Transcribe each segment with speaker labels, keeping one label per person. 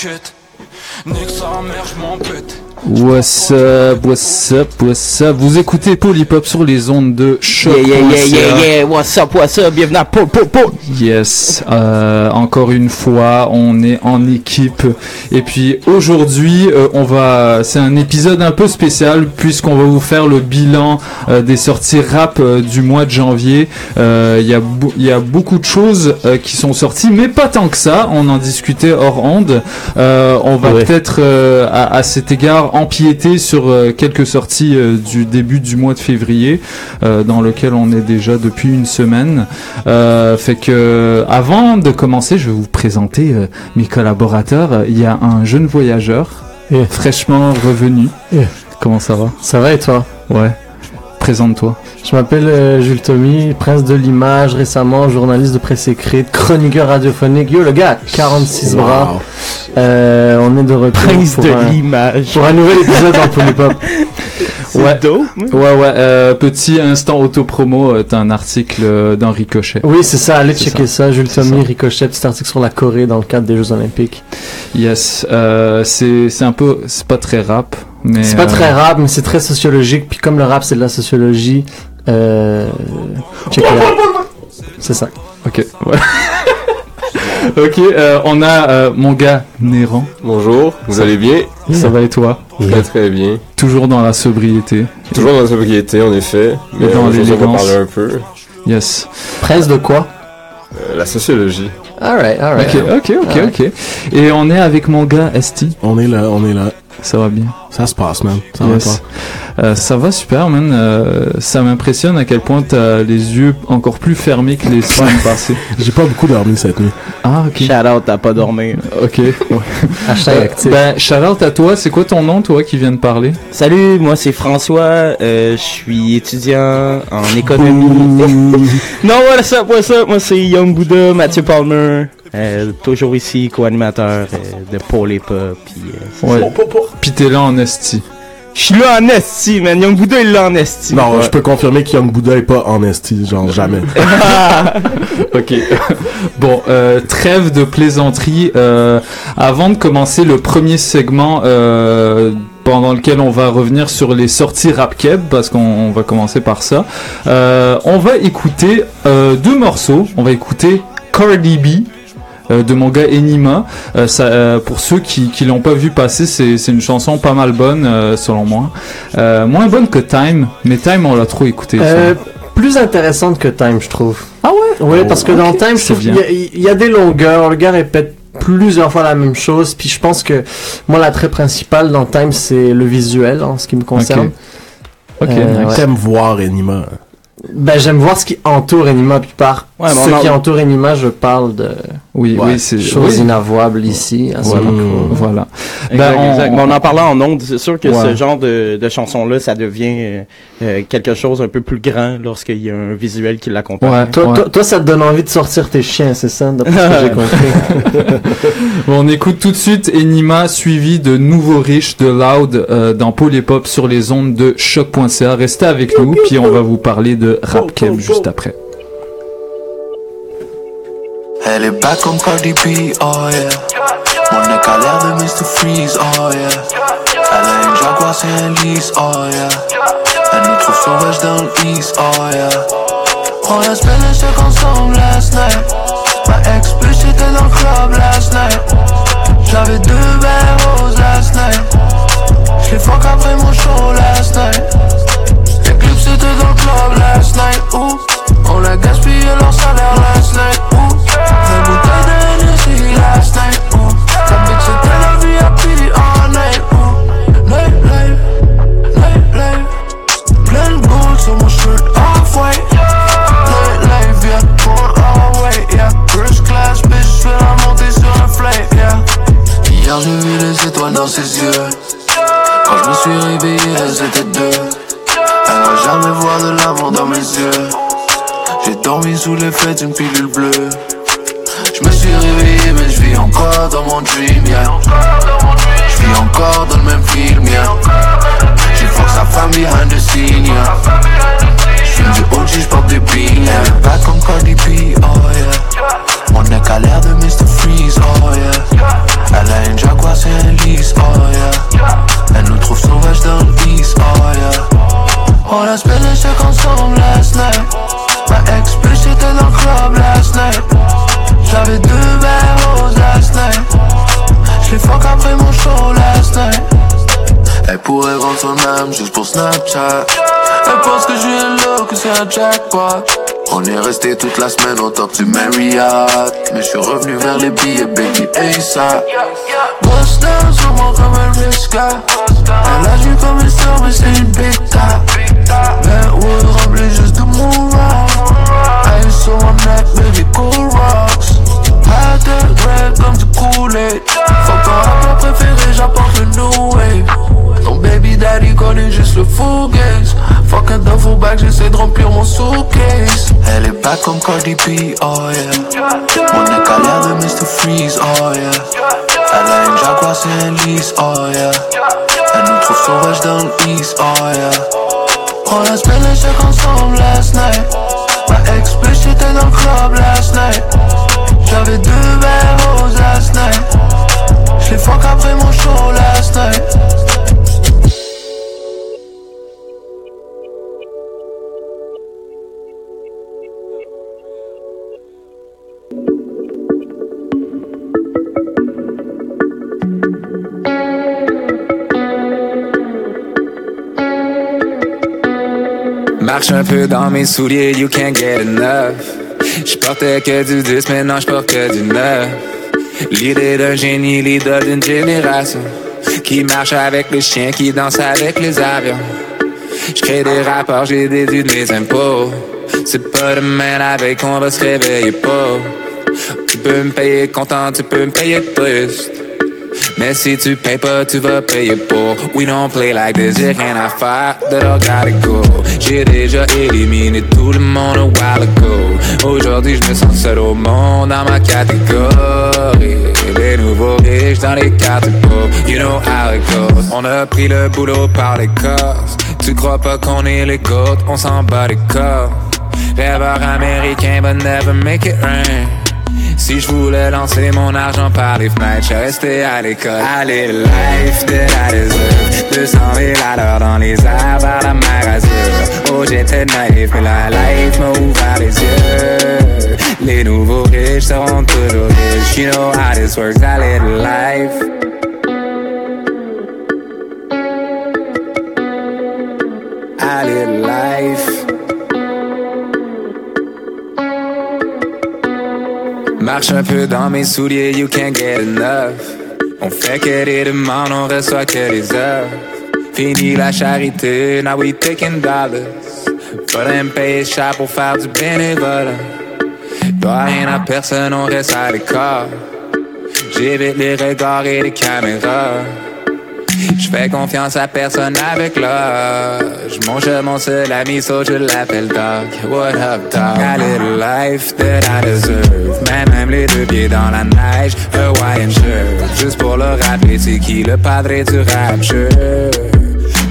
Speaker 1: Shit.
Speaker 2: What's up, what's up, what's up? Vous écoutez Polypop sur les ondes de choc.
Speaker 3: Yeah, yeah, yeah, yeah, yeah, what's up, what's up, bienvenue à Po, Po, Po.
Speaker 2: Yes, euh, encore une fois, on est en équipe. Et puis aujourd'hui, euh, on va, c'est un épisode un peu spécial puisqu'on va vous faire le bilan euh, des sorties rap du mois de janvier. Il y a, y beaucoup de choses qui sont sorties, mais pas tant que ça. On en discutait hors onde. On va
Speaker 3: Ouais.
Speaker 2: peut-être à, à cet égard empiéter sur euh, quelques sorties euh, du début du mois de février, euh, dans lequel on est déjà depuis une semaine. Fait que avant de commencer, je vais vous présenter mes collaborateurs. Il y a un jeune voyageur
Speaker 3: Yeah.
Speaker 2: fraîchement revenu.
Speaker 3: Yeah.
Speaker 2: Comment ça va?
Speaker 3: Ça va et toi?
Speaker 2: Ouais. Présente-toi.
Speaker 3: Je m'appelle euh, Jules Tommy, prince de l'image, récemment journaliste de presse écrite, chroniqueur radiophonique. Yo le gars, 46 bras. Euh, on est de retour
Speaker 4: Prince
Speaker 3: pour,
Speaker 4: de
Speaker 3: un,
Speaker 4: l'image.
Speaker 3: pour un nouvel épisode dans Polypop.
Speaker 2: Ouais.
Speaker 4: dope.
Speaker 2: Ouais, ouais. euh, petit instant auto-promo. euh, T'as un article euh, d'un ricochet.
Speaker 3: Oui, c'est ça, allez checker ça. Jules Tommy,
Speaker 2: ça.
Speaker 3: Ricochet, petit article sur la Corée dans le cadre des Jeux Olympiques.
Speaker 2: Yes. C'est un peu, c'est pas très rap,
Speaker 3: C'est pas
Speaker 2: euh,
Speaker 3: très rap, mais c'est très sociologique. Puis comme le rap, c'est de la sociologie, euh... C'est ça.
Speaker 2: Ok. Ouais. ok. euh, on a euh, mon gars Néran.
Speaker 5: Bonjour, vous allez bien?
Speaker 2: Ça va et toi?
Speaker 5: Très très bien.
Speaker 2: Toujours dans la sobriété.
Speaker 5: Toujours dans la sobriété en effet, mais
Speaker 2: dans
Speaker 5: aujourd'hui, on va
Speaker 2: l'élégance.
Speaker 5: parler un peu.
Speaker 2: Yes.
Speaker 3: Prince de quoi?
Speaker 5: Euh, la sociologie.
Speaker 3: Alright, alright.
Speaker 2: Ok, ok, ok,
Speaker 3: Ouais.
Speaker 2: ok. Et on est avec mon gars Esti.
Speaker 6: On est là, on est là.
Speaker 2: Ça va bien.
Speaker 6: Ça se passe, man. Ça
Speaker 2: Yes.
Speaker 6: va
Speaker 2: Euh, ça va super, man. Euh, ça m'impressionne à quel point t'as les yeux encore plus fermés que les semaines passées.
Speaker 6: pas. J'ai pas beaucoup dormi cette nuit.
Speaker 2: Ah, ok.
Speaker 4: Shout out, t'as pas dormi.
Speaker 2: Ok. Ouais.
Speaker 3: Hashtag
Speaker 2: Euh,
Speaker 3: actif.
Speaker 2: ben, shout out à toi. C'est quoi ton nom, toi, qui vient de parler?
Speaker 4: Salut, moi c'est François, euh, je suis étudiant en économie. non, what's up, what's up, moi c'est Young Buddha, Mathieu Palmer, euh, toujours ici, co-animateur euh, de Paul et Pop. Puis, euh.
Speaker 2: Ouais. Pis t'es là en Esti.
Speaker 4: Je suis là en esti, man. Young Buddha, il est là en esti.
Speaker 6: Non,
Speaker 4: Ouais.
Speaker 6: je peux confirmer que Young Buddha est pas en esti, genre jamais.
Speaker 2: Ok. bon, euh, trêve de plaisanterie. Euh, avant de commencer le premier segment euh, pendant lequel on va revenir sur les sorties rap keb, parce qu'on on va commencer par ça, euh, on va écouter euh, deux morceaux. On va écouter Cardi B. euh, de mon gars Enima. Euh, ça, euh, pour ceux qui qui l'ont pas vu passer, c'est une chanson pas mal bonne euh, selon moi. Euh, moins bonne que Time, mais Time on l'a trop écouté.
Speaker 3: Euh, plus intéressante que Time, je trouve.
Speaker 2: Ah ouais?
Speaker 3: Oui, parce que dans Time, je
Speaker 2: c'est
Speaker 3: trouve qu'il
Speaker 2: bien.
Speaker 3: y, a- il y a des longueurs. Le gars répète plusieurs fois la même chose. Puis je pense que moi, l'attrait principal dans Time, c'est le visuel, en ce qui me concerne.
Speaker 2: Ok,
Speaker 3: Euh,
Speaker 2: nice.
Speaker 3: ouais.
Speaker 6: T'aimes voir Enima.
Speaker 3: Ben, j'aime voir ce qui entoure Enima. Puis par
Speaker 4: Ouais,
Speaker 3: ce
Speaker 4: en-
Speaker 3: qui entoure Enima, je parle de
Speaker 2: Oui,
Speaker 3: ouais,
Speaker 2: oui, c'est
Speaker 3: choses
Speaker 2: oui.
Speaker 3: inavouables ici. À ce
Speaker 2: Voilà.
Speaker 3: micro.
Speaker 2: Voilà.
Speaker 4: Exact,
Speaker 2: Ben, on-
Speaker 4: exact. Mais on en parlait en ondes. C'est sûr que
Speaker 2: Ouais.
Speaker 4: ce genre de, de chanson-là, ça devient euh, euh, quelque chose un peu plus grand lorsqu'il y a un visuel qui l'accompagne.
Speaker 2: Ouais,
Speaker 3: Toi,
Speaker 2: ouais.
Speaker 3: toi, toi, ça te donne envie de sortir tes chiens, c'est ça, d'après ce que j'ai compris?
Speaker 2: Bon, on écoute tout de suite Enima suivi de Nouveau Riche de Loud euh, dans Polypop sur les ondes de choc.ca. Restez avec nous, puis on va vous parler de Rap Keb juste après.
Speaker 7: Elle est back comme Cardi B, oh yeah. Mon mec a l'air de Mr. Freeze, oh yeah. Elle a une Jaguar, c'est un lease, oh yeah. Elle nous trouve sauvages dans l'East, oh yeah. On a spent un chèque ensemble last night. Ma ex plus j'étais dans le club last night. J'avais deux verres roses last night. J'l'ai fuck après mon show last night. Les clips c'était dans le club last night, ouh. On a gaspillé leur salaire last night, ouh. J'ai vu les étoiles dans ses yeux. Quand je me suis réveillé, elles étaient deux. Elle va jamais voir de l'amour dans mes yeux. J'ai dormi sous l'effet d'une pilule bleue. Je me suis réveillé, mais je vis encore dans mon dream, yeah. Je vis encore dans le même film, yeah. J'ai fuck sa femme behind the scene. Juste pour Snapchat. Elle pense que je suis low, que c'est un jackpot. On est resté toute la semaine au top du Marriott. Mais je suis revenu vers les billets, baby, ASAP. Bust down sur moi comme un risca. Elle a joué comme une star, mais c'est une top. Bentwood rempli juste de mon rock. Ice sur mon neck, baby, cool rocks. Had the bread comme du Kool-Aid. Fuck ton rappeur préféré, j'apporte le new wave. Baby daddy connaît juste le fugaze. Fuck un duffel bag, j'essaie de remplir mon suitcase. Elle est bad comme Cardi B, oh yeah. Mon neck a l'air de Mr. Freeze, oh yeah. Elle a une Jaguar, c'est un lease, oh yeah. Elle nous trouve sauvages dans l'East, oh yeah. On a spent les chèques ensemble last night. Ma ex plus j'étais dans le club last night. J'avais deux verres roses last night. J'l'ai fuck après mon show last night.
Speaker 8: Marche un peu dans mes souliers, you can't get enough. J'portais que du 10, maintenant j'porte que du 9. L'idée d'un génie, l'idole d'une génération. Qui marche avec les chiens, qui danse avec les avions. J'crée des rapports, j'ai déduit de mes impôts. C'est pas demain la veille qu'on va se réveiller pas. Tu peux me payer content, tu peux me payer triste. Mais si tu payes pas, tu vas payer pour. We don't play like this, j'ai rien à faire, dehors gotta go. J'ai déjà éliminé tout le monde a while ago. Aujourd'hui, je me sens seul au monde dans ma catégorie. Les nouveaux riches dans les quartiers pauvres, you know how it goes. On a pris le boulot par les corses. Tu crois pas qu'on est les gouttes, on s'en bat les corps. Rêveur américain, but never make it rain. Si je voulais lancer mon argent par les fenêtres, je restais à l'école. Allez, le life that I deserve. 200 000 à dans les airs vers la mer. Oh, j'étais naïf, mais la life m'a ouvert les yeux. Les nouveaux riches seront toujours riches. You know how this works, allez, le life. Marche un peu dans mes souliers, you can't get enough. On fait que des demandes, on reçoit que des heures. Fini la charité, now we taking dollars. Faudrait me payer cher pour faire du bénévolat. Doit rien à personne, on reste à l'écart. J'évite les regards et les caméras. Je fais confiance à personne avec l'âge. Mon jeu, mon seul ami, so je l'appelle Doc. What up, dog? A little life that I deserve. Même, les deux pieds dans la neige. Hawaiian shirt. Juste pour le rappeler, c'est qui le padre du rap jeu.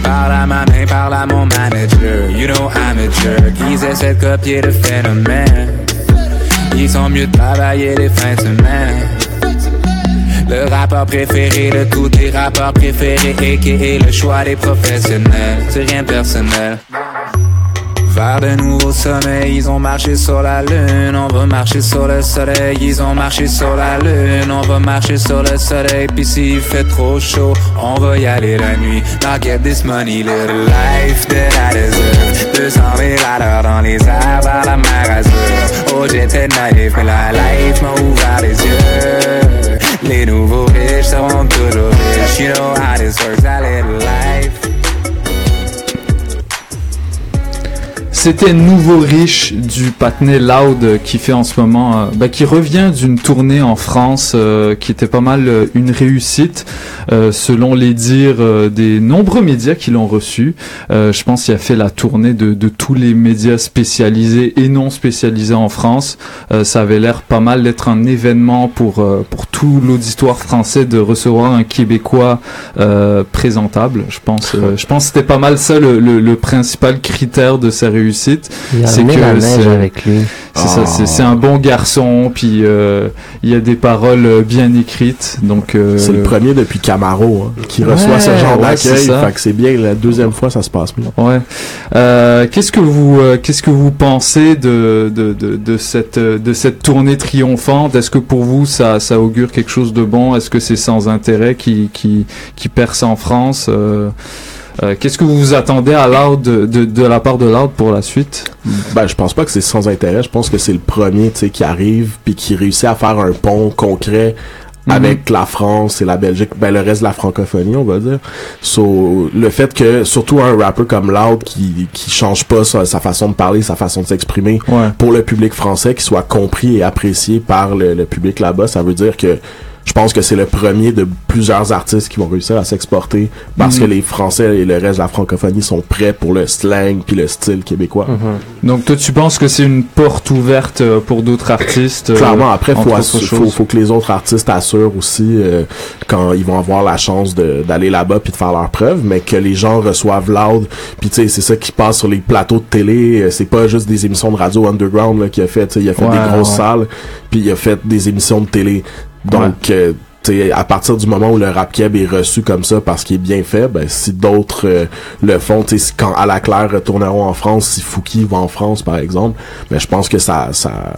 Speaker 8: Parle à ma main, parle à mon manager. You know I'm a jerk. Ils essaient de copier le phénomène. Ils sont mieux de travailler les fins de semaine. Le rappeur préféré de tous tes rappeurs préférés et le choix des professionnels. C'est rien de personnel. Vers de nouveaux sommets, ils ont marché sur la lune On va marcher sur le soleil, ils ont marché sur la lune On va marcher sur le soleil, puis s'il fait trop chaud On va y aller la nuit. Now get this money, little life that I deserve. 200 000 à l'heure dans les airs vers la mer Azur. Oh j'étais naïf, mais la life m'a ouvert les yeux les nouveaux riches seront toujours riches. You know how this works, I live life.
Speaker 2: C'était Nouveau Riche du Patnais Loud qui fait en ce moment, bah, qui revient d'une tournée en France euh, qui était pas mal euh, une réussite selon les dires des nombreux médias qui l'ont reçu. Je pense qu'il a fait la tournée de, tous les médias spécialisés et non spécialisés en France. Ça avait l'air pas mal d'être un événement pour pour tout l'auditoire français de recevoir un Québécois présentable. Je pense, je pense que c'était pas mal ça le, le, le principal critère de sa réussite.
Speaker 3: Il y a
Speaker 2: C'est que
Speaker 3: la neige avec lui.
Speaker 2: C'est ça, c'est c'est un bon garçon, puis euh, il y a des paroles euh, bien écrites, donc. euh,
Speaker 6: C'est le premier depuis Camaro hein, qui
Speaker 2: Ouais,
Speaker 6: reçoit ce genre
Speaker 2: ouais, c'est
Speaker 6: d'accueil.
Speaker 2: ça.
Speaker 6: Fait que c'est bien, la deuxième fois, ça se passe mieux.
Speaker 2: Ouais. Euh, qu'est-ce que vous euh, qu'est-ce que vous pensez de de, de, de cette de cette tournée triomphante? Est-ce que pour vous ça ça augure quelque chose de bon? Est-ce que c'est sans intérêt qui qui qui perce en France Euh, Qu'est-ce que vous vous attendez à Loud de, de, de la part de Loud pour la suite?
Speaker 6: Ben, je pense pas que c'est sans intérêt. Je pense que c'est le premier, tu sais, qui arrive puis qui réussit à faire un pont concret
Speaker 2: Mhm.
Speaker 6: avec la France et la Belgique, ben le reste de la francophonie, on va dire. So, le fait que surtout un rappeur comme Loud qui qui change pas sa, sa façon de parler, sa façon de s'exprimer
Speaker 2: Ouais.
Speaker 6: pour le public français, qui soit compris et apprécié par le, le public là-bas, ça veut dire que je pense que c'est le premier de plusieurs artistes qui vont réussir à s'exporter parce
Speaker 2: Mhm.
Speaker 6: que les Français et le reste de la francophonie sont prêts pour le slang puis le style québécois.
Speaker 2: Donc toi tu penses que c'est une porte ouverte euh, pour d'autres artistes euh,
Speaker 6: Clairement, après, faut, faut, que les autres artistes assurent aussi euh, quand ils vont avoir la chance d'aller là-bas puis de faire leurs preuves, mais que les gens reçoivent loud. Puis tu sais, c'est ça qui passe sur les plateaux de télé. C'est pas juste des émissions de radio underground là, qu'il a fait. Il a fait
Speaker 2: Ouais,
Speaker 6: des grosses
Speaker 2: ouais.
Speaker 6: salles, puis il a fait des émissions de télé. Donc euh, tu sais, à partir du moment où le rap keb est reçu comme ça parce qu'il est bien fait, ben si d'autres euh, le font, tu sais, si quand à la Claire retourneront en France, si Fouki va en France par exemple, ben je pense que ça ça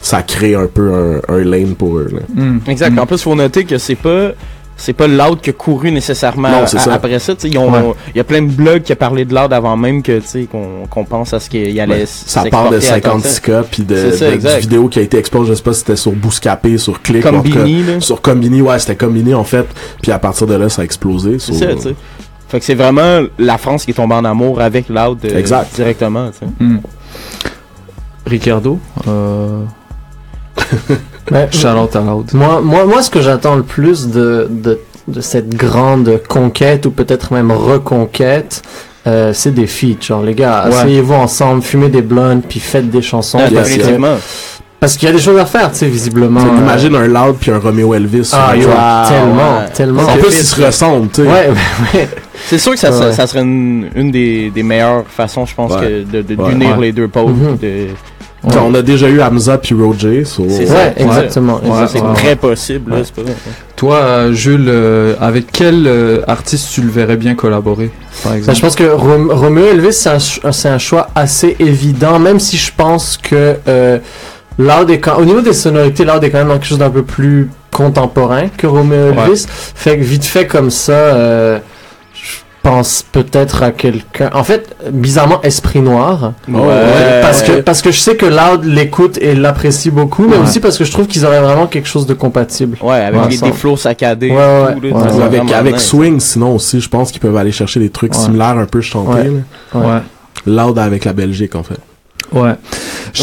Speaker 6: ça crée un peu un, un lane pour eux. là.
Speaker 2: Hmm.
Speaker 4: Exact. En plus, faut noter que c'est pas c'est pas Loud qui a couru nécessairement
Speaker 6: Non, c'est
Speaker 4: a-
Speaker 6: ça.
Speaker 4: après ça.
Speaker 2: Ouais.
Speaker 4: Il y a plein de blogs qui a parlé de Loud avant même que qu'on pense à ce qu'il allait
Speaker 6: Ouais, ça part de
Speaker 4: s'exporter à
Speaker 6: 56
Speaker 4: Atlanta.
Speaker 6: cas puis de,
Speaker 4: ça,
Speaker 6: de- vidéo qui a été exposé, je sais pas si c'était sur Bouscapé, sur Click, cas,
Speaker 4: Combini, là.
Speaker 6: sur Combini, ouais, c'était Combini en fait, puis à partir de là, ça a explosé.
Speaker 4: C'est
Speaker 6: so-
Speaker 4: ça, tu sais. Fait que c'est vraiment la France qui est tombée en amour avec Loud euh,
Speaker 6: Exact.
Speaker 4: directement.
Speaker 2: Hmm. Ricardo, euh, À Loud.
Speaker 3: Moi, moi, moi, ce que j'attends le plus de, de, de cette grande conquête, ou peut-être même reconquête, euh, c'est des feats. Genre, les gars,
Speaker 2: Ouais.
Speaker 3: asseyez-vous ensemble, fumez des blondes, puis faites des chansons.
Speaker 4: Ah,
Speaker 3: parce, que,
Speaker 4: définitivement.
Speaker 3: parce qu'il y a des choses à faire, tu sais, visiblement. Euh,
Speaker 6: Imagine un Loud puis un Romeo Elvis. sur
Speaker 3: Ah,
Speaker 6: un
Speaker 3: yo.
Speaker 4: Wow,
Speaker 3: tellement,
Speaker 4: ouais.
Speaker 3: tellement.
Speaker 6: en plus, ils se ressemblent, tu sais.
Speaker 3: Ouais, ouais.
Speaker 4: C'est sûr que ça, ça-
Speaker 3: Ouais.
Speaker 4: ça serait une, une des, des meilleures façons, je pense,
Speaker 6: Ouais.
Speaker 4: que de, d'unir
Speaker 2: Ouais.
Speaker 4: les deux pôles. De-
Speaker 6: On a déjà eu Hamza puis Roger. so-
Speaker 4: C'est ça.
Speaker 3: Ouais, exactement.
Speaker 2: Ouais,
Speaker 4: c'est très possible, là, c'est pas vrai.
Speaker 2: Toi, euh, Jules, euh, avec quel euh, artiste tu le verrais bien collaborer, par
Speaker 3: Ben,
Speaker 2: exemple?
Speaker 3: je pense que Rom- Romeo Elvis, c'est un, un choix assez évident, même si je pense que euh, Loud est quand- au niveau des sonorités, Loud est quand même dans quelque chose d'un peu plus contemporain que Romeo
Speaker 2: Ouais.
Speaker 3: Elvis. Fait que vite fait comme ça, euh, pense peut-être à quelqu'un. En fait, bizarrement, Esprit Noir.
Speaker 4: Ouais.
Speaker 3: parce que parce que je sais que Loud l'écoute et l'apprécie beaucoup, mais
Speaker 2: Ouais.
Speaker 3: aussi parce que je trouve qu'ils auraient vraiment quelque chose de compatible.
Speaker 4: Ouais, avec
Speaker 3: Ouais,
Speaker 4: des, flows saccadés.
Speaker 3: Ouais,
Speaker 4: et
Speaker 3: ouais,
Speaker 4: tout, là,
Speaker 3: ouais.
Speaker 4: c'est
Speaker 6: Ou avec, avec
Speaker 4: nice.
Speaker 6: Swing, sinon aussi, je pense qu'ils peuvent aller chercher des trucs
Speaker 2: Ouais.
Speaker 6: similaires, un peu chantés.
Speaker 3: Ouais.
Speaker 6: Loud avec la Belgique, en fait.
Speaker 2: Ouais.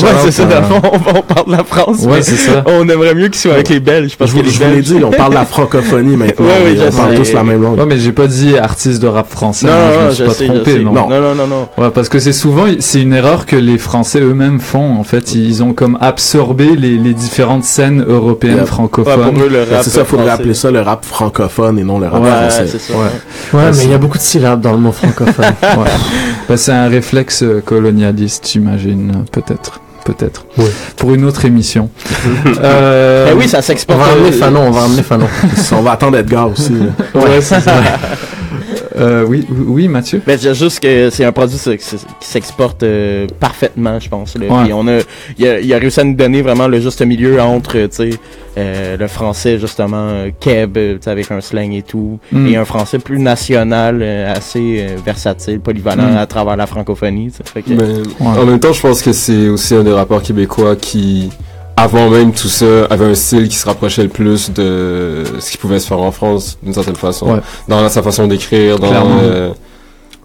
Speaker 4: Ouais, c'est ça, dans le fond, on, on parle de la France.
Speaker 2: Ouais, c'est ça.
Speaker 4: On aimerait mieux qu'ils soient avec les Belges, parce
Speaker 6: je
Speaker 4: que
Speaker 6: vous,
Speaker 4: les
Speaker 6: je vous l'ai dit, on parle de la francophonie maintenant.
Speaker 4: Ouais, je
Speaker 6: on parle tous la même langue.
Speaker 2: Ouais, mais j'ai pas dit artiste de rap français.
Speaker 4: Non,
Speaker 2: je me suis pas
Speaker 4: sais,
Speaker 2: trompé, non.
Speaker 4: Non, non, non, non.
Speaker 2: Ouais, parce que c'est souvent, c'est une erreur que les Français eux-mêmes font. En fait, ils ont comme absorbé les, les différentes scènes européennes francophones.
Speaker 4: pour eux, le
Speaker 6: Ben,
Speaker 4: rap.
Speaker 6: c'est ça, faudrait appeler ça le rap francophone et non le rap
Speaker 4: Ouais,
Speaker 6: français.
Speaker 4: c'est ça.
Speaker 2: Ouais.
Speaker 3: Mais il y a beaucoup de syllabes dans le mot francophone.
Speaker 2: Ouais. Bah, c'est un réflexe euh, colonialiste, j'imagine, peut-être. Peut-être.
Speaker 3: Oui.
Speaker 2: Pour une autre émission. euh...
Speaker 4: Eh oui, ça
Speaker 3: on
Speaker 4: s'exporte.
Speaker 3: va
Speaker 4: euh,
Speaker 3: emmener Fanon, on va emmener Fanon.
Speaker 6: on va attendre Edgar aussi. là.
Speaker 2: Ouais, c'est ça. Euh, oui, oui, Mathieu.
Speaker 4: Ben, c'est juste que c'est un produit qui s'exporte euh, parfaitement, je pense. là.
Speaker 2: Ouais.
Speaker 4: Puis on a, il a, il a réussi à nous donner vraiment le juste milieu entre, tu sais, euh, le français justement euh, keb, euh, tu sais, avec un slang et tout,
Speaker 2: Mm.
Speaker 4: et un français plus national, assez versatile, polyvalent
Speaker 2: Mm.
Speaker 4: à travers la francophonie. Fait que-
Speaker 5: Mais en même temps, je pense que c'est aussi un des rappeurs québécois qui, avant même tout ça, avait un style qui se rapprochait le plus de ce qui pouvait se faire en France, d'une certaine façon.
Speaker 2: Ouais.
Speaker 5: Dans sa façon d'écrire, dans... Euh,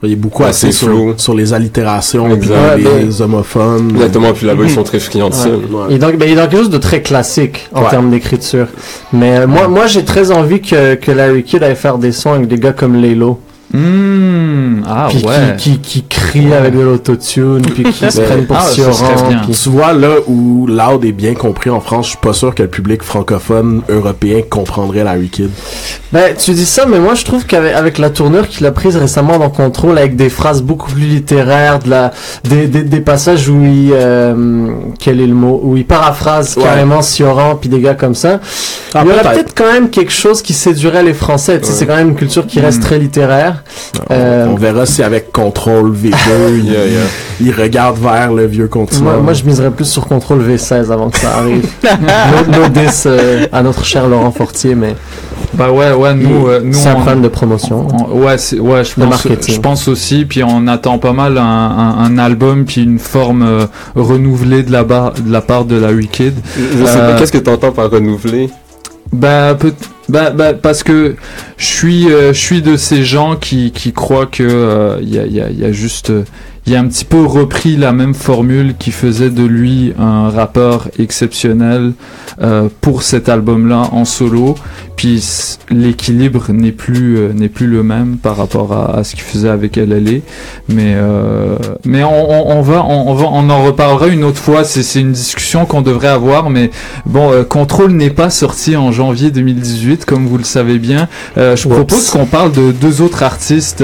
Speaker 6: Il est beaucoup
Speaker 5: Ouais,
Speaker 6: axé
Speaker 5: c'est
Speaker 6: sur, sur les allitérations,
Speaker 5: Exact.
Speaker 6: les homophones.
Speaker 5: Exactement, puis là-bas, ils sont très friands de ça.
Speaker 3: Ouais. Il est dans, ben, il est chose de très classique en
Speaker 6: Ouais.
Speaker 3: termes d'écriture. Mais euh, moi, moi j'ai très envie que, que Larry Kidd aille faire des sons avec des gars comme Lelo.
Speaker 2: Hmm, ah
Speaker 3: puis
Speaker 2: ouais.
Speaker 3: qui, qui, qui crient avec de l'autotune, puis qui se prennent pour
Speaker 2: ah,
Speaker 3: Sioran. puis-
Speaker 6: Tu vois, là où Loud est bien compris en France, je suis pas sûr que le public francophone européen comprendrait Larry Kidd.
Speaker 3: Ben, tu dis ça, mais moi je trouve qu'avec avec la tournure qu'il a prise récemment dans Control, avec des phrases beaucoup plus littéraires, de la, des, des, des passages où il, euh, quel est le mot, où il paraphrase
Speaker 6: Ouais.
Speaker 3: carrément Sioran, puis des gars comme ça.
Speaker 6: Ah,
Speaker 3: il y aurait
Speaker 6: peut-être.
Speaker 3: quand même quelque chose qui séduirait les Français. Tu sais,
Speaker 5: Ouais.
Speaker 3: c'est quand même une culture qui reste
Speaker 2: Mm.
Speaker 3: très littéraire. Euh,
Speaker 6: On verra si avec Control V2, il,
Speaker 5: Yeah, yeah.
Speaker 6: il regarde vers le vieux continent.
Speaker 3: Moi, moi, je miserais plus sur Contrôle V16 avant que ça arrive. No- no diss, euh, à notre cher Laurent Fortier, mais
Speaker 2: Bah ouais, ouais, nous, euh, nous
Speaker 3: c'est un problème de promotion.
Speaker 2: on- ouais, ouais, je
Speaker 3: De
Speaker 2: pense,
Speaker 3: marketing.
Speaker 2: je pense aussi. Puis on attend pas mal un, un, un album puis une forme euh, renouvelée de la, bar, de la part de la Wicked.
Speaker 5: Je sais pas, qu'est-ce que t'entends par renouveler
Speaker 2: Bah, peut bah, bah, parce que je suis, euh, je suis de ces gens qui, qui croient que euh, il y, a, y, a, y a juste, euh, il a un petit peu repris la même formule qui faisait de lui un rappeur exceptionnel euh, pour cet album-là en solo. Puis l'équilibre n'est plus, euh, n'est plus le même par rapport à, à ce qu'il faisait avec LLA. Mais, euh, mais on, on, on va, on, on va, on en reparlera une autre fois. C'est, c'est une discussion qu'on devrait avoir, mais Bon, euh, Control n'est pas sorti en janvier 2018, comme vous le savez bien. Euh, je
Speaker 3: Oups.
Speaker 2: propose qu'on parle de deux autres artistes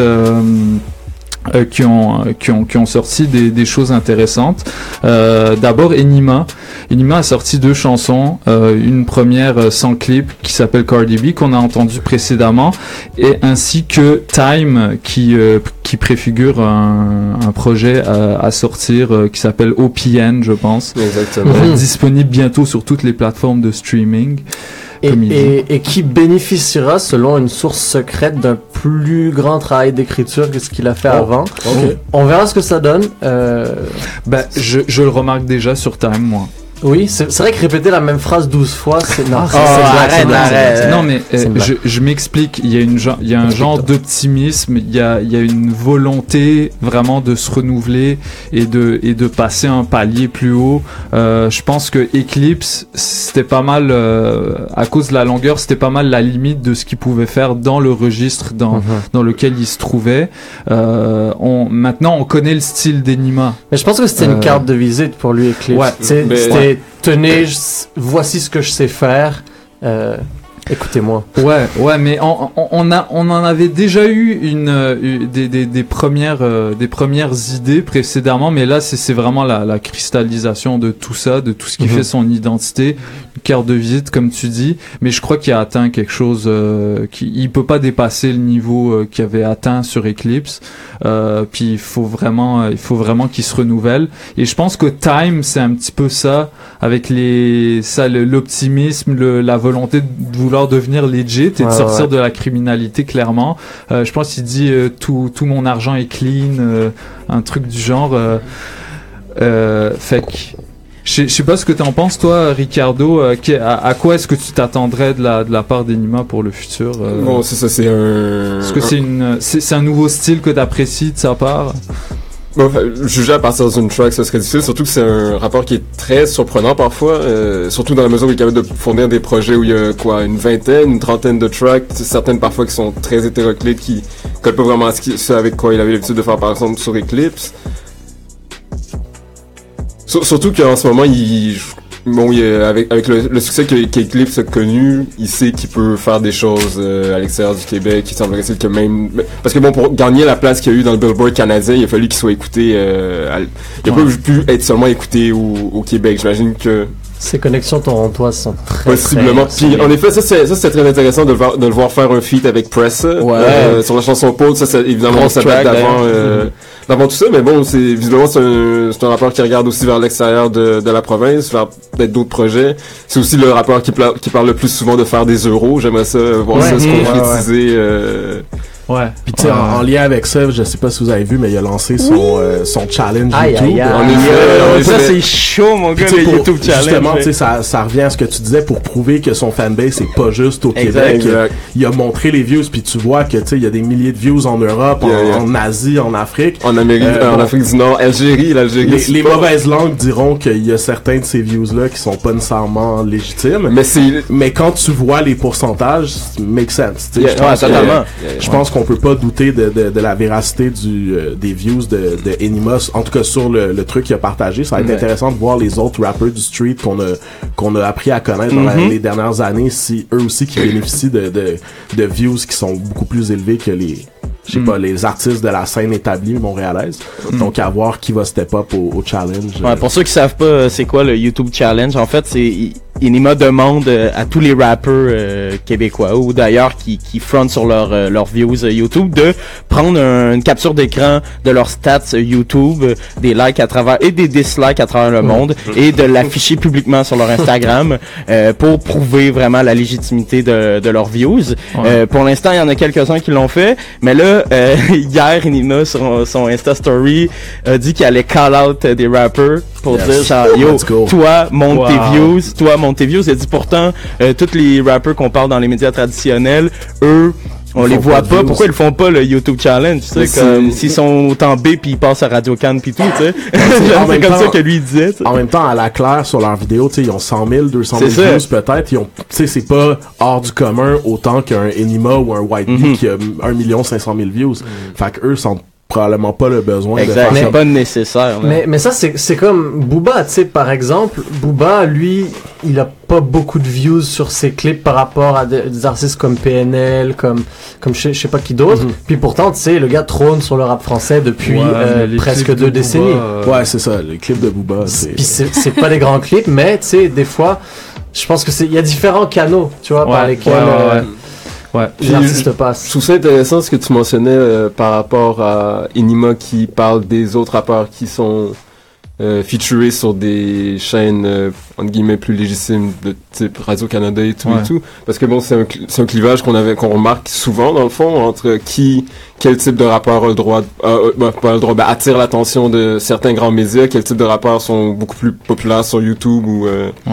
Speaker 2: euh, euh, qui, ont, qui, ont, qui ont sorti des, des choses intéressantes. Euh, D'abord, Enima. Enima a sorti deux chansons. Euh, une première euh, sans clip qui s'appelle Cardi B, qu'on a entendu précédemment, et ainsi que Time, qui, euh, qui préfigure un, un projet à, à sortir euh, qui s'appelle OPN, je pense.
Speaker 5: Exactement.
Speaker 2: Euh, disponible bientôt sur toutes les plateformes de streaming.
Speaker 3: Et,
Speaker 2: Comme il dit.
Speaker 3: et, et qui bénéficiera, selon une source secrète, d'un plus grand travail d'écriture que ce qu'il a fait
Speaker 6: Oh,
Speaker 3: avant.
Speaker 6: ok.
Speaker 3: On verra ce que ça donne. Euh,
Speaker 2: Bah, je, je le remarque déjà sur Time, moi.
Speaker 3: Oui, c'est c'est vrai que répéter la même phrase 12 fois, c'est... Non, c'est-
Speaker 4: Oh, arrête,
Speaker 3: blague,
Speaker 4: arrête.
Speaker 2: non, mais euh, je, je m'explique. Il y a, une, il y a un genre d'optimisme, il y a, il y a une volonté vraiment de se renouveler et de, et de passer un palier plus haut. Euh, je pense que Eclipse, c'était pas mal, euh, à cause de la longueur, c'était pas mal la limite de ce qu'il pouvait faire dans le registre dans,
Speaker 3: Mhm.
Speaker 2: dans lequel il se trouvait. Euh, on, maintenant, on connaît le style d'Enima.
Speaker 3: Mais je pense que c'était
Speaker 2: Euh,
Speaker 3: une carte de visite pour lui, Eclipse.
Speaker 2: Ouais,
Speaker 3: C'est- tenez, je- voici ce que je sais faire. Euh, écoutez-moi.
Speaker 2: Ouais, ouais, mais on, a, on en avait déjà eu une, euh, eu des, des, des premières, euh, des premières idées précédemment, mais là, c'est vraiment la, la cristallisation de tout ça, de tout ce qui
Speaker 3: Mhm.
Speaker 2: fait son identité, carte de visite, comme tu dis. Mais je crois qu'il a atteint quelque chose, euh, qui, il peut pas dépasser le niveau euh, qu'il avait atteint sur Eclipse. Euh, puis il faut vraiment, euh, il faut vraiment qu'il se renouvelle. Et je pense que Time, c'est un petit peu ça, avec les, ça, l'optimisme, le, la volonté de vouloir devenir legit et de
Speaker 3: Ouais,
Speaker 2: sortir
Speaker 3: ouais.
Speaker 2: de la criminalité clairement. Euh, je pense qu'il dit euh, tout, tout mon argent est clean, euh, un truc du genre. Fait que je sais- pas ce que t'en penses toi, Ricardo. euh, à, à quoi est-ce que tu t'attendrais de la de la part d'Enima pour le futur euh,
Speaker 5: Bon, c'est ça, c'est un.
Speaker 2: Est-ce que c'est une c'est un nouveau style que t'apprécies de sa part?
Speaker 5: Bon, enfin, juger à partir d'une track, ce serait difficile, surtout que c'est un rapport qui est très surprenant parfois, euh, surtout dans la mesure où il est capable de fournir des projets où il y a quoi, une vingtaine, une trentaine de tracks, certaines parfois qui sont très hétéroclites, qui collent pas vraiment à ce, qui- ce avec quoi il avait l'habitude de faire par exemple sur Eclipse. Sur- surtout qu'en ce moment, il, bon, il, avec, avec le, le succès que- qu'Eclipse a connu, il sait qu'il peut faire des choses euh, à l'extérieur du Québec. Il semblerait que même... Parce que bon, pour gagner la place qu'il y a eu dans le Billboard canadien, il a fallu qu'il soit écouté... Euh, à il a
Speaker 2: Ouais.
Speaker 5: pas pu être seulement écouté au, au Québec. J'imagine que
Speaker 3: Ces connexions torontoises sont très,
Speaker 5: possiblement...
Speaker 3: très
Speaker 5: Puis en effet, ça c'est ça c'est très intéressant de le, voir, de le voir faire un feat avec Press
Speaker 4: Ouais.
Speaker 5: euh, sur la chanson Paul. Ça, ça évidemment, ça date d'avant... euh, d'avant tout ça, mais bon, c'est visiblement c'est un, c'est un rappeur qui regarde aussi vers l'extérieur de, de la province, vers peut-être d'autres projets. C'est aussi le rappeur qui, pla- qui parle le plus souvent de faire des euros. J'aimerais ça euh, voir
Speaker 3: Ouais.
Speaker 5: ça se concrétiser. euh,
Speaker 2: Ouais.
Speaker 6: Puis tu sais, en, en lien avec ça, je sais pas si vous avez vu, mais il a lancé son, euh, son challenge
Speaker 3: Aïe,
Speaker 6: YouTube.
Speaker 3: aïe, aïe.
Speaker 6: En en
Speaker 4: ça c'est chaud mon gars le YouTube challenge.
Speaker 6: Justement, tu sais, ça, ça revient à ce que tu disais pour prouver que son fanbase c'est pas juste au
Speaker 4: Exact,
Speaker 6: Québec.
Speaker 5: exact.
Speaker 6: Il a montré les views, puis tu vois que tu sais, il y a des milliers de views en Europe,
Speaker 5: Yeah,
Speaker 6: en,
Speaker 5: yeah.
Speaker 6: en Asie, en Afrique.
Speaker 5: En Amérique,
Speaker 6: Euh,
Speaker 5: en
Speaker 6: bon.
Speaker 5: Afrique du Nord, Algérie, l'Algérie.
Speaker 6: Les, les mauvaises langues diront qu'il y a certains de ces views-là qui sont pas nécessairement légitimes.
Speaker 5: Mais c'est.
Speaker 6: Mais quand tu vois les pourcentages, make sense. tu sais.
Speaker 5: Yeah,
Speaker 6: je pense
Speaker 4: ouais, totalement.
Speaker 6: Je pense qu'on peut pas douter de, de, de la véracité du, euh, des views de, de Enimos, en tout cas sur le, le truc qu'il a partagé. Ça va être
Speaker 4: Ouais.
Speaker 6: intéressant de voir les autres rappeurs du street qu'on a, qu'on a appris à connaître dans la-
Speaker 4: Mhm.
Speaker 6: les dernières années, si eux aussi qui bénéficient de, de, de views qui sont beaucoup plus élevés que les, je sais
Speaker 4: Mm.
Speaker 6: pas, les artistes de la scène établie montréalaise. Donc à voir qui va step up au, au challenge.
Speaker 4: Ouais, pour ceux qui savent pas euh, c'est quoi le YouTube Challenge, en fait, c'est Inima demande euh, à tous les rappeurs euh, québécois ou d'ailleurs qui qui frontent sur leur euh, leurs views YouTube de prendre un- une capture d'écran de leurs stats YouTube, des likes à travers et des dislikes à travers le monde et de l'afficher publiquement sur leur Instagram euh, pour prouver vraiment la légitimité de, de leurs views. Euh, pour l'instant, il y en a quelques-uns qui l'ont fait, mais là euh, hier Inima sur son Insta Story a dit qu'il allait call out des rappers pour
Speaker 6: Yes.
Speaker 4: dire genre yo
Speaker 6: Let's go.
Speaker 4: toi monte
Speaker 2: Wow.
Speaker 4: tes views toi monte il a dit pourtant euh, tous les rappers qu'on parle dans les médias traditionnels eux on
Speaker 6: Ils
Speaker 4: les voit
Speaker 6: pas
Speaker 4: pourquoi ils font pas le YouTube Challenge, tu sais, comme
Speaker 5: c'est-
Speaker 4: s'ils sont autant B puis ils passent à Radio Cannes puis tout, tu sais. c'est comme
Speaker 6: temps-
Speaker 4: ça que lui disait, tu sais.
Speaker 6: En même temps, à la claire, sur leurs vidéos, tu sais, ils ont 100 000, 200 000
Speaker 4: C'est ça.
Speaker 6: views peut-être. Ils ont, tu sais, c'est pas hors du commun autant qu'un Enima ou un White
Speaker 4: Mhm.
Speaker 6: qui a 1 million 500 000 views. Fait que eux sentent probablement pas le besoin de
Speaker 4: Exact,
Speaker 6: faire ça.
Speaker 4: pas nécessaire. là.
Speaker 3: Mais, mais ça, c'est c'est comme Booba, tu sais, par exemple. Booba, lui, il a pas beaucoup de views sur ses clips par rapport à des, des artistes comme PNL, comme, comme je sais- je sais pas qui d'autre.
Speaker 6: Mhm.
Speaker 3: Puis pourtant, tu sais, le gars trône sur le rap français depuis
Speaker 2: Ouais,
Speaker 3: euh, presque
Speaker 2: de
Speaker 3: deux
Speaker 2: Booba,
Speaker 3: décennies.
Speaker 2: euh,
Speaker 6: Ouais, c'est ça, les clips de Booba, c'est...
Speaker 3: Puis c'est c'est pas des grands clips, mais tu sais, des fois, je pense que c'est il y a différents canaux, tu vois, par
Speaker 2: Ouais,
Speaker 3: lesquels
Speaker 2: ouais, ouais,
Speaker 3: euh,
Speaker 2: ouais.
Speaker 3: Les artistes
Speaker 5: Je
Speaker 3: passent.
Speaker 5: trouve ça intéressant ce que tu mentionnais euh, par rapport à Enima qui parle des autres rappeurs qui sont euh, featurés sur des chaînes euh, entre guillemets plus légitimes de type Radio Canada et tout
Speaker 2: Ouais.
Speaker 5: et tout parce que bon c'est un, cl- c'est un clivage qu'on avait qu'on remarque souvent dans le fond entre qui quel type de rappeur a le droit euh, euh, bah, pas le droit bah, attire l'attention de certains grands médias quel type de rappeurs sont beaucoup plus populaires sur YouTube ou euh,
Speaker 2: Ouais.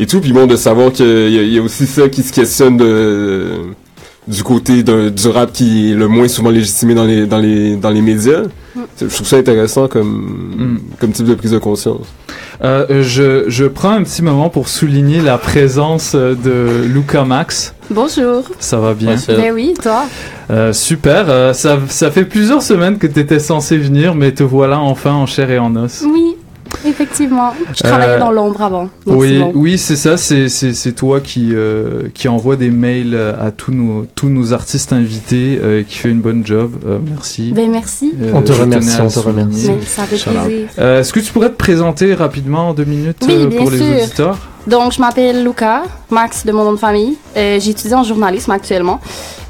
Speaker 5: et tout puis bon de savoir qu'il y, y a aussi ça qui se questionne de du côté d'un- du rap qui est le moins souvent légitimé dans les dans les dans les médias. Je trouve ça intéressant comme comme type de prise de conscience.
Speaker 2: Euh, je, je prends un petit moment pour souligner la présence euh, de Luca Max.
Speaker 9: Bonjour.
Speaker 2: Ça va bien?
Speaker 4: C'est-
Speaker 9: Ben oui, toi?
Speaker 2: Euh, super. Euh, ça, ça fait plusieurs semaines que tu étais censé venir, mais te voilà enfin en chair et en os.
Speaker 9: Oui, effectivement. Je travaillais
Speaker 2: Euh,
Speaker 9: dans l'ombre avant.
Speaker 2: Oui,
Speaker 9: bon.
Speaker 2: oui, c'est ça. C'est c'est c'est toi qui euh, qui envoie des mails à tous nos tous nos artistes invités, euh, qui fait une bonne job. Euh, merci.
Speaker 9: Ben merci.
Speaker 2: Euh,
Speaker 3: On te remercie, on te remercie.
Speaker 9: Ça fait plaisir.
Speaker 2: Euh, Est-ce que tu pourrais te présenter rapidement en deux minutes
Speaker 9: Oui,
Speaker 2: euh,
Speaker 9: bien
Speaker 2: pour les
Speaker 9: sûr.
Speaker 2: auditeurs?
Speaker 9: Donc, je m'appelle Luca, Max de mon nom de famille. Euh, J'étudie en journalisme actuellement.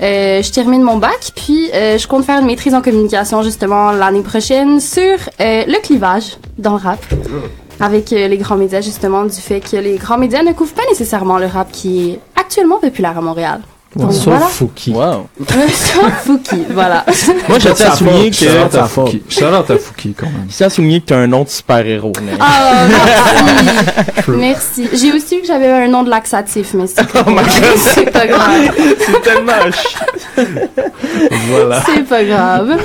Speaker 9: Euh, je termine mon bac, puis euh, je compte faire une maîtrise en communication justement l'année prochaine sur euh, le clivage dans le rap. Avec euh, les grands médias, justement, du fait que les grands médias ne couvrent pas nécessairement le rap qui est actuellement populaire à Montréal. Donc
Speaker 3: Sauf
Speaker 9: voilà.
Speaker 3: Fouki.
Speaker 4: Wow.
Speaker 9: Sauf Fouki, voilà.
Speaker 4: Moi, je tiens à souligner que.
Speaker 2: Shout-out à. Fouki. Shout-out à Fouki, quand même.
Speaker 4: je tiens à souligner que t'as un nom de super-héros, mais...
Speaker 9: Ah, merci. merci. J'ai aussi vu que j'avais un nom de laxatif, mais c'est pas, c'est pas grave.
Speaker 4: c'est tellement
Speaker 2: Voilà,
Speaker 9: C'est pas grave.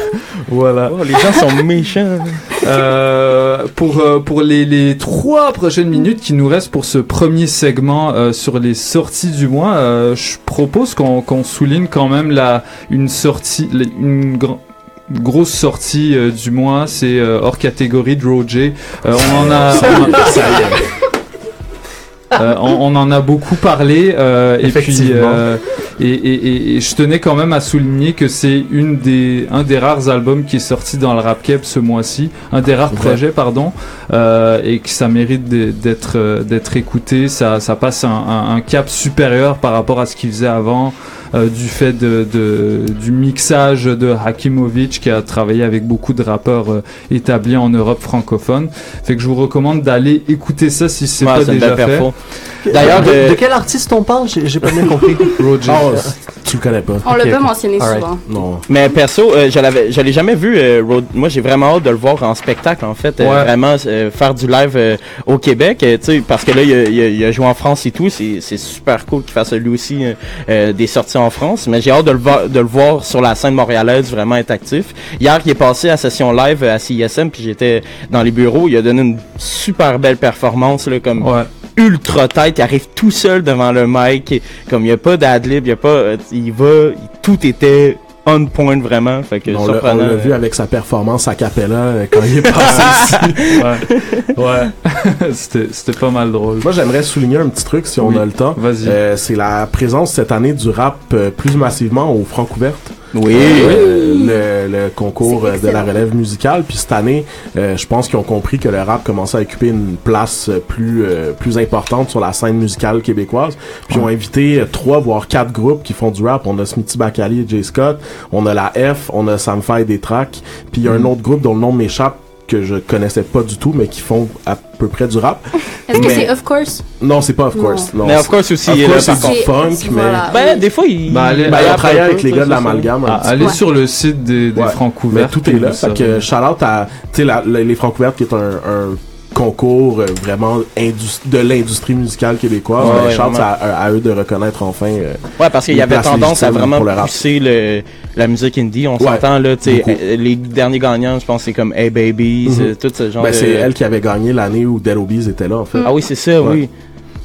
Speaker 2: voilà.
Speaker 4: Oh, les gens sont méchants.
Speaker 2: Euh, pour euh, pour les, les trois prochaines minutes qui nous restent pour ce premier segment euh, sur les sorties du mois, euh, je propose qu'on souligne quand même la une sortie, une grosse sortie euh, du mois, c'est euh, hors catégorie de Roger. Euh, on en a, Euh, on, on en a beaucoup parlé euh, et puis euh, et, et, et- et je tenais quand même à souligner que c'est une des un des rares albums qui est sorti dans le rap keb ce mois-ci, un des rares
Speaker 6: Ouais.
Speaker 2: projets pardon, euh, et que ça mérite d'être euh, d'être écouté. Ça ça passe un, un- un cap supérieur par rapport à ce qu'il faisait avant. Euh, du fait de, de- du mixage de Hakimovic qui a travaillé avec beaucoup de rappeurs euh, établis en Europe francophone. Fait que je vous recommande d'aller écouter ça si c'est
Speaker 4: Ouais,
Speaker 2: pas déjà
Speaker 4: belle
Speaker 2: fait.
Speaker 4: perfo.
Speaker 3: D'ailleurs, de,
Speaker 4: euh,
Speaker 3: de quel artiste on parle? J'ai pas bien compris.
Speaker 2: Roger.
Speaker 6: Oh, tu le connais pas.
Speaker 9: On l'a
Speaker 3: Ok,
Speaker 9: pas
Speaker 3: ok.
Speaker 9: mentionné souvent.
Speaker 6: Non.
Speaker 4: Mais perso, euh, je l'avais, je l'ai jamais vu. euh, Road- Moi, j'ai vraiment hâte de le voir en spectacle, en fait. euh,
Speaker 2: Ouais.
Speaker 4: vraiment euh, faire du live euh, au Québec, euh, tu sais, parce que là, il a, il a- il a joué en France et tout. C'est, c'est super cool qu'il fasse lui aussi euh, euh, des sorties en France. Mais j'ai hâte de le, voir, de le voir sur la scène montréalaise, vraiment être actif. Hier, il est passé à session live euh, à CISM, puis j'étais dans les bureaux. Il a donné une super belle performance, là, comme
Speaker 2: Ouais.
Speaker 4: ultra tête, il arrive tout seul devant le mic, comme il n'y a pas d'adlib, il y a pas, euh, il va, tout était on point vraiment, fait que
Speaker 6: On l'a on
Speaker 4: surprenant.
Speaker 6: l'a vu avec sa performance à Capella euh, quand il est passé ici.
Speaker 2: Ouais. ouais. c'était, pas mal drôle.
Speaker 6: Moi, j'aimerais souligner un petit truc, si on
Speaker 2: Oui.
Speaker 6: a le temps.
Speaker 2: Vas-y.
Speaker 6: Euh, c'est la présence cette année du rap euh, plus massivement au Francouverte.
Speaker 4: Oui.
Speaker 6: Euh, le, le concours de la relève musicale. Puis cette année, euh, je pense qu'ils ont compris que le rap commençait à occuper une place euh, plus euh, plus importante sur la scène musicale québécoise. Puis ils ont invité euh, trois voire quatre groupes qui font du rap. On a Smithy Bacali et Jay Scott. On a la F. On a Sam Fay des tracks. Puis il y a un autre groupe dont le nom m'échappe que je connaissais pas du tout, mais qui font à peu près du rap.
Speaker 9: Est-ce que c'est Of Course?
Speaker 6: Non, c'est pas Of. Course. Non,
Speaker 4: Mais of course aussi,
Speaker 6: Of
Speaker 4: il est là,
Speaker 6: course, c'est du funk, mais...
Speaker 4: Ben, des fois, il,
Speaker 2: Ben, allez-
Speaker 6: Ben, travaille
Speaker 4: un
Speaker 6: avec
Speaker 4: peu,
Speaker 6: les gars de la
Speaker 4: c'est ça.
Speaker 6: Amalgame. un
Speaker 2: Ah, allez
Speaker 9: Ouais.
Speaker 2: sur le site des, des
Speaker 6: Ouais.
Speaker 2: francs couverts.
Speaker 6: tout est là. Fait que shout-out à, tu sais, la- la- les Francs couverts qui est un, un concours euh, vraiment de l'industrie musicale québécoise.
Speaker 4: Ouais,
Speaker 6: à, à eux de reconnaître enfin. euh,
Speaker 4: Ouais, parce qu'il y avait tendance à vraiment
Speaker 6: pour le rap.
Speaker 4: pousser le, la musique indie. On
Speaker 6: Ouais,
Speaker 4: s'entend, là, tu sais,
Speaker 6: beaucoup.
Speaker 4: euh, les derniers gagnants, je pense, c'est comme Hey Babies,
Speaker 6: Mhm.
Speaker 4: euh, tout ce genre
Speaker 6: ben,
Speaker 4: de...
Speaker 6: c'est elle qui avait gagné l'année où Dead Obies était là, en fait.
Speaker 4: Ah oui, c'est ça,
Speaker 6: Ouais.
Speaker 4: oui.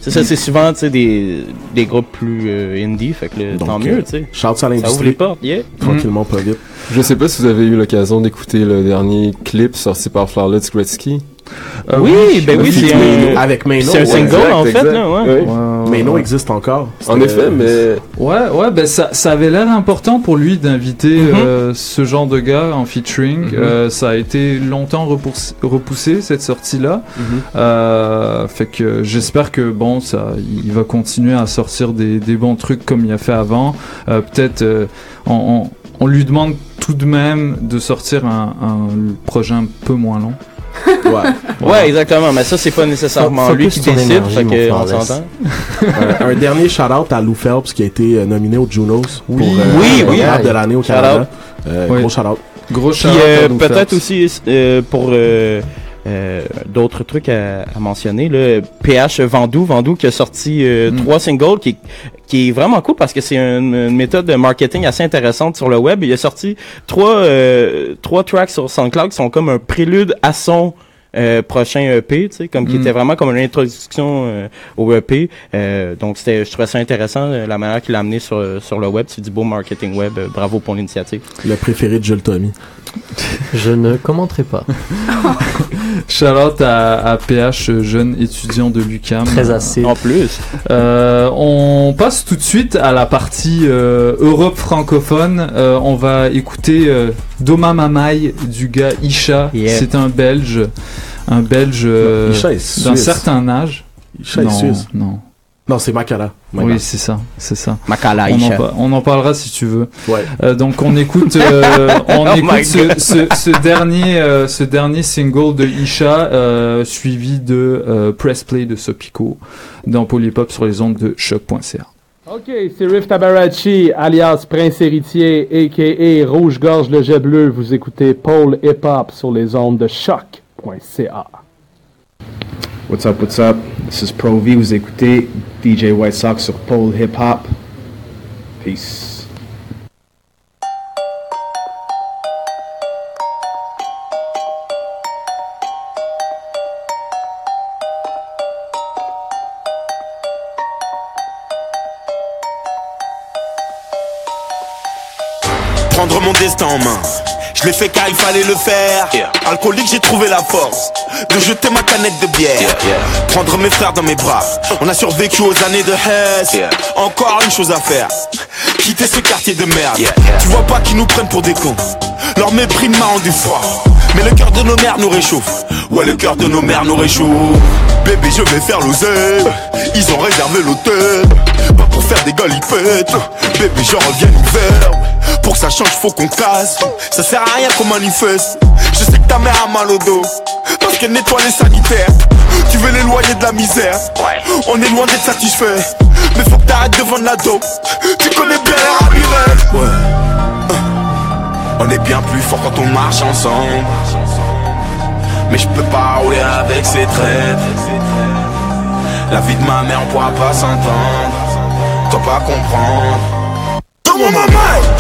Speaker 4: C'est ça, c'est souvent, tu sais, des, des groupes plus euh, indie, fait que
Speaker 6: Donc,
Speaker 4: tant
Speaker 6: euh,
Speaker 4: mieux, tu sais.
Speaker 6: Shout à
Speaker 4: Ça ouvre les
Speaker 6: l'industrie.
Speaker 4: portes, yeah.
Speaker 6: Tranquillement, pas vite.
Speaker 5: Je sais pas si vous avez eu l'occasion d'écouter le dernier clip sorti par Flawless Gretzky.
Speaker 2: Euh,
Speaker 4: oui, ben oui, c'est un...
Speaker 6: Avec Maino.
Speaker 4: C'est un
Speaker 6: ouais.
Speaker 4: single,
Speaker 5: exact,
Speaker 4: en fait,
Speaker 5: exact.
Speaker 4: là, ouais.
Speaker 5: Oui.
Speaker 6: Maino existe encore.
Speaker 5: En effet, mais
Speaker 2: Ouais, ouais, ben ça, ça avait l'air important pour lui d'inviter
Speaker 4: Mhm.
Speaker 2: euh, ce genre de gars en featuring.
Speaker 5: Mhm.
Speaker 2: Euh, ça a été longtemps repoussé, repoussé cette sortie-là.
Speaker 6: Mhm.
Speaker 2: Euh, fait que j'espère que bon, ça, il va continuer à sortir des, des bons trucs comme il a fait avant. Euh, Peut-être, euh, on, on, on lui demande tout de même de sortir un, un projet un peu moins long.
Speaker 6: Ouais.
Speaker 4: Ouais, exactement, mais ça, c'est pas nécessairement lui qui décide,
Speaker 3: énergie,
Speaker 4: fait que, on s'entend.
Speaker 6: un, un dernier shout-out à Lou Phelps qui a été euh, nominé aux Junos pour
Speaker 2: Oui,
Speaker 6: euh,
Speaker 4: oui,
Speaker 6: de l'année au Canada. Euh,
Speaker 2: Oui.
Speaker 6: Gros shout-out.
Speaker 2: Gros shout-out
Speaker 4: euh, peut-être aussi euh, pour euh, euh, d'autres trucs à, à mentionner, là, PH Vendoux, Vendoux qui a sorti euh,
Speaker 2: Mm.
Speaker 4: trois singles qui, qui est vraiment cool parce que c'est une, une méthode de marketing assez intéressante sur le web. Il a sorti trois, euh, trois tracks sur SoundCloud qui sont comme un prélude à son euh, prochain EP, tu sais, comme qui
Speaker 2: Mm.
Speaker 4: était vraiment comme une introduction euh, au EP. Euh, donc c'était, je trouvais ça intéressant euh, la manière qu'il l'a amené sur sur le web. C'est du beau marketing web. Euh, bravo pour l'initiative.
Speaker 6: Le préféré de Jules Tommy.
Speaker 3: Je ne commenterai pas.
Speaker 2: Shout-out à, à PH, jeune étudiant de l'UQAM.
Speaker 3: Très acide.
Speaker 4: En plus,
Speaker 2: Euh, on passe tout de suite à la partie euh, Europe francophone. Euh, on va écouter euh, Doma Mamaï du gars Isha.
Speaker 4: Yeah.
Speaker 2: C'est un Belge, un Belge euh,
Speaker 6: est
Speaker 2: d'un certain âge.
Speaker 6: Isha est
Speaker 2: non,
Speaker 6: suisse.
Speaker 2: non.
Speaker 6: Non, c'est Makala.
Speaker 2: Oui, c'est ça, c'est ça.
Speaker 4: Makala
Speaker 2: On en, on en parlera si tu veux.
Speaker 6: Ouais.
Speaker 2: Euh, donc on écoute, euh, on
Speaker 4: Oh
Speaker 2: écoute ce,
Speaker 4: God.
Speaker 2: ce, ce dernier, euh, ce dernier single de Isha, euh, suivi de euh, Press Play de Sopico dans Polypop sur les ondes de choc.ca.
Speaker 10: Ok, c'est Riff Tabarachi, alias Prince Héritier, a.k.a. Rouge-Gorge le Jet Bleu. Vous écoutez Paul Hip Hop sur les ondes de choc.ca.
Speaker 11: What's up, what's up? This is Pro V. Vous écoutez DJ White Sox sur Pole Hip Hop. Peace.
Speaker 12: Prendre mon destin en main. Je l'ai fait car il fallait le faire. Alcoolique, j'ai trouvé la force de jeter ma canette de bière. Prendre mes frères dans mes bras. On a survécu aux années de Hess. Encore une chose à faire. Quitter ce quartier de merde. Tu vois pas qu'ils nous prennent pour des cons. Leur mépris m'a rendu froid. Mais le cœur de nos mères nous réchauffe. Ouais, le cœur de nos mères nous réchauffe. Bébé, je vais faire l'oseille. Ils ont réservé l'hôtel. Pas pour faire des galipettes. Bébé, j'en reviens l'hiver. Pour que ça change, faut qu'on casse. Ça sert à rien qu'on manifeste. Je sais que ta mère a mal au dos. Parce qu'elle nettoie les sanitaires. Tu veux l'éloigner de la misère. On est loin d'être satisfait. Mais faut que t'arrêtes de vendre la dope. Tu connais bien les. Ouais. On est bien plus fort quand on marche ensemble. Mais je peux pas rouler avec ces traits. La vie de ma mère, on pourra pas s'entendre. Toi pas comprendre. Come on my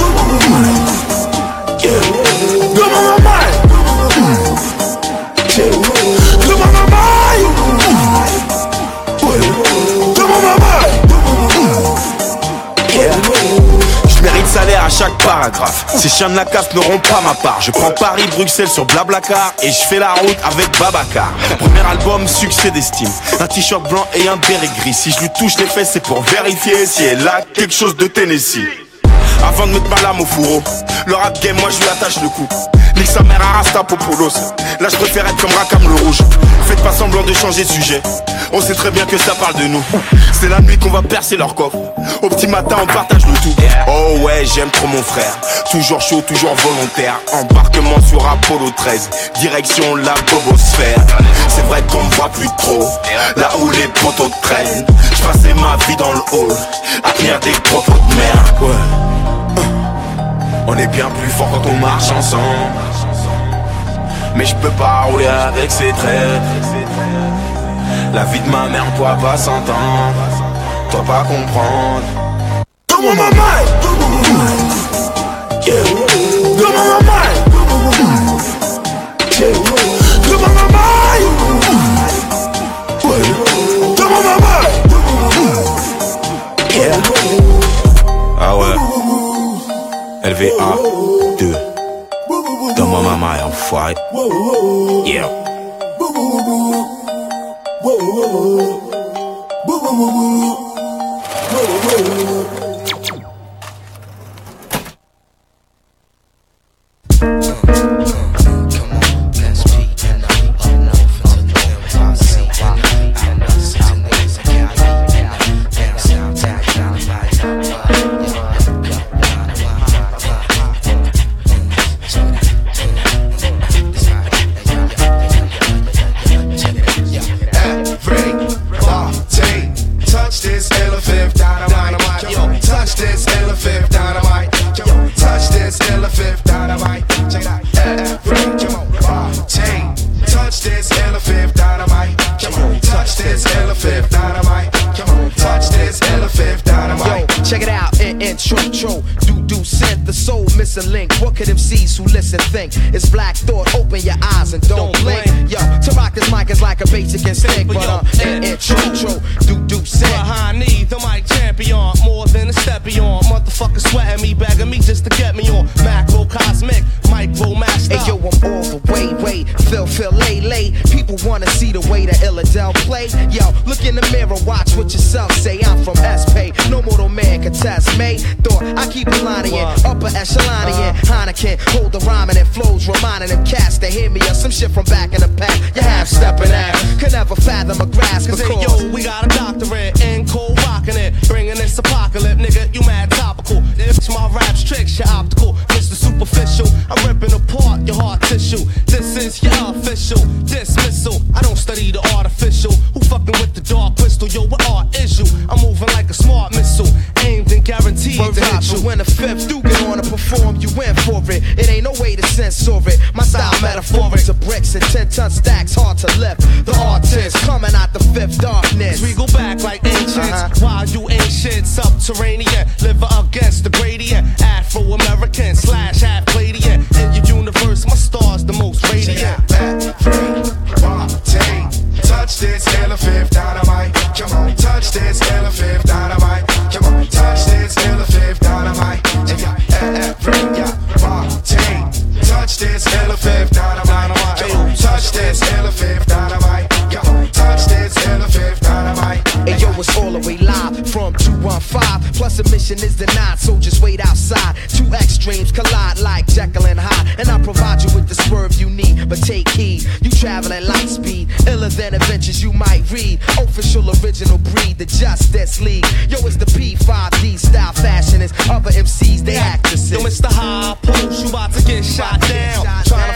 Speaker 12: à chaque paragraphe. Ces chiens de la CAF n'auront pas ma part. Je prends Paris-Bruxelles sur Blablacar et je fais la route avec Babacar. Premier album, succès d'estime. Un t-shirt blanc et un béret gris. Si je lui touche les fesses, c'est pour vérifier si elle a quelque chose de Tennessee. Avant de mettre ma lame au fourreau, le rap game, moi je lui attache le cou. Nique sa mère à Rastapopoulos. Là je préfère être comme Rakam le rouge. Faites pas semblant de changer de sujet. On sait très bien que ça parle de nous. C'est la nuit qu'on va percer leur coffre. Au petit matin, on partage le tout. Oh ouais, j'aime trop mon frère. Toujours chaud, toujours volontaire. Embarquement sur Apollo 13. Direction la bobosphère. C'est vrai qu'on me voit plus trop. Là où les poteaux traînent. Je passais ma vie dans le hall. À tenir des propos de merde. On est bien plus fort quand on marche ensemble. Mais je peux pas rouler avec ces traits. La vie de ma mère, pourra pas s'entendre. Toi pas comprendre. Yeah. LVA 2. Donne-moi ma maille, enfoiré.
Speaker 13: Yeah.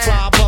Speaker 14: Fly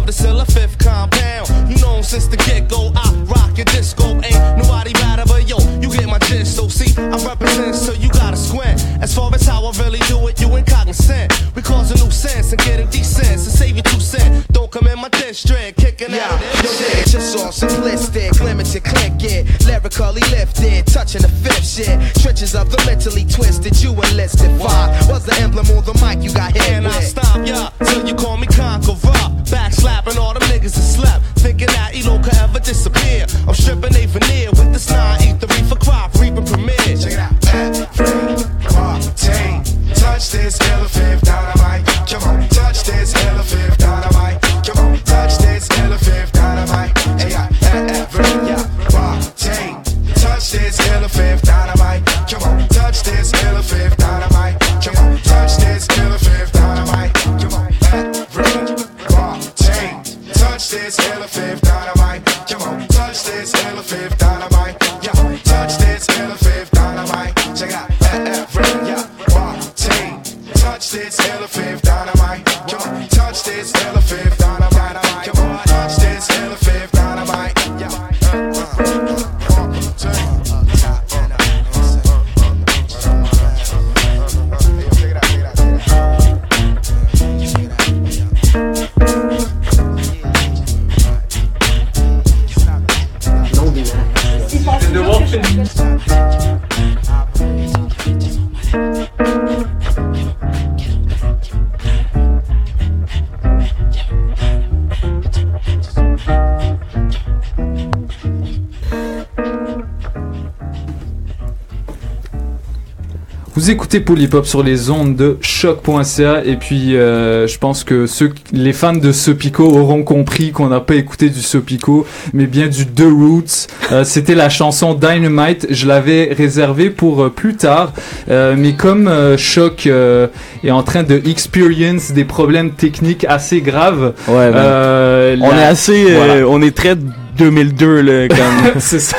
Speaker 2: écoutez Polypop sur les ondes de choc.ca et puis euh, je pense que ceux, les fans de Sopico auront compris qu'on n'a pas écouté du Sopico mais bien du The Roots. Euh, C'était la chanson Dynamite. Je l'avais réservée pour euh, plus tard, mais comme Choc est en train de experience des problèmes techniques assez graves,
Speaker 4: Ouais, ben, on
Speaker 2: la-
Speaker 4: est assez,
Speaker 2: voilà.
Speaker 4: on est très 2002 là. Comme...
Speaker 2: C'est ça.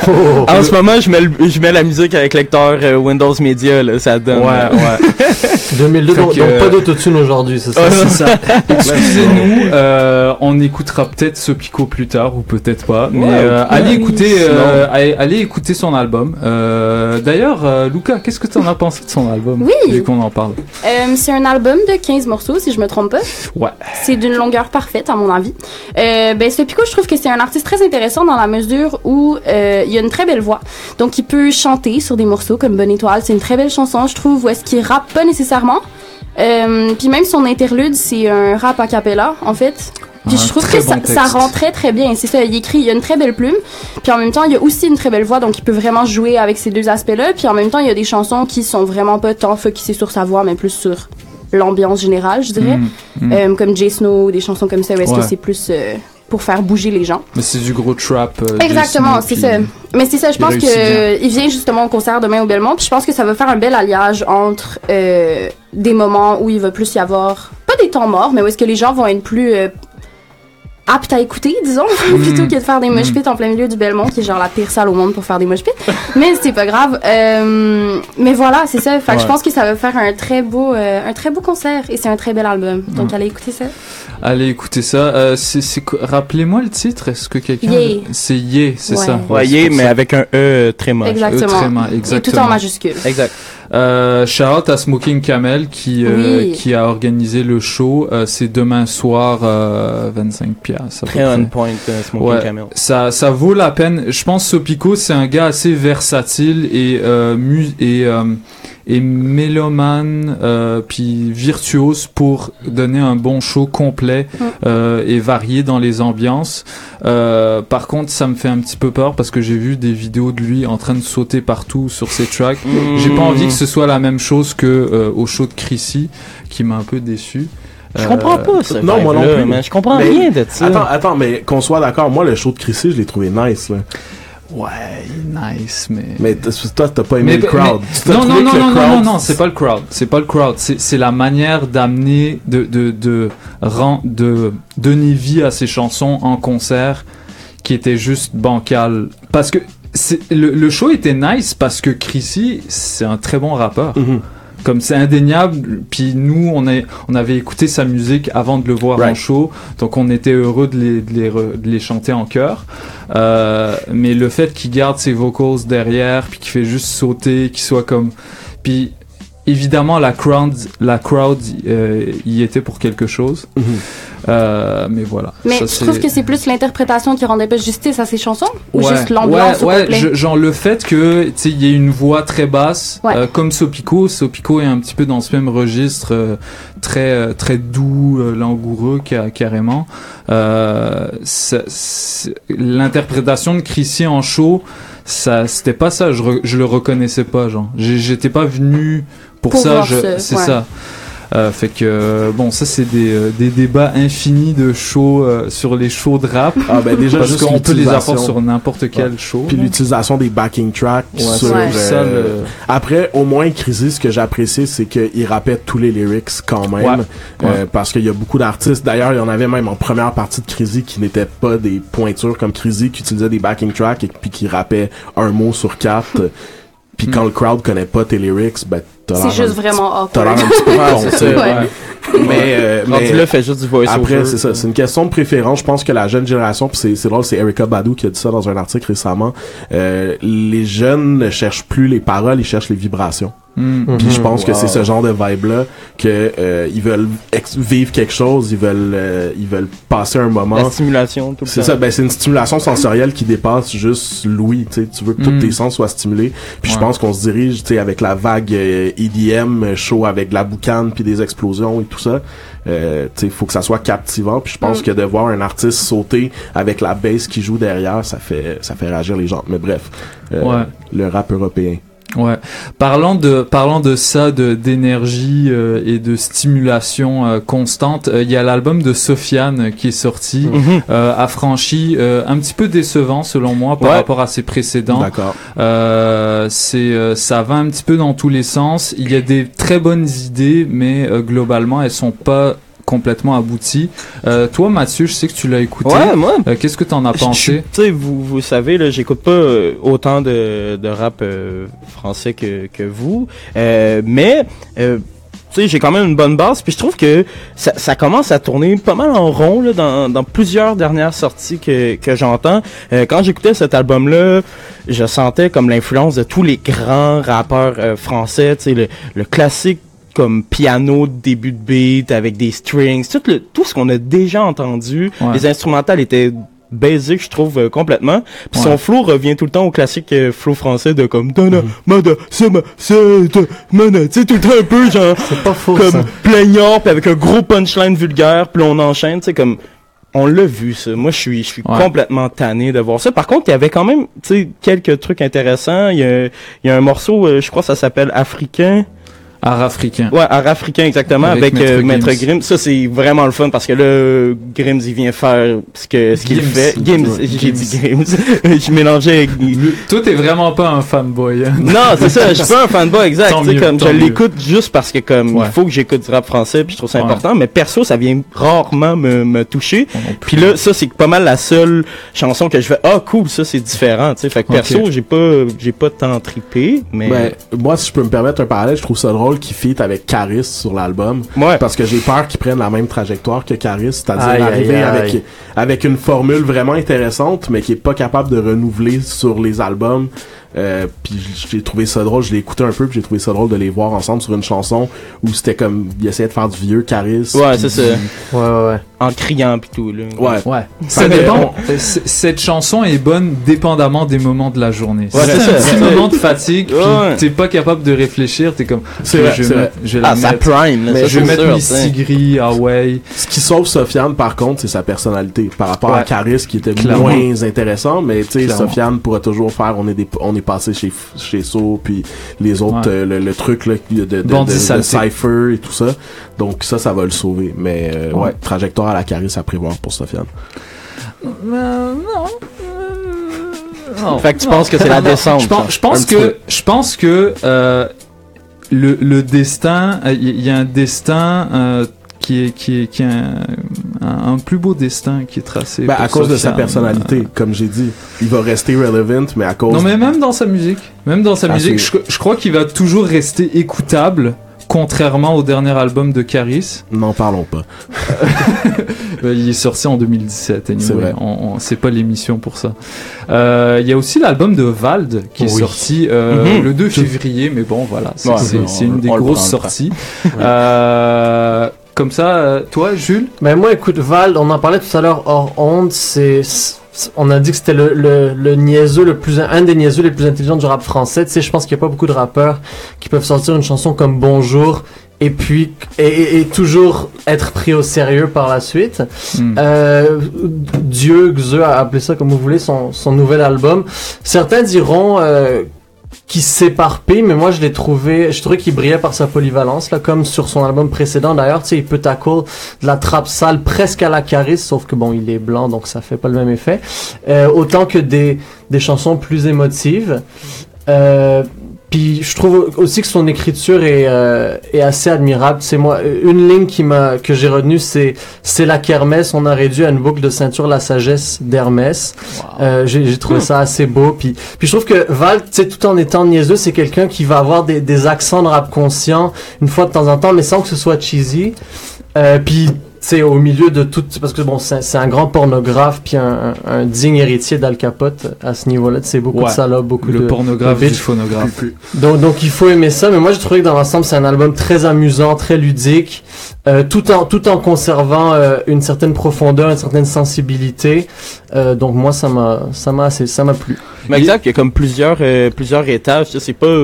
Speaker 4: En ce moment, je mets, le- je mets la musique avec lecteur euh, Windows Media là, ça donne.
Speaker 2: Ouais,
Speaker 4: euh,
Speaker 2: ouais.
Speaker 3: 2002,
Speaker 2: Fait
Speaker 3: donc,
Speaker 2: que,
Speaker 3: donc pas
Speaker 2: euh,
Speaker 3: d'autotune aujourd'hui, c'est ça?
Speaker 2: Ouais, c'est ça. Excusez-nous, euh, on écoutera peut-être ce Pico plus tard ou peut-être pas. Mais
Speaker 3: Ouais,
Speaker 2: euh, allez écouter, euh, allez, allez écouter son album. Euh, D'ailleurs, euh, Luca, qu'est-ce que tu en as pensé de son album
Speaker 9: Oui.
Speaker 2: Vu qu'on en parle?
Speaker 9: Euh, c'est un album de 15 morceaux, si je me trompe pas.
Speaker 2: Ouais.
Speaker 9: C'est d'une longueur parfaite, à mon avis. Euh, ben, ce Pico, je trouve que c'est un artiste très intéressant dans la mesure où euh, il a une très belle voix. Donc, il peut chanter sur des morceaux comme Bonne Étoile. C'est une très belle chanson, je trouve, où est-ce qu'il rappe pas nécessairement. Euh, puis même son interlude, c'est un rap a cappella, en fait. Puis je trouve que ça,
Speaker 2: bon
Speaker 9: ça rend très très bien. C'est ça, il écrit, il a une très belle plume. Puis en même temps, il y a aussi une très belle voix, donc il peut vraiment jouer avec ces deux aspects-là. Puis en même temps, il y a des chansons qui sont vraiment pas tant focusées sur sa voix, mais plus sur l'ambiance générale, je dirais.
Speaker 2: Mm, mm.
Speaker 9: Euh, comme Jay Snow, des chansons comme ça, où est-ce
Speaker 2: Ouais.
Speaker 9: que c'est plus euh, pour faire bouger les gens.
Speaker 2: Mais c'est du gros trap. euh,
Speaker 9: Exactement, c'est ça.
Speaker 2: puis-
Speaker 9: Mais c'est ça, je pense
Speaker 2: réussit bien.
Speaker 9: que il vient justement au concert demain au Belmont, puis je pense que ça va faire un bel alliage entre euh, des moments où il va plus y avoir pas des temps morts, mais où est-ce que les gens vont être plus aptes à écouter, disons, plutôt que de faire des mosh pits en plein milieu du Belmont, qui est genre la pire salle au monde pour faire des mosh pits. mais c'est pas grave. Euh, mais voilà, c'est ça. Fait que je pense que ça va faire un très beau, euh, un très beau concert et c'est un très bel album. Donc
Speaker 2: Mm.
Speaker 9: allez écouter ça.
Speaker 2: Allez écouter ça. Euh, c'est- Rappelez-moi le titre. Est-ce que quelqu'un
Speaker 9: Yeah.
Speaker 2: C'est Yeah, c'est
Speaker 9: Ouais.
Speaker 2: ça?
Speaker 4: Ouais,
Speaker 2: pour
Speaker 4: mais
Speaker 2: ça.
Speaker 4: avec un E très moche.
Speaker 9: Exactement. Et
Speaker 2: exactement.
Speaker 9: tout en majuscule.
Speaker 4: Exact.
Speaker 2: Euh, shout out à Smoking Camel qui, euh,
Speaker 9: Oui.
Speaker 2: qui a organisé le show. Euh, c'est demain soir, euh, 25 piastres.
Speaker 4: Très on point, euh, Smoking
Speaker 2: Ouais,
Speaker 4: Camel.
Speaker 2: Ça, ça vaut la peine. Je pense que Sopico, c'est un gars assez versatile et, euh, mu et, euh, et mélomane, euh, puis virtuose pour donner un bon show complet
Speaker 9: Mm.
Speaker 2: euh, et varié dans les ambiances. Euh, par contre, ça me fait un petit peu peur parce que j'ai vu des vidéos de lui en train de sauter partout sur ses tracks.
Speaker 4: Mm.
Speaker 2: J'ai pas envie que ce soit la même chose que euh, au show de Chrissy, qui m'a un peu déçu.
Speaker 4: Je comprends pas ça.
Speaker 6: Non, moi non plus.
Speaker 4: Mais je comprends
Speaker 6: Mais-
Speaker 4: rien de ça.
Speaker 6: Attends, attends, mais qu'on soit d'accord, moi, le show de Chrissy, je l'ai trouvé nice, là.
Speaker 2: Ouais, nice, mais.
Speaker 6: Mais toi, t'as pas aimé
Speaker 2: Mais-
Speaker 6: le crowd.
Speaker 2: mais- non, non, non, non, non, non, non, c'est pas le crowd. C'est pas le crowd. C'est la manière d'amener, de, de, de, de donner vie à ces chansons en concert qui était juste bancal. Parce que le, le show était nice parce que Chrissy, c'est un très bon rappeur.
Speaker 6: Mhm.
Speaker 2: Comme c'est indéniable, puis nous on, est, on avait écouté sa musique avant de le voir en show, donc on était heureux de les, de les, re- de les chanter en chœur. Euh, mais le fait qu'il garde ses vocals derrière, puis qu'il fait juste sauter, qu'il soit comme, puis évidemment la crowd, la crowd euh, y était pour quelque chose. Euh, mais voilà.
Speaker 9: Mais
Speaker 2: Ça,
Speaker 9: tu
Speaker 2: c'est-
Speaker 9: trouves que c'est plus l'interprétation qui rendait pas justice à ces chansons ou
Speaker 2: Ouais,
Speaker 9: juste l'ambiance
Speaker 2: ouais, ouais, je- genre le fait que tu sais il y ait une voix très basse
Speaker 9: Ouais.
Speaker 2: euh, comme Sopico. Sopico est un petit peu dans ce même registre euh, très euh, très doux euh, langoureux ca- carrément. Euh, ça- c'est- l'interprétation de Chrissy en show ça c'était pas ça. Je, re- je le reconnaissais pas genre. J'étais pas venu pour,
Speaker 9: Pour
Speaker 2: ça
Speaker 9: voir
Speaker 2: je-
Speaker 9: ce-
Speaker 2: c'est
Speaker 9: ouais.
Speaker 2: ça euh, fait que euh, bon ça c'est des, euh, des débats infinis de shows euh, sur les shows de rap
Speaker 6: Ah ben déjà
Speaker 2: parce qu'on peut les avoir sur n'importe quel
Speaker 6: Ouais.
Speaker 2: show
Speaker 6: Puis l'utilisation des backing tracks
Speaker 2: Ouais,
Speaker 6: sur
Speaker 2: c'est
Speaker 6: euh,
Speaker 2: ça, le-
Speaker 6: Après, au moins Crazy, ce que j'appréciais, c'est qu'il rappait tous les lyrics quand même.
Speaker 2: Ouais.
Speaker 6: Euh,
Speaker 2: Ouais.
Speaker 6: parce qu'il y a beaucoup d'artistes. D'ailleurs, il y en avait même en première partie de Crazy qui n'étaient pas des pointures comme Crazy, qui utilisaient des backing tracks et puis qui rappaient un mot sur quatre. Puis quand le crowd connaît pas tes lyrics, ben t'as
Speaker 9: C'est juste
Speaker 6: un-
Speaker 9: vraiment
Speaker 6: T'as l'air un petit peu
Speaker 4: Ouais,
Speaker 6: con,
Speaker 4: c'est
Speaker 6: tu sais. Mais, euh, mais
Speaker 4: là, fait juste du voice-over.
Speaker 6: Après, c'est ça. C'est une question de préférence. Je pense que la jeune génération, puis c'est, c'est drôle, c'est Erika Badu qui a dit ça dans un article récemment. euh, les jeunes ne cherchent plus les paroles, ils cherchent les vibrations.
Speaker 2: Mm.
Speaker 6: Puis je
Speaker 2: Mhm.
Speaker 6: pense que c'est ce genre de vibe là que euh, ils veulent ex- vivre quelque chose, ils veulent euh, ils veulent passer un moment.
Speaker 4: La stimulation, tout
Speaker 6: C'est ça, ben c'est une stimulation sensorielle qui dépasse juste l'ouïe, tu sais, tu veux que tous
Speaker 4: Mm.
Speaker 6: tes sens soient stimulés. Puis je pense qu'on se dirige, tu sais, avec la vague euh, EDM chaud avec de la boucane puis des explosions et tout ça. Euh, tu sais, faut que ça soit captivant. Puis je pense
Speaker 2: Mm.
Speaker 6: que de voir un artiste sauter avec la bass qui joue derrière, ça fait ça fait réagir les gens. Mais bref, euh,
Speaker 2: Ouais.
Speaker 6: le rap européen.
Speaker 2: Ouais. Parlant de parlant de ça, de d'énergie euh, et de stimulation euh, constante, euh, il y a l'album de Sofiane qui est sorti,
Speaker 6: Mhm.
Speaker 2: euh, affranchi, euh, un petit peu décevant selon moi par
Speaker 6: Ouais.
Speaker 2: rapport à ses précédents.
Speaker 6: D'accord.
Speaker 2: Euh, c'est euh, ça va un petit peu dans tous les sens. Il y a des très bonnes idées, mais euh, globalement elles sont pas complètement abouties. Euh, toi, Mathieu, je sais que tu l'as écouté.
Speaker 4: Ouais, moi.
Speaker 2: Euh, Qu'est-ce que t'en as pensé?
Speaker 4: Tu sais, vous, vous savez, là, j'écoute pas euh, autant de, de rap euh, français que, que vous, mais tu sais, j'ai quand même une bonne base, puis je trouve que ça, ça commence à tourner pas mal en rond là, dans, dans plusieurs dernières sorties que, que j'entends. Euh, quand j'écoutais cet album-là, je sentais comme l'influence de tous les grands rappeurs euh, français, tu sais, le, le classique comme piano début de beat avec des strings, tout, le, tout ce qu'on a déjà entendu.
Speaker 2: Ouais.
Speaker 4: Les instrumentales étaient basic je trouve euh, complètement puis
Speaker 2: Ouais.
Speaker 4: son flow revient tout le temps au classique euh, flow français de comme donna mada sama c'est mana tu sais tout le temps un peu genre comme
Speaker 3: ça.
Speaker 4: plaignard puis avec un gros punchline vulgaire puis on enchaîne tu sais comme on l'a vu ça. Moi je suis je suis
Speaker 2: Ouais.
Speaker 4: complètement tanné de voir ça. Par contre, il y avait quand même tu sais quelques trucs intéressants, il y a il y a un morceau euh, je crois que ça s'appelle Africain
Speaker 2: Art africain.
Speaker 4: Ouais, art africain exactement avec,
Speaker 2: Avec
Speaker 4: euh,
Speaker 2: Maître
Speaker 4: Maître. Grimm. Ça c'est vraiment le fun parce que là Grimm il vient faire ce que ce qu'il fait.
Speaker 2: Ouais,
Speaker 4: j'ai dit Grimm. je mélangeais avec
Speaker 2: Toi, t'es vraiment pas un fanboy. hein.
Speaker 4: non, c'est ça, je suis pas un fanboy exact,
Speaker 2: Tant mieux,
Speaker 4: comme
Speaker 2: tant
Speaker 4: je l'écoute juste parce que comme
Speaker 2: Ouais.
Speaker 4: il faut que j'écoute du rap français puis je trouve ça
Speaker 2: Ouais.
Speaker 4: important, mais perso ça vient rarement me, me toucher. Puis là ça c'est pas mal la seule chanson que je fais ah cool, ça c'est différent, tu sais. Fait que perso, j'ai pas j'ai pas tant trippé, mais
Speaker 6: Ben, moi, si je peux me permettre un parallèle, je trouve ça drôle qu'il fit avec Caris sur l'album.
Speaker 4: Ouais.
Speaker 6: Parce que j'ai peur qu'ils prennent la même trajectoire que Caris, c'est-à-dire arriver
Speaker 3: aïe, aïe.
Speaker 6: avec, avec une formule vraiment intéressante, mais qui est pas capable de renouveler sur les albums. Euh, puis j'ai trouvé ça drôle, je l'ai écouté un peu, puis j'ai trouvé ça drôle de les voir ensemble sur une chanson où c'était comme, ils essayaient de faire du vieux Caris.
Speaker 4: Ouais, c'est ça.
Speaker 6: du-
Speaker 3: Ouais, ouais, ouais.
Speaker 4: en criant puis tout là.
Speaker 6: Ouais.
Speaker 2: Ouais.
Speaker 6: Ça
Speaker 2: Ça dépend. Cette chanson est bonne dépendamment des moments de la journée.
Speaker 4: Ouais, c'est
Speaker 2: c'est
Speaker 4: ça.
Speaker 2: un petit moment de fatigue, puis
Speaker 4: Ouais.
Speaker 2: t'es pas capable de réfléchir, t'es comme.
Speaker 6: C'est vrai,
Speaker 2: je vais
Speaker 6: c'est
Speaker 2: mettre- je vais la
Speaker 4: Ah, ça
Speaker 2: mettre.
Speaker 4: prime là,
Speaker 6: Mais
Speaker 4: ça,
Speaker 2: je vais mettre
Speaker 4: tu sais.
Speaker 2: Gris, ah ouais.
Speaker 6: Ce qui sauve Sofiane, par contre, c'est sa personnalité. Par rapport à. Caris, qui était
Speaker 2: Clairement.
Speaker 6: moins intéressant, mais tu sais. Sofiane pourra toujours faire, on est des, on est passé chez, chez So, puis les autres,
Speaker 2: Ouais.
Speaker 6: euh, le, le truc, là, de, de, de,
Speaker 2: Bandit
Speaker 6: de- de
Speaker 2: saleté.
Speaker 6: Cypher et tout ça. Donc ça, ça va le sauver. Mais, euh, ouais.
Speaker 2: Ouais.
Speaker 6: trajectoire à la Caris à prévoir pour Sofiane.
Speaker 2: non. Non,
Speaker 4: Fait que tu
Speaker 2: non.
Speaker 4: penses que c'est la descente,
Speaker 2: Je pense, je
Speaker 4: petit
Speaker 2: que, je pense que euh, le, le destin, euh, il y a un destin euh, qui est qui est qui est un, un, un plus beau destin qui est tracé.
Speaker 6: Ben, à cause de sa personnalité, comme j'ai dit. Il va rester relevant, mais à cause.
Speaker 2: Non, mais même dans sa musique, même dans sa
Speaker 6: Ah,
Speaker 2: musique, je, crois qu'il va toujours rester écoutable. Contrairement au dernier album de Caris.
Speaker 6: N'en parlons pas.
Speaker 2: Euh, il est sorti en 2017. anyway.
Speaker 6: C'est vrai.
Speaker 2: On, on- c'est pas l'émission pour ça. Euh, Il y a aussi l'album de Vald qui est
Speaker 4: Oui.
Speaker 2: sorti euh,
Speaker 4: Mhm.
Speaker 2: le 2 février, mais bon voilà, c'est
Speaker 4: Ouais,
Speaker 2: une des grosses sorties. Euh, comme ça, euh, toi, Jules
Speaker 3: Ben moi, écoute, Val, on en parlait tout à l'heure hors onde, c'est... On a dit que c'était le, le, le niaiseux le plus... Un des niaiseux les plus intelligents du rap français. Tu sais, je pense qu'il n'y a pas beaucoup de rappeurs qui peuvent sortir une chanson comme Bonjour et puis... Et, et- et toujours être pris au sérieux par la suite.
Speaker 2: Hmm.
Speaker 3: Euh, Dieu, Xe, appelez ça comme vous voulez, son, son nouvel album. Certains diront... Euh, qui s'éparpille, mais moi je l'ai trouvé, je trouvais qu'il brillait par sa polyvalence, là, comme sur son album précédent. D'ailleurs, tu sais, il peut tackle de la trappe sale presque à la Caris, sauf que bon, il est blanc, donc ça fait pas le même effet. Euh, autant que des, des chansons plus émotives. Euh, puis je trouve aussi que son écriture est, euh, est assez admirable. C'est moi une ligne qui m'a que j'ai retenue, c'est c'est la kermesse. On a réduit à une boucle de ceinture la sagesse d'Hermès. Euh, j'ai j'ai trouvé ça assez beau. Puis puis je trouve que Val, tu sais, tout en étant niaiseux, c'est quelqu'un qui va avoir des, des accents de rap conscient une fois de temps en temps, mais sans que ce soit cheesy. Euh, puis c'est au milieu de tout parce que bon c'est c'est un grand pornographe puis un, un, un digne héritier d'Al Capote à ce niveau-là c'est beaucoup
Speaker 2: Ouais.
Speaker 3: de salopes beaucoup
Speaker 2: Le
Speaker 3: de
Speaker 2: pornographe
Speaker 3: de
Speaker 2: du phonographe.
Speaker 3: donc donc il faut aimer ça mais moi je trouvais que dans l'ensemble c'est un album très amusant très ludique euh, tout en tout en conservant euh, une certaine profondeur une certaine sensibilité Euh, donc moi ça m'a ça m'a assez ça m'a plu
Speaker 4: Mais exact, il y a comme plusieurs euh, plusieurs étages. tu sais, C'est pas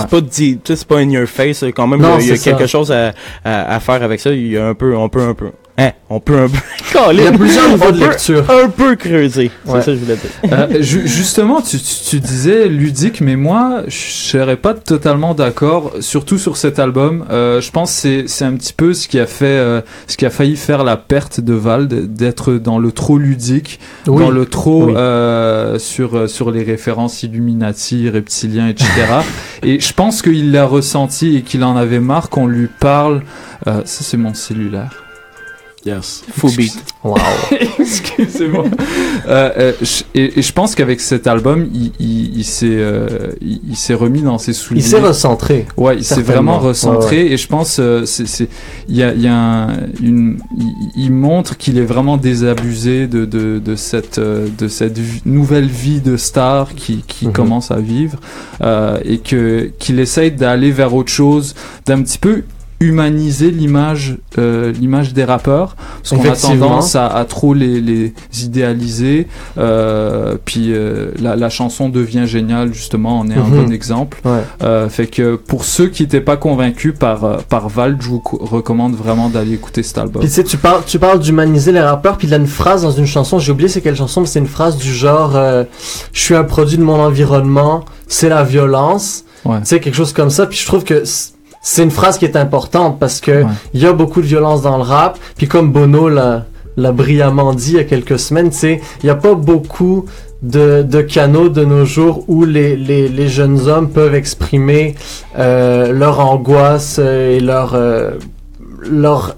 Speaker 4: c'est pas dit, sais, c'est pas in your face. euh, Quand même,
Speaker 3: Non,
Speaker 4: il y a, il y a
Speaker 3: c'est ça.
Speaker 4: quelque chose à, à, à faire avec ça. Il y a un peu, on peut un peu. Hein, on peut un peu.
Speaker 3: Il y a plusieurs niveaux
Speaker 4: On
Speaker 3: de
Speaker 4: peut
Speaker 3: lecture.
Speaker 4: Un peu creuser. C'est
Speaker 3: Ouais.
Speaker 4: ça que je voulais dire.
Speaker 2: Euh, ju- justement, tu, tu, tu disais ludique, mais moi, je serais pas totalement d'accord, surtout sur cet album. Euh, je pense que c'est c'est un petit peu ce qui a fait, euh, ce qui a failli faire la perte de Vald, d'être dans le trop ludique,
Speaker 3: Oui.
Speaker 2: dans le trop
Speaker 3: Oui.
Speaker 2: euh, sur euh, sur les références Illuminati, reptiliens, etc. et je pense qu'il l'a ressenti et qu'il en avait marre qu'on lui parle. Euh, ça, c'est mon cellulaire.
Speaker 6: Yes.
Speaker 4: Full beat.
Speaker 3: Wow.
Speaker 2: Excusez-moi. Euh, euh, je- et, et je pense qu'avec cet album, il, il, il s'est, euh, il, il s'est remis dans ses souliers.
Speaker 3: il s'est recentré
Speaker 2: Ouais, il s'est vraiment recentré
Speaker 3: Ouais, ouais.
Speaker 2: et je pense euh, c'est c'est il y a il y a un- une il, il montre qu'il est vraiment désabusé de de de cette euh, de cette nouvelle vie de star qui qui
Speaker 3: Mhm.
Speaker 2: commence à vivre euh, et que qu'il essaye d'aller vers autre chose, d'un petit peu humaniser l'image euh, l'image des rappeurs parce qu'on a tendance à, à trop les, les idéaliser euh, puis euh, la, la chanson devient géniale justement on est un
Speaker 3: Mhm.
Speaker 2: bon exemple
Speaker 3: Ouais.
Speaker 2: euh, fait que pour ceux qui n'étaient pas convaincus par euh, par Val je vous co- recommande vraiment d'aller écouter cet album
Speaker 3: Puis tu sais, tu parles, tu parles d'humaniser les rappeurs, puis il y a une phrase dans une chanson, j'ai oublié c'est quelle chanson, mais c'est une phrase du genre euh, Je suis un produit de mon environnement, c'est la violence.
Speaker 2: Ouais.
Speaker 3: Tu sais, quelque chose comme ça. Puis je trouve que c'est une phrase qui est importante parce que il y a beaucoup de violence dans le rap. Puis comme Bono l'a l'a brillamment dit il y a quelques semaines, sais, il n'y a pas beaucoup de, de canaux de nos jours où les, les, les jeunes hommes peuvent exprimer euh, leur angoisse et leur, euh, leur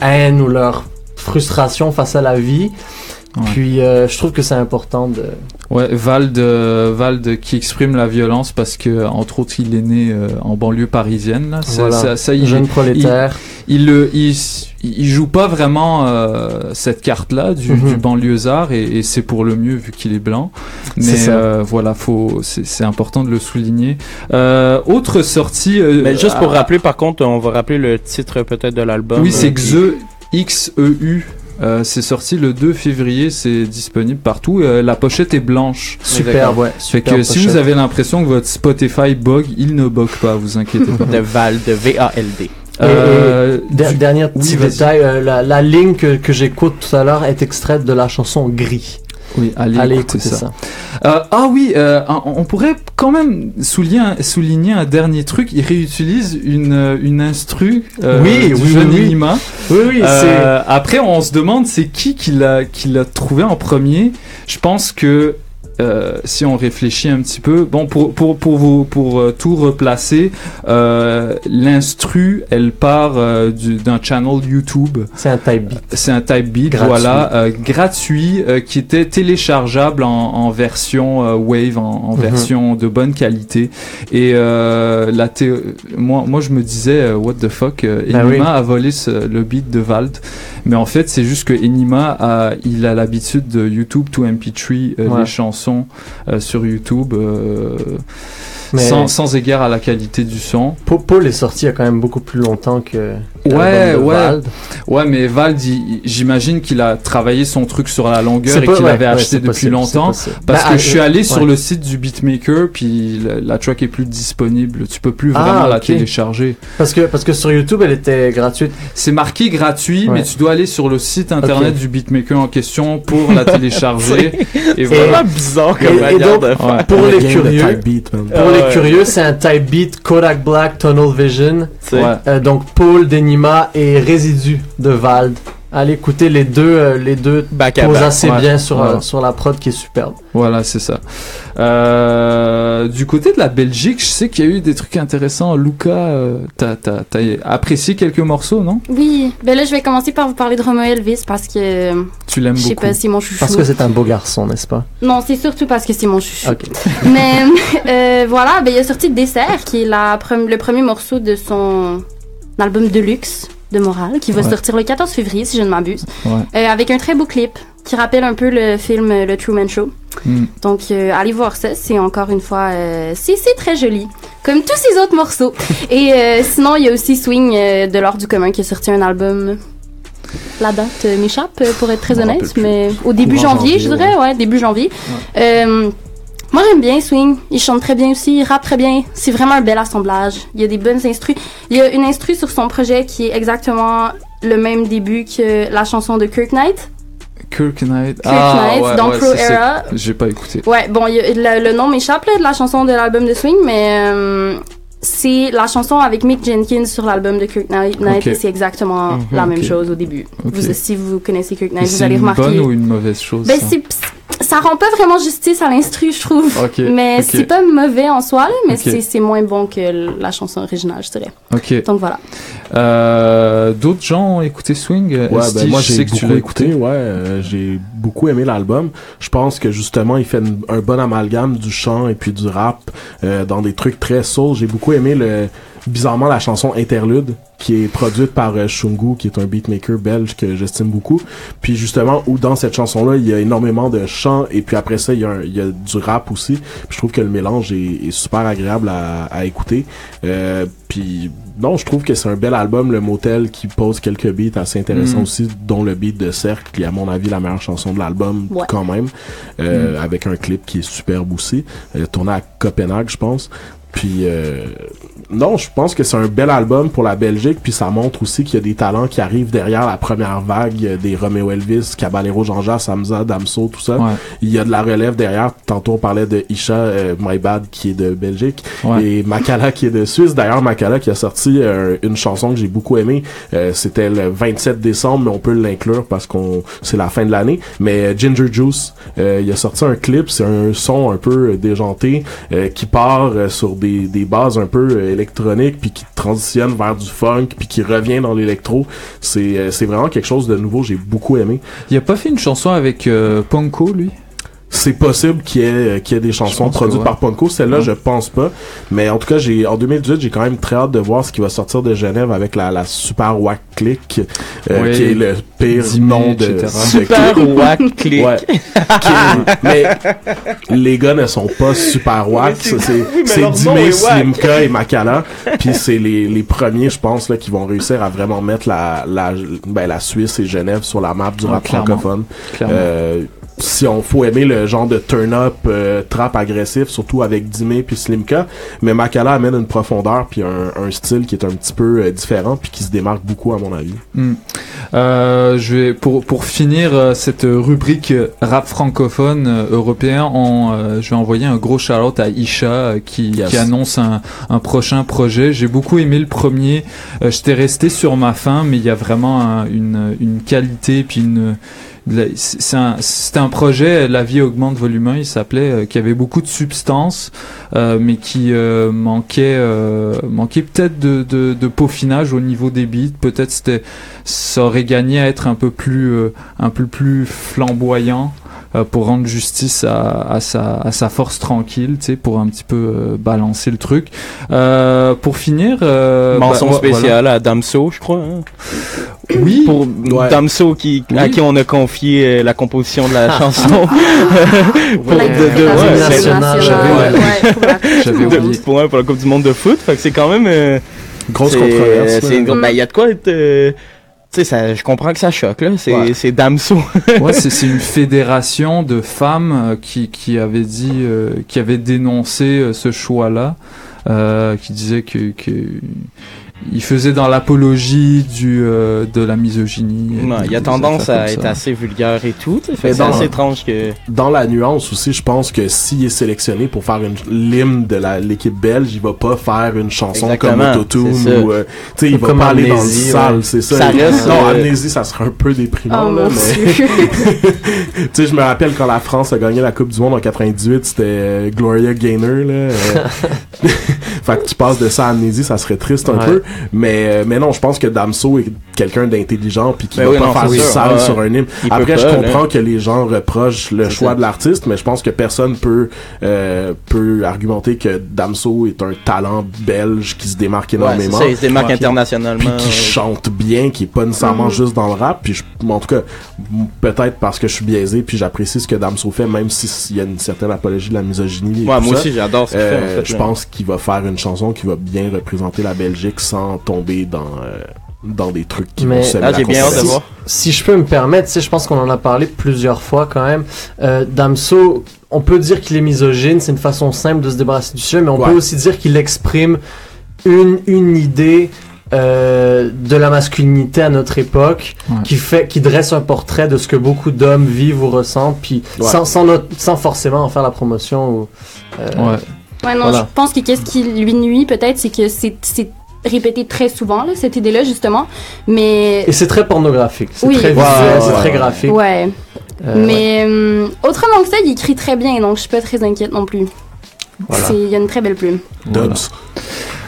Speaker 3: haine ou leur frustration face à la vie. Puis euh, je trouve que c'est important de...
Speaker 2: ouais Vald euh, Vald qui exprime la violence parce que entre autres il est né euh, en banlieue parisienne là. Ça-
Speaker 3: Voilà.
Speaker 2: ça, ça, il,
Speaker 3: Jeune prolétaire.
Speaker 2: il, il, le- il, il joue pas vraiment euh, cette carte là du,
Speaker 3: Mhm.
Speaker 2: du banlieusard et, et c'est pour le mieux vu qu'il est blanc mais
Speaker 3: C'est ça.
Speaker 2: euh, voilà faut c'est c'est important de le souligner euh, autre sortie euh,
Speaker 4: Mais juste pour
Speaker 2: à-
Speaker 4: rappeler, par contre, on va rappeler le titre peut-être de l'album.
Speaker 2: Oui, c'est
Speaker 4: Euh,
Speaker 2: Xe, X-E-U. Euh, c'est sorti le 2 février, c'est disponible partout. Euh, la pochette est blanche.
Speaker 3: Superbe, ouais,
Speaker 2: Fait que si vous avez l'impression que votre Spotify bug, il ne bug pas, vous inquiétez pas.
Speaker 4: De Val, de V-A-L-D.
Speaker 2: Euh,
Speaker 3: Et- et der-
Speaker 2: du-
Speaker 3: dernier petit détail, euh, la, la ligne que, que j'écoute tout à l'heure est extraite de la chanson Gris.
Speaker 2: Oui, allez,
Speaker 3: Allez
Speaker 2: écouter
Speaker 3: écouter
Speaker 2: ça.
Speaker 3: ça.
Speaker 2: Euh, ah oui, euh, on pourrait quand même souligner un, souligner un dernier truc. Il réutilise une, euh, une instru euh,
Speaker 3: Oui,
Speaker 2: du
Speaker 3: oui,
Speaker 2: jeune
Speaker 3: oui, oui.
Speaker 2: Enima.
Speaker 3: Oui, oui,
Speaker 2: Après, on se demande c'est qui qui l'a trouvé en premier. Je pense que euh, si on réfléchit un petit peu, bon, pour pour pour vous pour euh, tout replacer, euh, l'instru, elle part euh, du- d'un channel YouTube.
Speaker 3: C'est un type beat.
Speaker 2: C'est un type beat,
Speaker 3: Gratuit.
Speaker 2: voilà, gratuit, qui était téléchargeable en, en version Wave, en, en
Speaker 3: Mhm.
Speaker 2: version de bonne qualité. Et euh, la thé- moi, moi, je me disais, what the fuck, euh,
Speaker 3: Ben
Speaker 2: Enima
Speaker 3: oui.
Speaker 2: a volé ce- le beat de Vald. Mais en fait, c'est juste que Enima a, il a l'habitude de YouTube to MP3 euh,
Speaker 3: Ouais.
Speaker 2: les chansons euh, sur YouTube. euh,
Speaker 3: Mais-
Speaker 2: sans, sans égard à la qualité du son.
Speaker 3: Pa- Paul est sorti il y a quand même beaucoup plus longtemps que.
Speaker 2: Ouais, ouais.
Speaker 3: Vald.
Speaker 2: Ouais, mais Vald, j'imagine qu'il a travaillé son truc sur la longueur et qu'il
Speaker 3: ouais,
Speaker 2: l'avait
Speaker 3: ouais,
Speaker 2: acheté depuis
Speaker 3: possible,
Speaker 2: longtemps. Parce
Speaker 3: Bah,
Speaker 2: que
Speaker 3: ah,
Speaker 2: je suis
Speaker 3: euh,
Speaker 2: allé sur le site du beatmaker, puis la, la track est plus disponible. Tu peux plus
Speaker 3: Ah,
Speaker 2: vraiment la télécharger.
Speaker 3: Parce que, parce que sur YouTube, elle était gratuite.
Speaker 2: C'est marqué gratuit,
Speaker 3: Ouais.
Speaker 2: mais tu dois aller sur le site internet du beatmaker en question pour la télécharger.
Speaker 4: C'est
Speaker 2: et
Speaker 4: vraiment
Speaker 2: voilà.
Speaker 4: bizarre
Speaker 3: Et,
Speaker 4: comme
Speaker 3: et
Speaker 4: manière
Speaker 3: donc,
Speaker 4: de faire.
Speaker 3: pour
Speaker 6: Le
Speaker 3: les curieux,
Speaker 6: beat,
Speaker 3: pour
Speaker 4: Ah
Speaker 3: les curieux, c'est un type beat Kodak Black Tunnel Vision. Euh, donc Paul Et Résidu de Vald. Allez écouter les deux, euh, les deux
Speaker 4: Back
Speaker 3: posent
Speaker 4: back.
Speaker 3: assez
Speaker 2: Ouais.
Speaker 3: bien sur, euh,
Speaker 2: Ouais.
Speaker 3: sur la prod qui est superbe.
Speaker 2: Voilà, c'est ça. Euh, du côté de la Belgique, je sais qu'il y a eu des trucs intéressants. Luca, euh, t'as, t'as, t'as apprécié quelques morceaux, non?
Speaker 9: Oui, ben là je vais commencer par vous parler de Romeo Elvis parce que
Speaker 2: Tu l'aimes
Speaker 9: je sais
Speaker 2: beaucoup.
Speaker 9: pas si mon chouchou.
Speaker 3: Parce que c'est un beau garçon, n'est-ce pas?
Speaker 9: Non, c'est surtout parce que c'est mon chouchou. Mais euh, voilà, ben, il a sorti Dessert, qui est la pre- le premier morceau de son album Deluxe de Moral, qui va
Speaker 2: Ouais.
Speaker 9: sortir le 14 février, si je ne m'abuse,
Speaker 2: Ouais.
Speaker 9: Euh, avec un très beau clip qui rappelle un peu le film euh, Le Truman Show.
Speaker 2: Mm.
Speaker 9: Donc, euh, allez voir ça, c'est encore une fois, euh, c'est c'est très joli, comme tous ces autres morceaux. Et euh, sinon, il y a aussi Swing de l'Ordre du commun qui a sorti un album. La date m'échappe, pour être très honnête, mais au début janvier, je dirais, ouais, début janvier. Moi, j'aime bien Swing. Il chante très bien aussi, il rappe très bien. C'est vraiment un bel assemblage. Il y a des bonnes instrus. Il y a une instru sur son projet qui est exactement le même début que la chanson de Kirk Knight.
Speaker 2: Kirk Knight.
Speaker 9: Kirk Knight,
Speaker 2: ouais,
Speaker 9: dans
Speaker 2: ouais,
Speaker 9: Pro
Speaker 2: c'est-
Speaker 9: Era.
Speaker 2: J'ai pas écouté.
Speaker 9: Ouais, bon, a- le, le nom m'échappe de la chanson de l'album de Swing, mais euh, c'est la chanson avec Mick Jenkins sur l'album de Kirk Knight. Knight,
Speaker 2: Ok.
Speaker 9: et c'est exactement
Speaker 2: Mhm.
Speaker 9: la même chose au début. Vous- si vous connaissez Kirk Knight, vous
Speaker 2: c'est
Speaker 9: allez
Speaker 2: une
Speaker 9: remarquer.
Speaker 2: bonne ou une mauvaise chose
Speaker 9: Ben, c'est, ça rend pas vraiment justice à l'instru, je trouve. Mais c'est pas mauvais en soi, mais c'est, moins bon que la chanson originale, je dirais. Donc voilà.
Speaker 2: Euh, D'autres gens ont écouté Swing?
Speaker 6: Ouais, ben moi
Speaker 2: je
Speaker 6: j'ai
Speaker 2: sais que tu
Speaker 6: beaucoup
Speaker 2: l'as
Speaker 6: écouté, ouais, euh, j'ai beaucoup aimé l'album. Je pense que justement il fait une- un bon amalgame du chant et puis du rap euh, dans des trucs très soul. J'ai beaucoup aimé le bizarrement la chanson Interlude qui est produite par euh, Shungu qui est un beatmaker belge que j'estime beaucoup. Puis justement où dans cette chanson là il y a énormément de chant et puis après ça il y a, un- il y a du rap aussi. Puis je trouve que le mélange est, est super agréable à, à écouter. Euh, puis non, je trouve que c'est un bel album, le Motel, qui pose quelques beats assez intéressants
Speaker 2: Mm.
Speaker 6: aussi, dont le beat de Cercle, qui est à mon avis la meilleure chanson de l'album
Speaker 9: Ouais.
Speaker 6: quand même, euh,
Speaker 2: Mm.
Speaker 6: avec un clip qui est superbe aussi, euh, tourné à Copenhague, je pense. Puis euh, non, je pense que c'est un bel album pour la Belgique, puis ça montre aussi qu'il y a des talents qui arrivent derrière la première vague des Romeo Elvis, Caballero, Jean-Jacques, Samza, Damso, tout ça.
Speaker 2: Ouais.
Speaker 6: Il y a de la relève derrière. Tantôt on parlait de Isha, euh, My Bad, qui est de Belgique,
Speaker 2: Ouais.
Speaker 6: et Makala qui est de Suisse. D'ailleurs, Makala qui a sorti euh, une chanson que j'ai beaucoup aimée. Euh, C'était le 27 décembre, mais on peut l'inclure parce qu'on c'est la fin de l'année. Mais Ginger Juice, euh, il a sorti un clip. C'est un son un peu déjanté euh, qui part sur des, des bases un peu électroniques, puis qui transitionne vers du funk, puis qui revient dans l'électro. C'est euh, c'est vraiment quelque chose de nouveau. J'ai beaucoup aimé.
Speaker 2: Il a pas fait une chanson avec euh, Ponko, lui?
Speaker 6: C'est possible qu'il y, ait, euh, qu'il y ait des chansons produites
Speaker 2: ouais.
Speaker 6: par Ponko. Celle-là,
Speaker 2: Ouais.
Speaker 6: je pense pas. Mais en tout cas, j'ai en 2018, j'ai quand même très hâte de voir ce qui va sortir de Genève avec la, la Super Wack Click, euh,
Speaker 2: Oui.
Speaker 6: qui est le pire
Speaker 2: Dimi,
Speaker 6: nom de,
Speaker 4: Super. Wack Click.
Speaker 6: Ouais. Est- mais les gars ne sont pas super wack.
Speaker 4: C'est-
Speaker 6: C'est Dimé. Slimka et Makala. Puis c'est les, les premiers, je pense, là, qui vont réussir à vraiment mettre la, la, ben, la Suisse et Genève sur la map du
Speaker 2: Ouais,
Speaker 6: rap
Speaker 2: clairement.
Speaker 6: francophone.
Speaker 2: Clairement.
Speaker 6: Euh, si on faut aimer le genre de turn-up euh, trap agressif, surtout avec Dimé puis Slimka, mais Makala amène une profondeur puis un, un style qui est un petit peu euh, différent puis qui se démarque beaucoup à mon avis.
Speaker 2: Hmm. Euh, je vais pour pour finir euh, cette rubrique rap francophone euh, européen, on, euh, je vais envoyer un gros shout-out à Isha qui,
Speaker 6: Yes.
Speaker 2: qui annonce un, un prochain projet. J'ai beaucoup aimé le premier. Euh, J'étais resté sur ma faim, mais il y a vraiment un- une une qualité puis une c'était un projet, La vie augmente volume 1, il s'appelait, euh, qui avait beaucoup de substance, euh, mais qui euh, manquait, manquait peut-être de, de, de peaufinage au niveau des beats. Peut-être c'était, ça aurait gagné à être un peu plus, un peu plus flamboyant. Euh, pour rendre justice à, à, sa, à sa force tranquille, tu sais, pour un petit peu euh, balancer le truc. Euh, pour finir, euh,
Speaker 4: Mention
Speaker 2: bah, vo- voilà.
Speaker 4: spéciale à Damso, je crois. hein.
Speaker 2: Oui.
Speaker 4: Pour
Speaker 2: Ouais.
Speaker 4: Damso qui, à
Speaker 2: Oui.
Speaker 4: qui on a confié la composition de la chanson. pour
Speaker 2: Ouais.
Speaker 4: de, de,
Speaker 2: La
Speaker 4: ouais,
Speaker 2: Coupe Ouais,
Speaker 4: ouais.
Speaker 2: du
Speaker 4: oublié
Speaker 2: monde.
Speaker 4: pour, ouais, pour la Coupe du monde de foot. Fait que c'est quand même euh,
Speaker 6: Grosse controverse,
Speaker 4: une gro- ben, il y a de quoi être. Tu sais, ça, je comprends que ça choque là. C'est
Speaker 2: Ouais.
Speaker 4: c'est Damso.
Speaker 2: ouais, c'est c'est une fédération de femmes euh, qui, qui avait dit, euh, qui avait dénoncé euh, ce choix-là, euh, qui disait que, que il faisait dans l'apologie du euh, de la misogynie.
Speaker 4: Ouais, il y a tendance à être
Speaker 2: ça.
Speaker 4: assez vulgaire et tout. C'est
Speaker 6: dans-
Speaker 4: assez étrange que.
Speaker 6: Dans la nuance aussi, je pense que s'il est sélectionné pour faire une l'hymne de la- l'équipe belge, il va pas faire une chanson
Speaker 4: Exactement,
Speaker 6: comme Autotune
Speaker 4: c'est ça.
Speaker 6: ou euh, tu sais, il va
Speaker 4: comme
Speaker 6: pas aller dans le sale,
Speaker 4: ouais.
Speaker 6: c'est ça.
Speaker 4: Ça reste,
Speaker 6: non,
Speaker 4: euh,
Speaker 6: Amnésie, ça serait un peu déprimant
Speaker 9: Oh,
Speaker 6: là,
Speaker 9: mon
Speaker 6: mais
Speaker 9: Dieu.
Speaker 6: tu sais, je me rappelle quand la France a gagné la Coupe du Monde en 98, c'était euh, Gloria Gaynor là. euh, fait que tu passes de ça à Amnésie, ça serait triste un
Speaker 3: Ouais.
Speaker 6: peu, mais euh, mais non, je pense que Damso est quelqu'un d'intelligent puis qui
Speaker 4: Ben
Speaker 6: va
Speaker 4: oui,
Speaker 6: pas
Speaker 4: non,
Speaker 6: faire du sale
Speaker 4: Ouais.
Speaker 6: sur un hymne.
Speaker 4: Il
Speaker 6: Après,
Speaker 4: pas,
Speaker 6: je
Speaker 4: là.
Speaker 6: comprends que les gens reprochent le choix
Speaker 4: ça.
Speaker 6: de l'artiste, mais je pense que personne peut euh, peut argumenter que Damso est un talent belge qui se démarque
Speaker 4: Ouais, c'est
Speaker 6: énormément.
Speaker 4: ça, il se démarque internationalement.
Speaker 6: Puis qui
Speaker 4: ouais.
Speaker 6: chante bien, qui est pas nécessairement
Speaker 4: Mhm.
Speaker 6: juste dans le rap. Puis je- en tout cas, peut-être parce que je suis biaisé, puis j'apprécie ce que Damso fait, même si s- il y a une certaine apologie de la misogynie.
Speaker 4: Ouais, moi
Speaker 6: ça.
Speaker 4: aussi, j'adore ce qu'il fait, en fait,
Speaker 6: Je pense qu'il va faire une chanson qui va bien représenter la Belgique sans tomber dans euh, dans des trucs qui
Speaker 3: Mais
Speaker 6: vont
Speaker 4: Ah,
Speaker 6: la
Speaker 4: bien hâte de
Speaker 6: controverse.
Speaker 4: voir.
Speaker 3: Si je peux me permettre, tu sais, je pense qu'on en a parlé plusieurs fois quand même. Euh, Damso, on peut dire qu'il est misogyne, c'est une façon simple de se débarrasser du sujet, mais on
Speaker 6: Ouais.
Speaker 3: peut aussi dire qu'il exprime une, une idée euh, de la masculinité à notre époque,
Speaker 2: Ouais.
Speaker 3: qui fait, qui dresse un portrait de ce que beaucoup d'hommes vivent ou ressentent, puis
Speaker 6: Ouais.
Speaker 3: sans, sans, forcément en faire la promotion. Ou, euh,
Speaker 2: Ouais.
Speaker 9: Ouais, non,
Speaker 3: Voilà.
Speaker 9: je pense que qu'est-ce qui lui nuit peut-être, c'est que c'est c'est répété très souvent, là, cette idée-là, justement. Mais.
Speaker 3: Et c'est très pornographique, c'est
Speaker 9: Oui.
Speaker 3: très
Speaker 9: Ouais,
Speaker 3: visuel, c'est très graphique.
Speaker 9: Ouais.
Speaker 3: Euh,
Speaker 9: Mais euh, autrement que ça, il écrit très bien, donc je suis pas très inquiète non plus.
Speaker 3: Voilà.
Speaker 9: Il y a une très belle plume.
Speaker 2: Voilà.
Speaker 6: Dubs.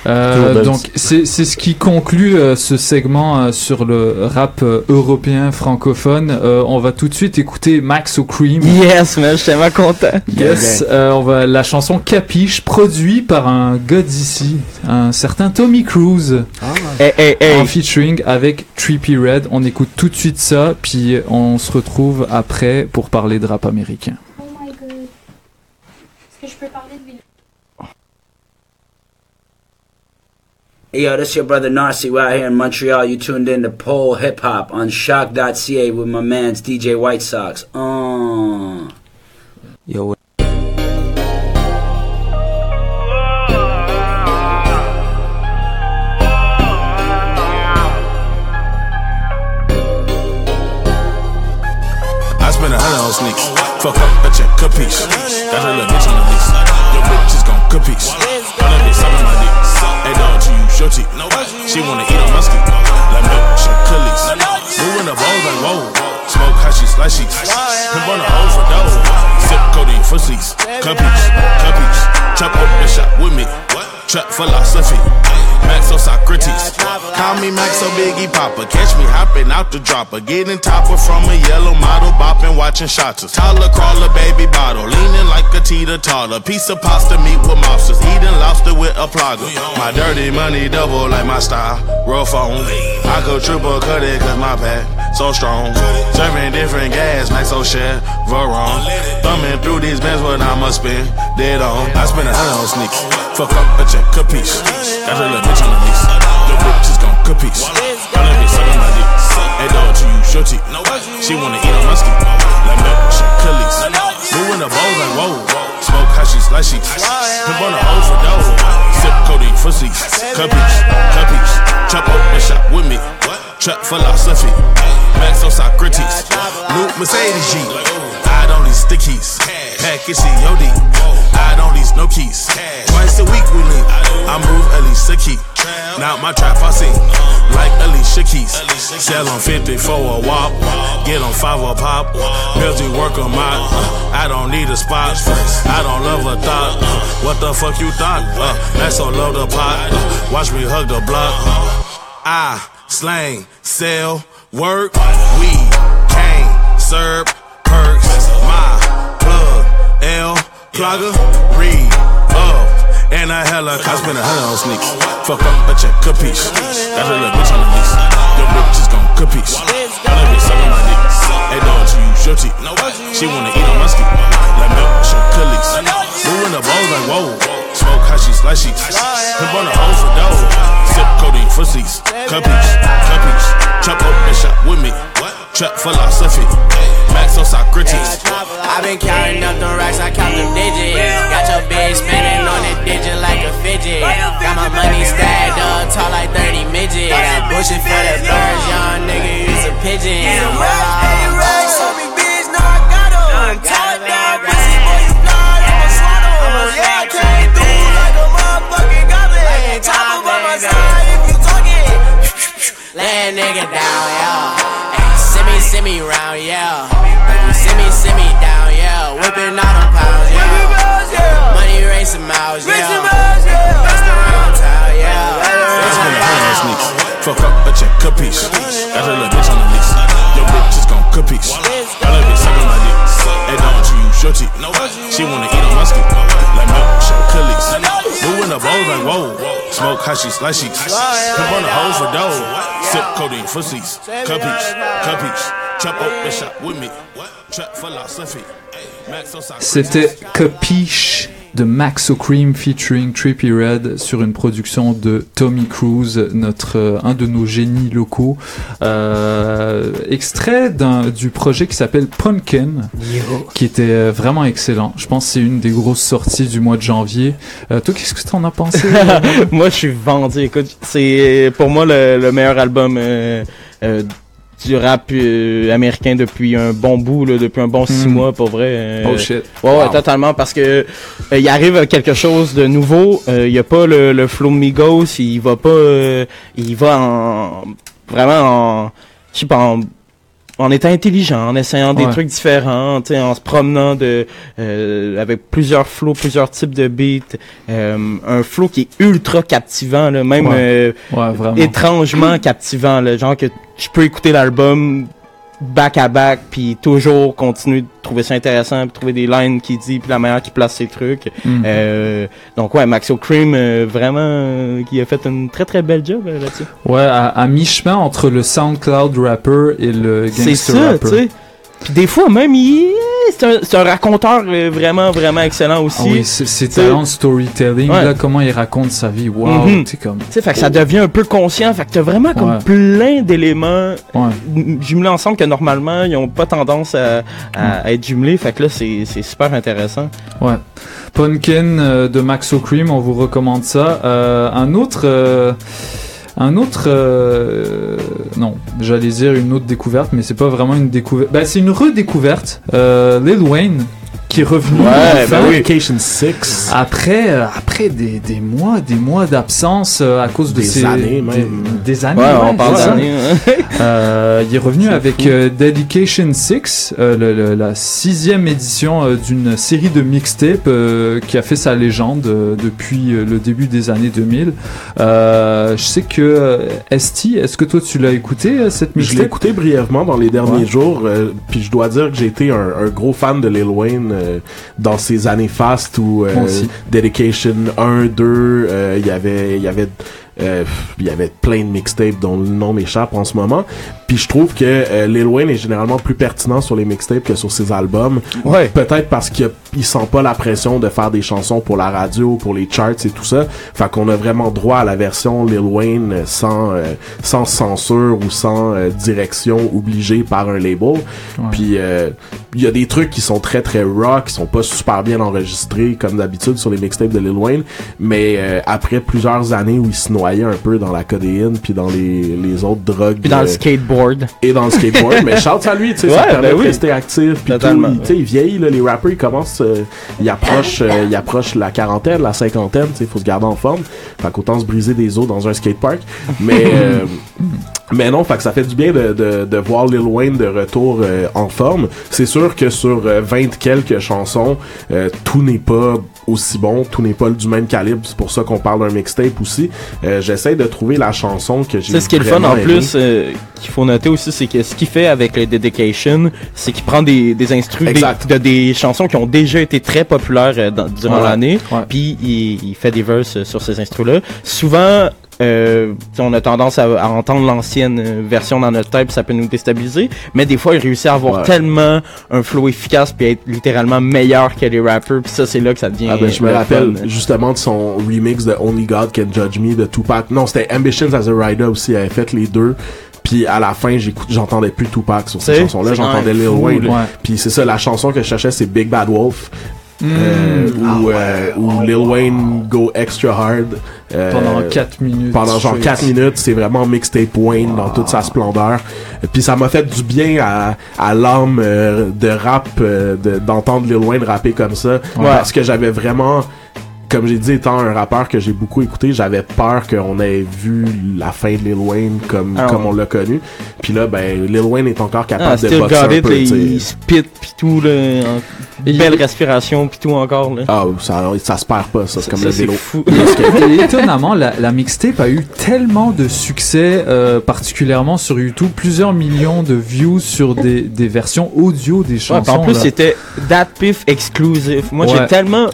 Speaker 2: Euh, donc c'est c'est ce qui conclut euh, ce segment euh, sur le rap euh, européen francophone. Euh, on va tout de suite écouter Max O'Cream.
Speaker 4: Yes, man, je suis tellement content.
Speaker 2: Yes, euh, on va la chanson Capiche, produit par un gars d'ici, un certain Tommy Cruise,
Speaker 4: Hey, hey, hey.
Speaker 2: en featuring avec Trippy Red. On écoute tout de suite ça, puis on se retrouve après pour parler de rap américain.
Speaker 9: Oh my god. Est-ce que je peux parler de
Speaker 15: Hey, yo, this your brother Narcy. We're out here in Montreal. You tuned in to Pole Hip Hop on shock.ca with my man's DJ White Sox. Uh.
Speaker 4: Yo,
Speaker 16: I spent a hundred on sneaks. Fuck up, a check, capiche. Got a little bitch on the lease. Your bitch is gon' capiche. Dog, you use your teeth. She wanna eat on my ski. Like milk, shit, cookies. Moving the balls like whoa. Smoke hashies, like sheets. Pimp on the hole for dough. Sip codeine for sleeps. Capiche, capiche. Chop up the shop with me. Trap philosophy. Maxo Socrates. Call me Maxo Biggie Papa. Catch me hopping out the dropper. Getting topper from a yellow model. Bopping, watching shots. Toddler crawler, baby bottle. Leaning like a teeter toddler. Piece of pasta meat with mobsters. Eating lobster with a plugger. My dirty money double like my style. Rough on. I go triple cut it cause my pack so strong. Serving different gas, Maxo share, Veron. Thumbing through these bands what I'ma spend. Dead on. I spend a hundred on sneaks. Fuck up a check, capiche. Got a little bitch on the lease. Your bitch is gon' capiche. All that bitch sucking my dick. Hey dog, you use your teeth. She wanna eat on my ski. Like milk, shit, cookies. Moving the bowls like whoa. Smoke hashies like sheets. Pimp on the hole for dough. Sip codeine for seats. Capiche, capiche. Chop up and shop with me. Trap philosophy. Maxo Socrates. New Mercedes G. I don't need stickies. Package COD. I don't lease no keys. Twice a week we link. I move at least a key. Now my trap I sing like Alicia Keys. Sell on 50 for a wop. Get on five a pop. Busy work out. Uh, I don't need a spot. I don't love a thought. What the fuck you thought? Uh, That's on load the pot. Uh, Watch me hug the block. I slang, sell, work, weed, cane, serve, perks, my L, plugger, read, up, and I hella, I spend a hundred on sneaks. Fuck up a check, capiche. Got a little bitch on the lease. Your bitch is gon' capiche. I love it, sucking my dick. Hey dog, you use your. She wanna eat on my ski. Like milk, show cookies. Moving the balls like whoa. Smoke hashies, sheets. Pimp on the hoes for dough. Sip codeine seats. Capiche, capiche. Chop up and shop with me. Trap philosophy. Max on Socrates.
Speaker 17: I've been counting up the racks, I count them digits. Got your bitch spinning on the digit like a fidget. Got my money stacked up, tall like 30 midgets. Bullshit for the birds, young nigga, use a pigeon. Lay a nigga down, yeah. Hey, send me, send me round, yeah. Like you send me, send me down, yeah. Whipping all them pounds, yeah. Money racing miles, yeah. That's the round town, yeah.
Speaker 16: Spend a hundred on sneaks. Fuck up a check, capiche. Got a little bitch on the lease. Your bitch is gon' capiche. I love it, sucking my dick. Hey, don't you use your teeth. She wanna eat the bowls like whoa. Smoke hashies, like sheets. Pimp on the hoes for dough. Sip codeine for seats. Capiche, capiche. Chop up and shop with me. Trap philosophy. Max.
Speaker 2: C'était Capiche de Max O'Cream featuring Trippy Red sur une production de Tommy Cruise, notre euh, un de nos génies locaux. Euh, extrait du projet qui s'appelle Pumpkin, qui était euh, vraiment excellent. Je pense que c'est une des grosses sorties du mois de janvier. Euh, toi, qu'est-ce que t'en as pensé?
Speaker 4: Moi, je suis vendu. Écoute, c'est pour moi le, le meilleur album euh, euh, du rap euh, américain depuis un bon bout, là, depuis un bon six
Speaker 2: Mm.
Speaker 4: mois, pour vrai. euh,
Speaker 2: Oh, shit.
Speaker 4: Ouais, ouais, totalement, parce que euh, il arrive à quelque chose de nouveau. Euh, il y a pas le, le flow Migos, il va pas, euh, il va en vraiment en, je sais pas, en, en étant intelligent, en essayant des trucs différents, tu sais, en se promenant de euh, avec plusieurs flows, plusieurs types de beats, euh, un flow qui est ultra captivant, là, même
Speaker 2: Ouais.
Speaker 4: euh,
Speaker 2: Ouais,
Speaker 4: étrangement captivant, là, genre que je peux écouter l'album back à back puis toujours continuer de trouver ça intéressant puis trouver des lines qui dit puis la manière qui place ses trucs
Speaker 2: Mhm.
Speaker 4: Euh, donc ouais Maxo Cream euh, vraiment euh, qui a fait une très très belle job là-dessus
Speaker 2: Ouais, à, à mi-chemin entre le SoundCloud rapper et le
Speaker 4: c'est
Speaker 2: gangster
Speaker 4: ça
Speaker 2: rapper.
Speaker 4: tu sais puis des fois même il c'est un, raconteur euh, vraiment vraiment excellent aussi
Speaker 2: Ah oui, c'est talent storytelling,
Speaker 4: Ouais.
Speaker 2: là, comment il raconte sa vie. Wow, sais, comme.
Speaker 4: Fait que ça devient un peu conscient, fait que t'as vraiment comme
Speaker 2: Ouais.
Speaker 4: plein d'éléments
Speaker 2: Ouais.
Speaker 4: jumelés ensemble que normalement ils ont pas tendance à, à- à être jumelés, fait que là c'est c'est super intéressant.
Speaker 2: Ouais. Pumpkin euh, de Maxo Cream, on vous recommande ça. Euh, un autre. euh, un autre. euh, non, j'allais dire une autre découverte, mais c'est pas vraiment une découverte. Bah, c'est une redécouverte. Euh, Lil Wayne. Qui est revenu
Speaker 6: Ouais, ben oui. Vacation 6.
Speaker 2: après euh, après des, des mois des mois d'absence euh, à cause de
Speaker 6: Des
Speaker 2: ces
Speaker 6: années, même.
Speaker 2: des, des années
Speaker 4: Ouais, on
Speaker 2: ouais,
Speaker 4: parle
Speaker 2: c'est ça.
Speaker 4: d'années.
Speaker 2: Euh, il est revenu avec euh, Dedication 6, euh, le- le- la sixième édition euh, d'une série de mixtapes euh, qui a fait sa légende euh, depuis euh, le début des années 2000. Euh, je sais que Esti, est-ce que toi tu l'as écouté euh, cette
Speaker 6: Je l'ai
Speaker 2: mixtape?
Speaker 6: écouté brièvement dans les derniers
Speaker 2: Ouais.
Speaker 6: jours, euh, puis je dois dire que j'ai été un, un gros fan de Lil Wayne euh, dans ces années fast où euh. Dedication 1, 2, euh, il y avait il y avait euh, il y avait plein de mixtapes dont le nom m'échappe en ce moment. Puis je trouve que euh, Lil Wayne est généralement plus pertinent sur les mixtapes que sur ses albums.
Speaker 4: Ouais.
Speaker 6: Peut-être parce qu'il a- il sent pas la pression de faire des chansons pour la radio, pour les charts et tout ça. Fait qu'on a vraiment droit à la version Lil Wayne sans euh, sans censure ou sans euh, direction obligée par un label. Puis euh, il y a des trucs qui sont très très raw, qui sont pas super bien enregistrés comme d'habitude sur les mixtapes de Lil Wayne, mais euh, après plusieurs années où il se noyé un peu dans la codéine puis dans les, les autres drogues.
Speaker 4: Puis dans le
Speaker 6: euh,
Speaker 4: skateboard.
Speaker 6: Et dans le skateboard. mais shout à lui, tu sais, ça
Speaker 4: Ouais,
Speaker 6: permet
Speaker 4: ben
Speaker 6: de rester actif. Puis tout, il- tu sais, il vieillit, là, les rappers, ils commencent, euh, ils approchent, euh, ils approchent la quarantaine, la cinquantaine, sais, faut se garder en forme. Fait qu'autant se briser des os dans un skatepark. Mais, euh, mais non, fait que ça fait du bien de, de, de voir Lil Wayne de retour euh, en forme. C'est sûr que sur euh, 20 quelques chansons, euh, tout n'est pas aussi bon, tout n'est pas du même calibre. C'est pour ça qu'on parle d'un mixtape aussi. Euh, J'essaie de trouver la chanson que j'ai
Speaker 4: C'est ce qui est le fun en plus euh, qu'il faut noter aussi, c'est que ce qu'il fait avec le Dedication, c'est qu'il prend des, des instruments de des chansons qui ont déjà été très populaires euh, dans- durant
Speaker 6: Ouais.
Speaker 4: l'année, puis il, il fait des verses sur ces instruments-là. Souvent, euh, on a tendance à, à entendre l'ancienne euh, version dans notre tête, ça peut nous déstabiliser, mais des fois, il réussit à avoir
Speaker 6: Ouais.
Speaker 4: tellement un flow efficace puis être littéralement meilleur que les rappers, puis ça, c'est là que ça devient
Speaker 6: Ah ben je me
Speaker 4: le
Speaker 6: rappelle
Speaker 4: fun.
Speaker 6: justement de son remix de Only God Can Judge Me de Tupac. Non, c'était Ambitions as a Rider aussi, il avait fait les deux. Puis à la fin, j'entendais plus Tupac sur chansons-là,
Speaker 4: c'est
Speaker 6: j'entendais Lil Wayne. Puis c'est ça, la chanson que je cherchais, c'est Big Bad Wolf.
Speaker 2: Mm.
Speaker 6: Euh,
Speaker 2: Ah
Speaker 6: où, euh, où Lil Wayne go extra hard euh,
Speaker 2: Pendant quatre minutes
Speaker 6: pendant genre
Speaker 2: straight.
Speaker 6: 4 minutes c'est vraiment mixtape Wayne dans toute sa splendeur puis ça m'a fait du bien à, à l'âme euh, de rap euh, de- d'entendre Lil Wayne rapper comme ça parce que j'avais vraiment comme j'ai dit, étant un rappeur que j'ai beaucoup écouté, j'avais peur qu'on ait vu la fin de Lil Wayne comme,
Speaker 4: Ah
Speaker 6: comme
Speaker 4: ouais.
Speaker 6: on l'a connu. Puis là, ben, Lil Wayne est encore capable
Speaker 4: Ah,
Speaker 6: de boxer un
Speaker 4: It,
Speaker 6: peu,
Speaker 4: là, il spit pis tout, là, en belle respiration pis tout encore, là.
Speaker 6: Ah, ça, ça se perd pas, ça, c'est comme
Speaker 4: Ça,
Speaker 6: le
Speaker 4: c'est
Speaker 6: vélo.
Speaker 4: fou.
Speaker 2: Et étonnamment, la, la mixtape a eu tellement de succès, euh, particulièrement sur YouTube, plusieurs millions de views sur des, des versions audio des
Speaker 4: Ouais,
Speaker 2: chansons.
Speaker 4: puis en plus, c'était That Piff exclusive. Moi, j'ai
Speaker 2: Ouais.
Speaker 4: tellement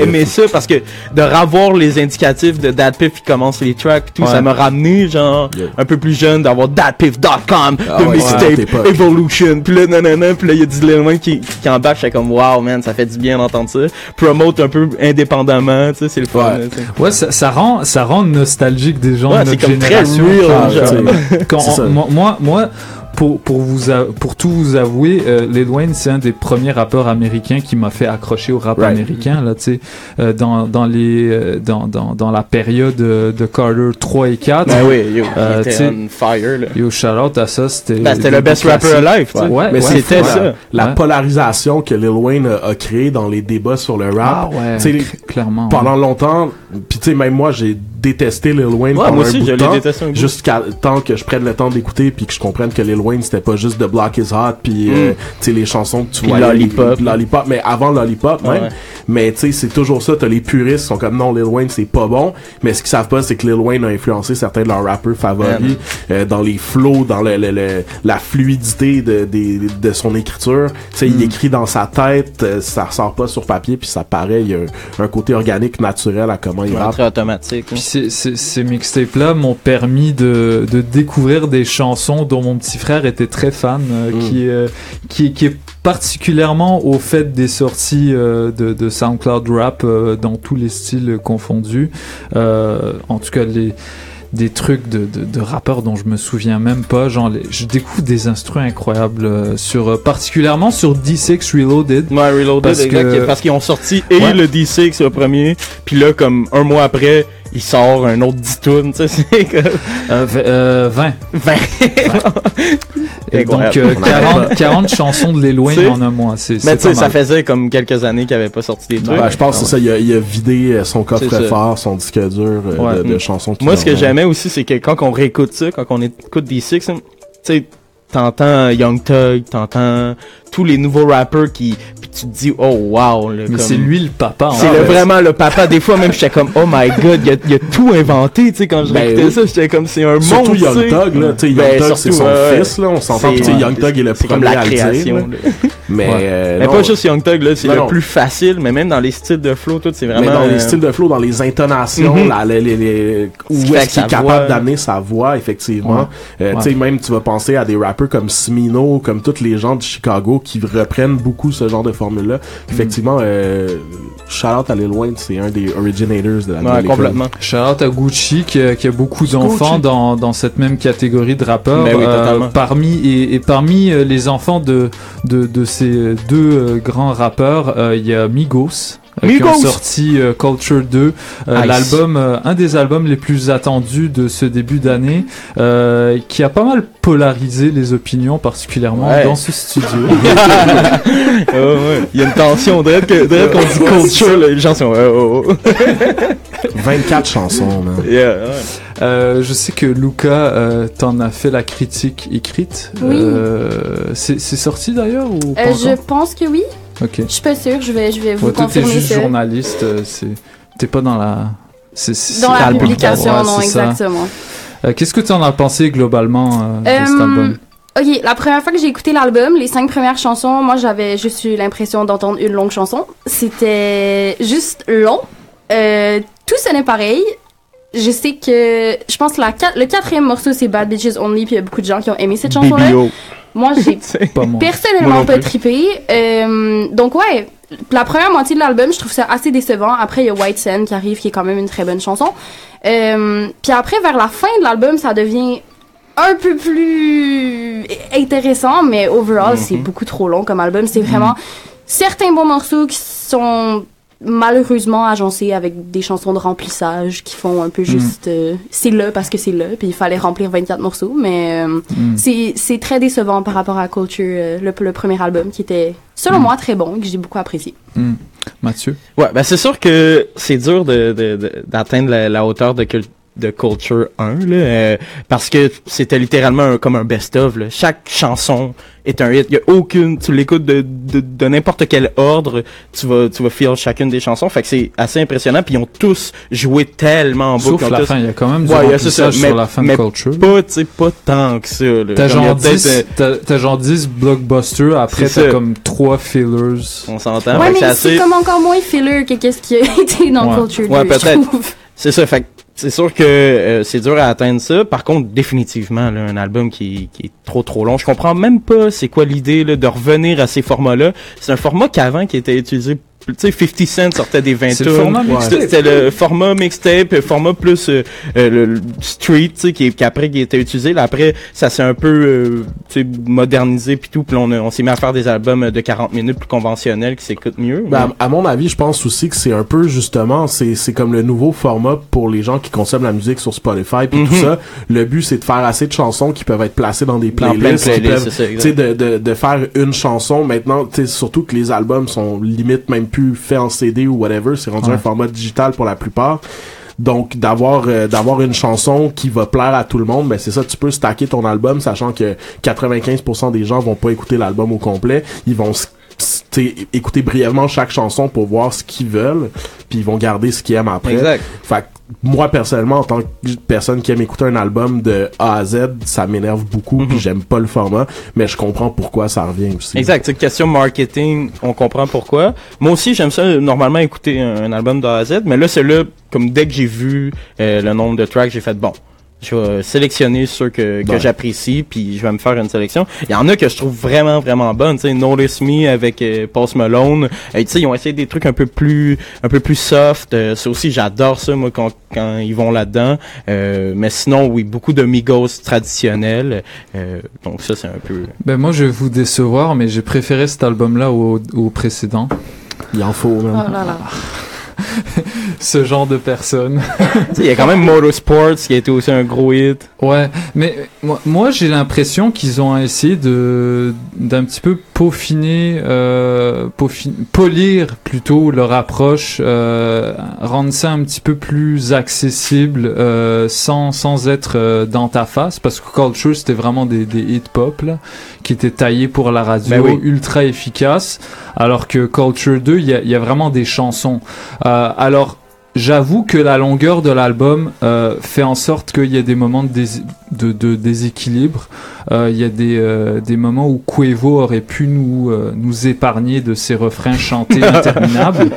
Speaker 4: aimé ça parce que de revoir les indicatifs de That Piff qui commence les tracks, tout,
Speaker 2: Ouais.
Speaker 4: ça m'a ramené, genre, un peu plus jeune, d'avoir thatpiff.com,
Speaker 6: Ah
Speaker 4: de
Speaker 6: ouais,
Speaker 4: mixtape,
Speaker 6: ouais, t'époque.
Speaker 4: Evolution, puis là, nanana, puis là, il y a du Lil qui, qui embarque, j'étais comme, wow, man, ça fait du bien d'entendre ça. Promote un peu indépendamment, tu sais, c'est le fun. là.
Speaker 2: Ouais, ça, ça rend, ça rend nostalgique des gens
Speaker 4: Ouais,
Speaker 2: de
Speaker 4: c'est
Speaker 2: notre
Speaker 4: comme très
Speaker 2: génération.
Speaker 4: real,
Speaker 2: Quand-
Speaker 4: genre.
Speaker 2: quand on- moi, moi, pour, pour vous, pour tout vous avouer, euh, Lil Wayne, c'est un des premiers rappeurs américains qui m'a fait accrocher au rap
Speaker 6: Right.
Speaker 2: américain, là, tu sais, euh, dans, dans les, euh, dans, dans, dans la période euh, de Carter 3 et 4.
Speaker 4: Ben oui, yo, il
Speaker 2: Euh,
Speaker 4: était on fire, là.
Speaker 2: Yo, shout out à ça, c'était.
Speaker 4: Ben, le best rapper alive, tu sais.
Speaker 2: Ouais,
Speaker 6: mais
Speaker 2: ouais,
Speaker 6: c'était
Speaker 2: ouais.
Speaker 6: ça. La
Speaker 2: Ouais.
Speaker 6: polarisation que Lil Wayne a, a créée dans les débats sur le rap.
Speaker 2: Ah ouais, cl- clairement.
Speaker 6: Pendant longtemps, puis tu sais, même moi, j'ai détesté Lil Wayne
Speaker 4: Ouais,
Speaker 6: pendant
Speaker 4: moi
Speaker 6: un
Speaker 4: aussi,
Speaker 6: bout
Speaker 4: je
Speaker 6: de temps.
Speaker 4: détesté un.
Speaker 6: Jusqu'à temps que je prenne le temps d'écouter puis que je comprenne que Lil Wayne, c'était pas juste The Block is Hot puis euh,
Speaker 4: Mm.
Speaker 6: tu sais, les chansons que tu vois.
Speaker 4: Lollipop.
Speaker 6: Lollipop, mais avant Lollipop même.
Speaker 4: Ouais.
Speaker 6: Mais tu sais, c'est toujours ça. T'as les puristes qui sont comme non, Lil Wayne, c'est pas bon. Mais ce qu'ils savent pas, c'est que Lil Wayne a influencé certains de leurs rappeurs favoris euh, dans les flows, dans le, le- le- la fluidité de, des- de son écriture. Tu sais, il
Speaker 2: Mm.
Speaker 6: écrit dans sa tête, euh, ça ressort pas sur papier, puis ça paraît, il y a un, un côté organique, naturel à comment il
Speaker 4: Ouais,
Speaker 6: rappe.
Speaker 4: très automatique.
Speaker 2: Puis ces, ces, ces mixtapes-là m'ont permis de, de découvrir des chansons dont mon petit frère était très fan, euh,
Speaker 6: Mm.
Speaker 2: qui, euh, qui, qui est particulièrement au fait des sorties euh, de, de SoundCloud Rap euh, dans tous les styles confondus. Euh, en tout cas, les des trucs de, de, de rappeurs dont je me souviens même pas. Genre les- je découvre des instruments incroyables euh, sur euh, particulièrement sur D6 Reloaded.
Speaker 4: Ouais, Reloaded,
Speaker 2: Parce
Speaker 4: exact,
Speaker 2: que-
Speaker 4: parce qu'ils ont sorti et
Speaker 2: Ouais.
Speaker 4: le D6 le premier, puis là, comme un mois après, il sort un autre 10 tunes, tu sais, c'est comme...
Speaker 2: Euh, v- euh, 20.
Speaker 4: 20.
Speaker 2: Et donc euh,
Speaker 4: On arrête
Speaker 2: 40,
Speaker 4: pas.
Speaker 2: 40 chansons de
Speaker 4: sais,
Speaker 2: en un mois. C'est,
Speaker 4: Mais tu sais, ça faisait comme quelques années qu'il avait pas sorti des trucs.
Speaker 6: Ouais, je pense que c'est ça, il a, il a vidé euh, son coffre-fort, son disque dur euh,
Speaker 4: Ouais.
Speaker 6: de, de chansons. qui
Speaker 4: Moi, ce que j'aimais aussi, c'est que quand on réécoute ça, quand on écoute D6, hein, tu sais, t'entends Young Thug, t'entends tous les nouveaux rappers qui, puis tu te dis, oh wow. là,
Speaker 2: Mais c'est lui le papa.
Speaker 4: C'est vraiment le papa. Des fois, même, j'étais comme, oh my god, il a, il a tout inventé, tu sais, quand je
Speaker 6: Ben
Speaker 4: réécoutais
Speaker 6: oui.
Speaker 4: ça, j'étais comme, c'est un
Speaker 6: Surtout
Speaker 4: monstre.
Speaker 6: Young. Thug, là, tu sais, Young
Speaker 4: Ben,
Speaker 6: Thug, c'est son fils, là, on s'entend, tu sais, Young Thug est le
Speaker 4: c'est comme
Speaker 6: premier
Speaker 4: la
Speaker 6: à le dire,
Speaker 4: création.
Speaker 6: là.
Speaker 4: là.
Speaker 6: Mais, euh,
Speaker 4: mais
Speaker 6: non.
Speaker 4: pas juste Young Thug, là, c'est le
Speaker 6: non.
Speaker 4: plus facile, mais même dans les styles de flow, tout, c'est vraiment.
Speaker 6: mais dans les
Speaker 4: euh,
Speaker 6: styles de flow, dans les intonations, la- les, les, où est-ce qu'il est capable d'amener sa voix, effectivement. Euh. Tu sais, même tu vas penser à des rappers comme Smino, comme tous les gens de Chicago qui reprennent beaucoup ce genre de formule-là.
Speaker 4: Mm.
Speaker 6: Effectivement, euh, shout out à Lil Wayne, c'est un des originators de la
Speaker 4: Ouais, complètement.
Speaker 2: Shout out à Gucci qui, a- qui a beaucoup d'enfants dans, dans cette même catégorie de rappeurs.
Speaker 4: Ben oui,
Speaker 2: Euh, parmi et, et parmi euh, les enfants de de, de ces deux euh, grands rappeurs, euh, il y a Migos. Euh, qui ont sorti euh, Culture 2, euh,
Speaker 4: Nice.
Speaker 2: l'album, euh, un des albums les plus attendus de ce début d'année, euh, qui a pas mal polarisé les opinions, particulièrement
Speaker 4: Ouais.
Speaker 2: dans ce studio.
Speaker 4: Ouais, ouais. Il y a une tension, direct qu'on dit culture, là, les gens sont. ouais, oh, oh.
Speaker 6: 24 chansons, man.
Speaker 4: Yeah, ouais.
Speaker 2: Euh, je sais que Luca, euh, t'en as fait la critique écrite.
Speaker 9: Oui.
Speaker 2: Euh, c'est sorti d'ailleurs ou pas
Speaker 9: Euh, je pense que oui.
Speaker 2: Ok.
Speaker 9: Je suis pas sûre, je vais, je vais vous
Speaker 2: Ouais, toi, t'es
Speaker 9: confirmer
Speaker 2: juste
Speaker 9: ça.
Speaker 2: journaliste, euh, c'est t'es pas dans la. c'est- c'est-
Speaker 9: Dans
Speaker 2: c'est
Speaker 9: la
Speaker 2: album.
Speaker 9: publication,
Speaker 2: Ouais,
Speaker 9: non, exactement.
Speaker 2: Euh, Qu'est-ce que tu en as pensé globalement euh, de cet
Speaker 9: Euh,
Speaker 2: album?
Speaker 9: Ok, la première fois que j'ai écouté l'album, les cinq premières chansons, moi j'avais juste eu l'impression d'entendre une longue chanson. C'était juste long. Euh, tout sonnait pareil. Je sais que je pense que la, le quatrième morceau c'est Bad Bitches Only, puis il y a beaucoup de gens qui ont aimé cette chanson-là.
Speaker 4: BBO.
Speaker 9: Moi j'ai personnellement pas trippé. Euh, donc ouais, la première moitié de l'album, je trouve ça assez décevant. Après il y a White Sand qui arrive, qui est quand même une très bonne chanson. Euh, puis après vers la fin de l'album, ça devient un peu plus intéressant, mais overall,
Speaker 4: Mhm.
Speaker 9: c'est beaucoup trop long comme album. C'est vraiment certains bons morceaux qui sont malheureusement agencés avec des chansons de remplissage qui font un peu juste euh, c'est là parce que c'est là puis il fallait remplir 24 morceaux mais euh,
Speaker 2: Mm.
Speaker 9: c'est c'est très décevant par rapport à Culture euh, le, le premier album qui était selon
Speaker 2: Mm.
Speaker 9: moi très bon que j'ai beaucoup apprécié.
Speaker 2: Mathieu?
Speaker 4: Ouais, ben c'est sûr que c'est dur de, de- de- d'atteindre la, la hauteur de, cul- de Culture 1, là, euh, parce que c'était littéralement un- comme un best-of. là. Chaque chanson est un hit. Il y a aucune, tu l'écoutes de, de, de n'importe quel ordre, tu vas, tu vas feel chacune des chansons. Fait que c'est assez impressionnant. Puis ils ont tous joué tellement en
Speaker 2: Sauf
Speaker 4: boucle. ont
Speaker 2: la
Speaker 4: tous-
Speaker 2: fin, il y a quand même du
Speaker 4: Ouais, il y a- c'est ça,
Speaker 2: remplissage
Speaker 4: mais-
Speaker 2: sur la fin de
Speaker 4: mais
Speaker 2: Culture.
Speaker 4: Pas, tu sais, pas tant que ça. là.
Speaker 2: T'as genre,
Speaker 4: peut-être,
Speaker 2: 10,
Speaker 4: euh,
Speaker 2: t'as- t'as genre 10 blockbusters, après
Speaker 4: C'est
Speaker 2: t'as
Speaker 4: ça.
Speaker 2: comme 3 fillers.
Speaker 4: On s'entend.
Speaker 9: ouais mais
Speaker 4: c'est assez-
Speaker 9: comme encore moins filler que qu'est-ce qui a été dans
Speaker 4: Ouais.
Speaker 9: Culture
Speaker 4: Ouais,
Speaker 9: 2 je
Speaker 4: peut-être.
Speaker 9: trouve.
Speaker 4: C'est ça, fait que c'est sûr que euh, c'est dur à atteindre ça. Par contre, définitivement, un album qui, qui est trop trop long. Je comprends même pas c'est quoi l'idée de revenir à ces formats-là. C'est un format qu'avant qui était utilisé. Tu sais, 50 Cent sortait des 20
Speaker 2: C'est le
Speaker 4: tonnes.
Speaker 2: format mixtape.
Speaker 4: C'était- le format mixtape, le format plus euh, euh, le, le street, tu sais, qui, qui après qui était utilisé. Là, après, ça s'est un peu euh, tu sais, modernisé puis tout. Puis on, a- on s'est mis à faire des albums de 40 minutes plus conventionnels qui s'écoutent mieux.
Speaker 6: Ben, à, à mon avis, je pense aussi que c'est un peu justement, c'est c'est comme le nouveau format pour les gens qui consomment la musique sur Spotify puis tout
Speaker 4: Mhm.
Speaker 6: ça. Le but, c'est de faire assez de chansons qui peuvent être placées dans des playlists, tu sais, de, de faire une chanson. Maintenant, tu sais, surtout que les albums sont limite même plus faits en CD ou whatever, c'est rendu
Speaker 2: Ouais.
Speaker 6: un format digital pour la plupart. Donc d'avoir euh, d'avoir une chanson qui va plaire à tout le monde, ben c'est ça, tu peux stacker ton album sachant que 95% des gens vont pas écouter l'album au complet, ils vont écouter brièvement chaque chanson pour voir ce qu'ils veulent, puis ils vont garder ce qu'ils aiment après.
Speaker 4: Exact.
Speaker 6: Fait moi personnellement en tant que personne qui aime écouter un album de A à Z, ça m'énerve beaucoup puis j'aime pas le format, mais je comprends pourquoi ça revient aussi.
Speaker 4: Exact, c'est question marketing, on comprend pourquoi. Moi aussi, j'aime ça normalement écouter un, un album de A à Z, mais là, c'est là, comme dès que j'ai vu euh, le nombre de tracks, j'ai fait bon. Je vais sélectionner ceux que, que
Speaker 6: Ouais.
Speaker 4: j'apprécie, puis je vais me faire une sélection. Il y en a que je trouve vraiment, vraiment bonnes. Tu sais, Notice Me avec euh, Post Malone. Euh, tu sais, ils ont essayé des trucs un peu plus, un peu plus soft. Euh, ça aussi, j'adore ça, moi, quand, quand ils vont là-dedans. Euh, mais sinon, oui, beaucoup de Migos traditionnels. Euh, donc ça, c'est un peu...
Speaker 2: Ben moi, je vais vous décevoir, mais j'ai préféré cet album-là au, au précédent.
Speaker 6: Il en faut,
Speaker 9: oh
Speaker 6: même.
Speaker 9: là là
Speaker 2: Ce genre de personne.
Speaker 4: Il y a quand même Motorsports qui a été aussi un gros hit.
Speaker 2: Ouais, mais moi, moi j'ai l'impression qu'ils ont essayé de d'un petit peu peaufiner, euh, peaufi- polir plutôt leur approche, euh, rendre ça un petit peu plus accessible euh, sans sans être euh, dans ta face, parce que Culture c'était vraiment des des hit pop là, qui étaient taillés pour la radio,
Speaker 4: Ben oui.
Speaker 2: ultra efficaces, alors que Culture 2 il y a, il y a vraiment des chansons. Euh, alors J'avoue que la longueur de l'album euh, fait en sorte qu'il y a des moments de, dés- de, de déséquilibre. Euh, Il y a des, euh, des moments où Cuevo aurait pu nous, euh, nous épargner de ses refrains chantés interminables.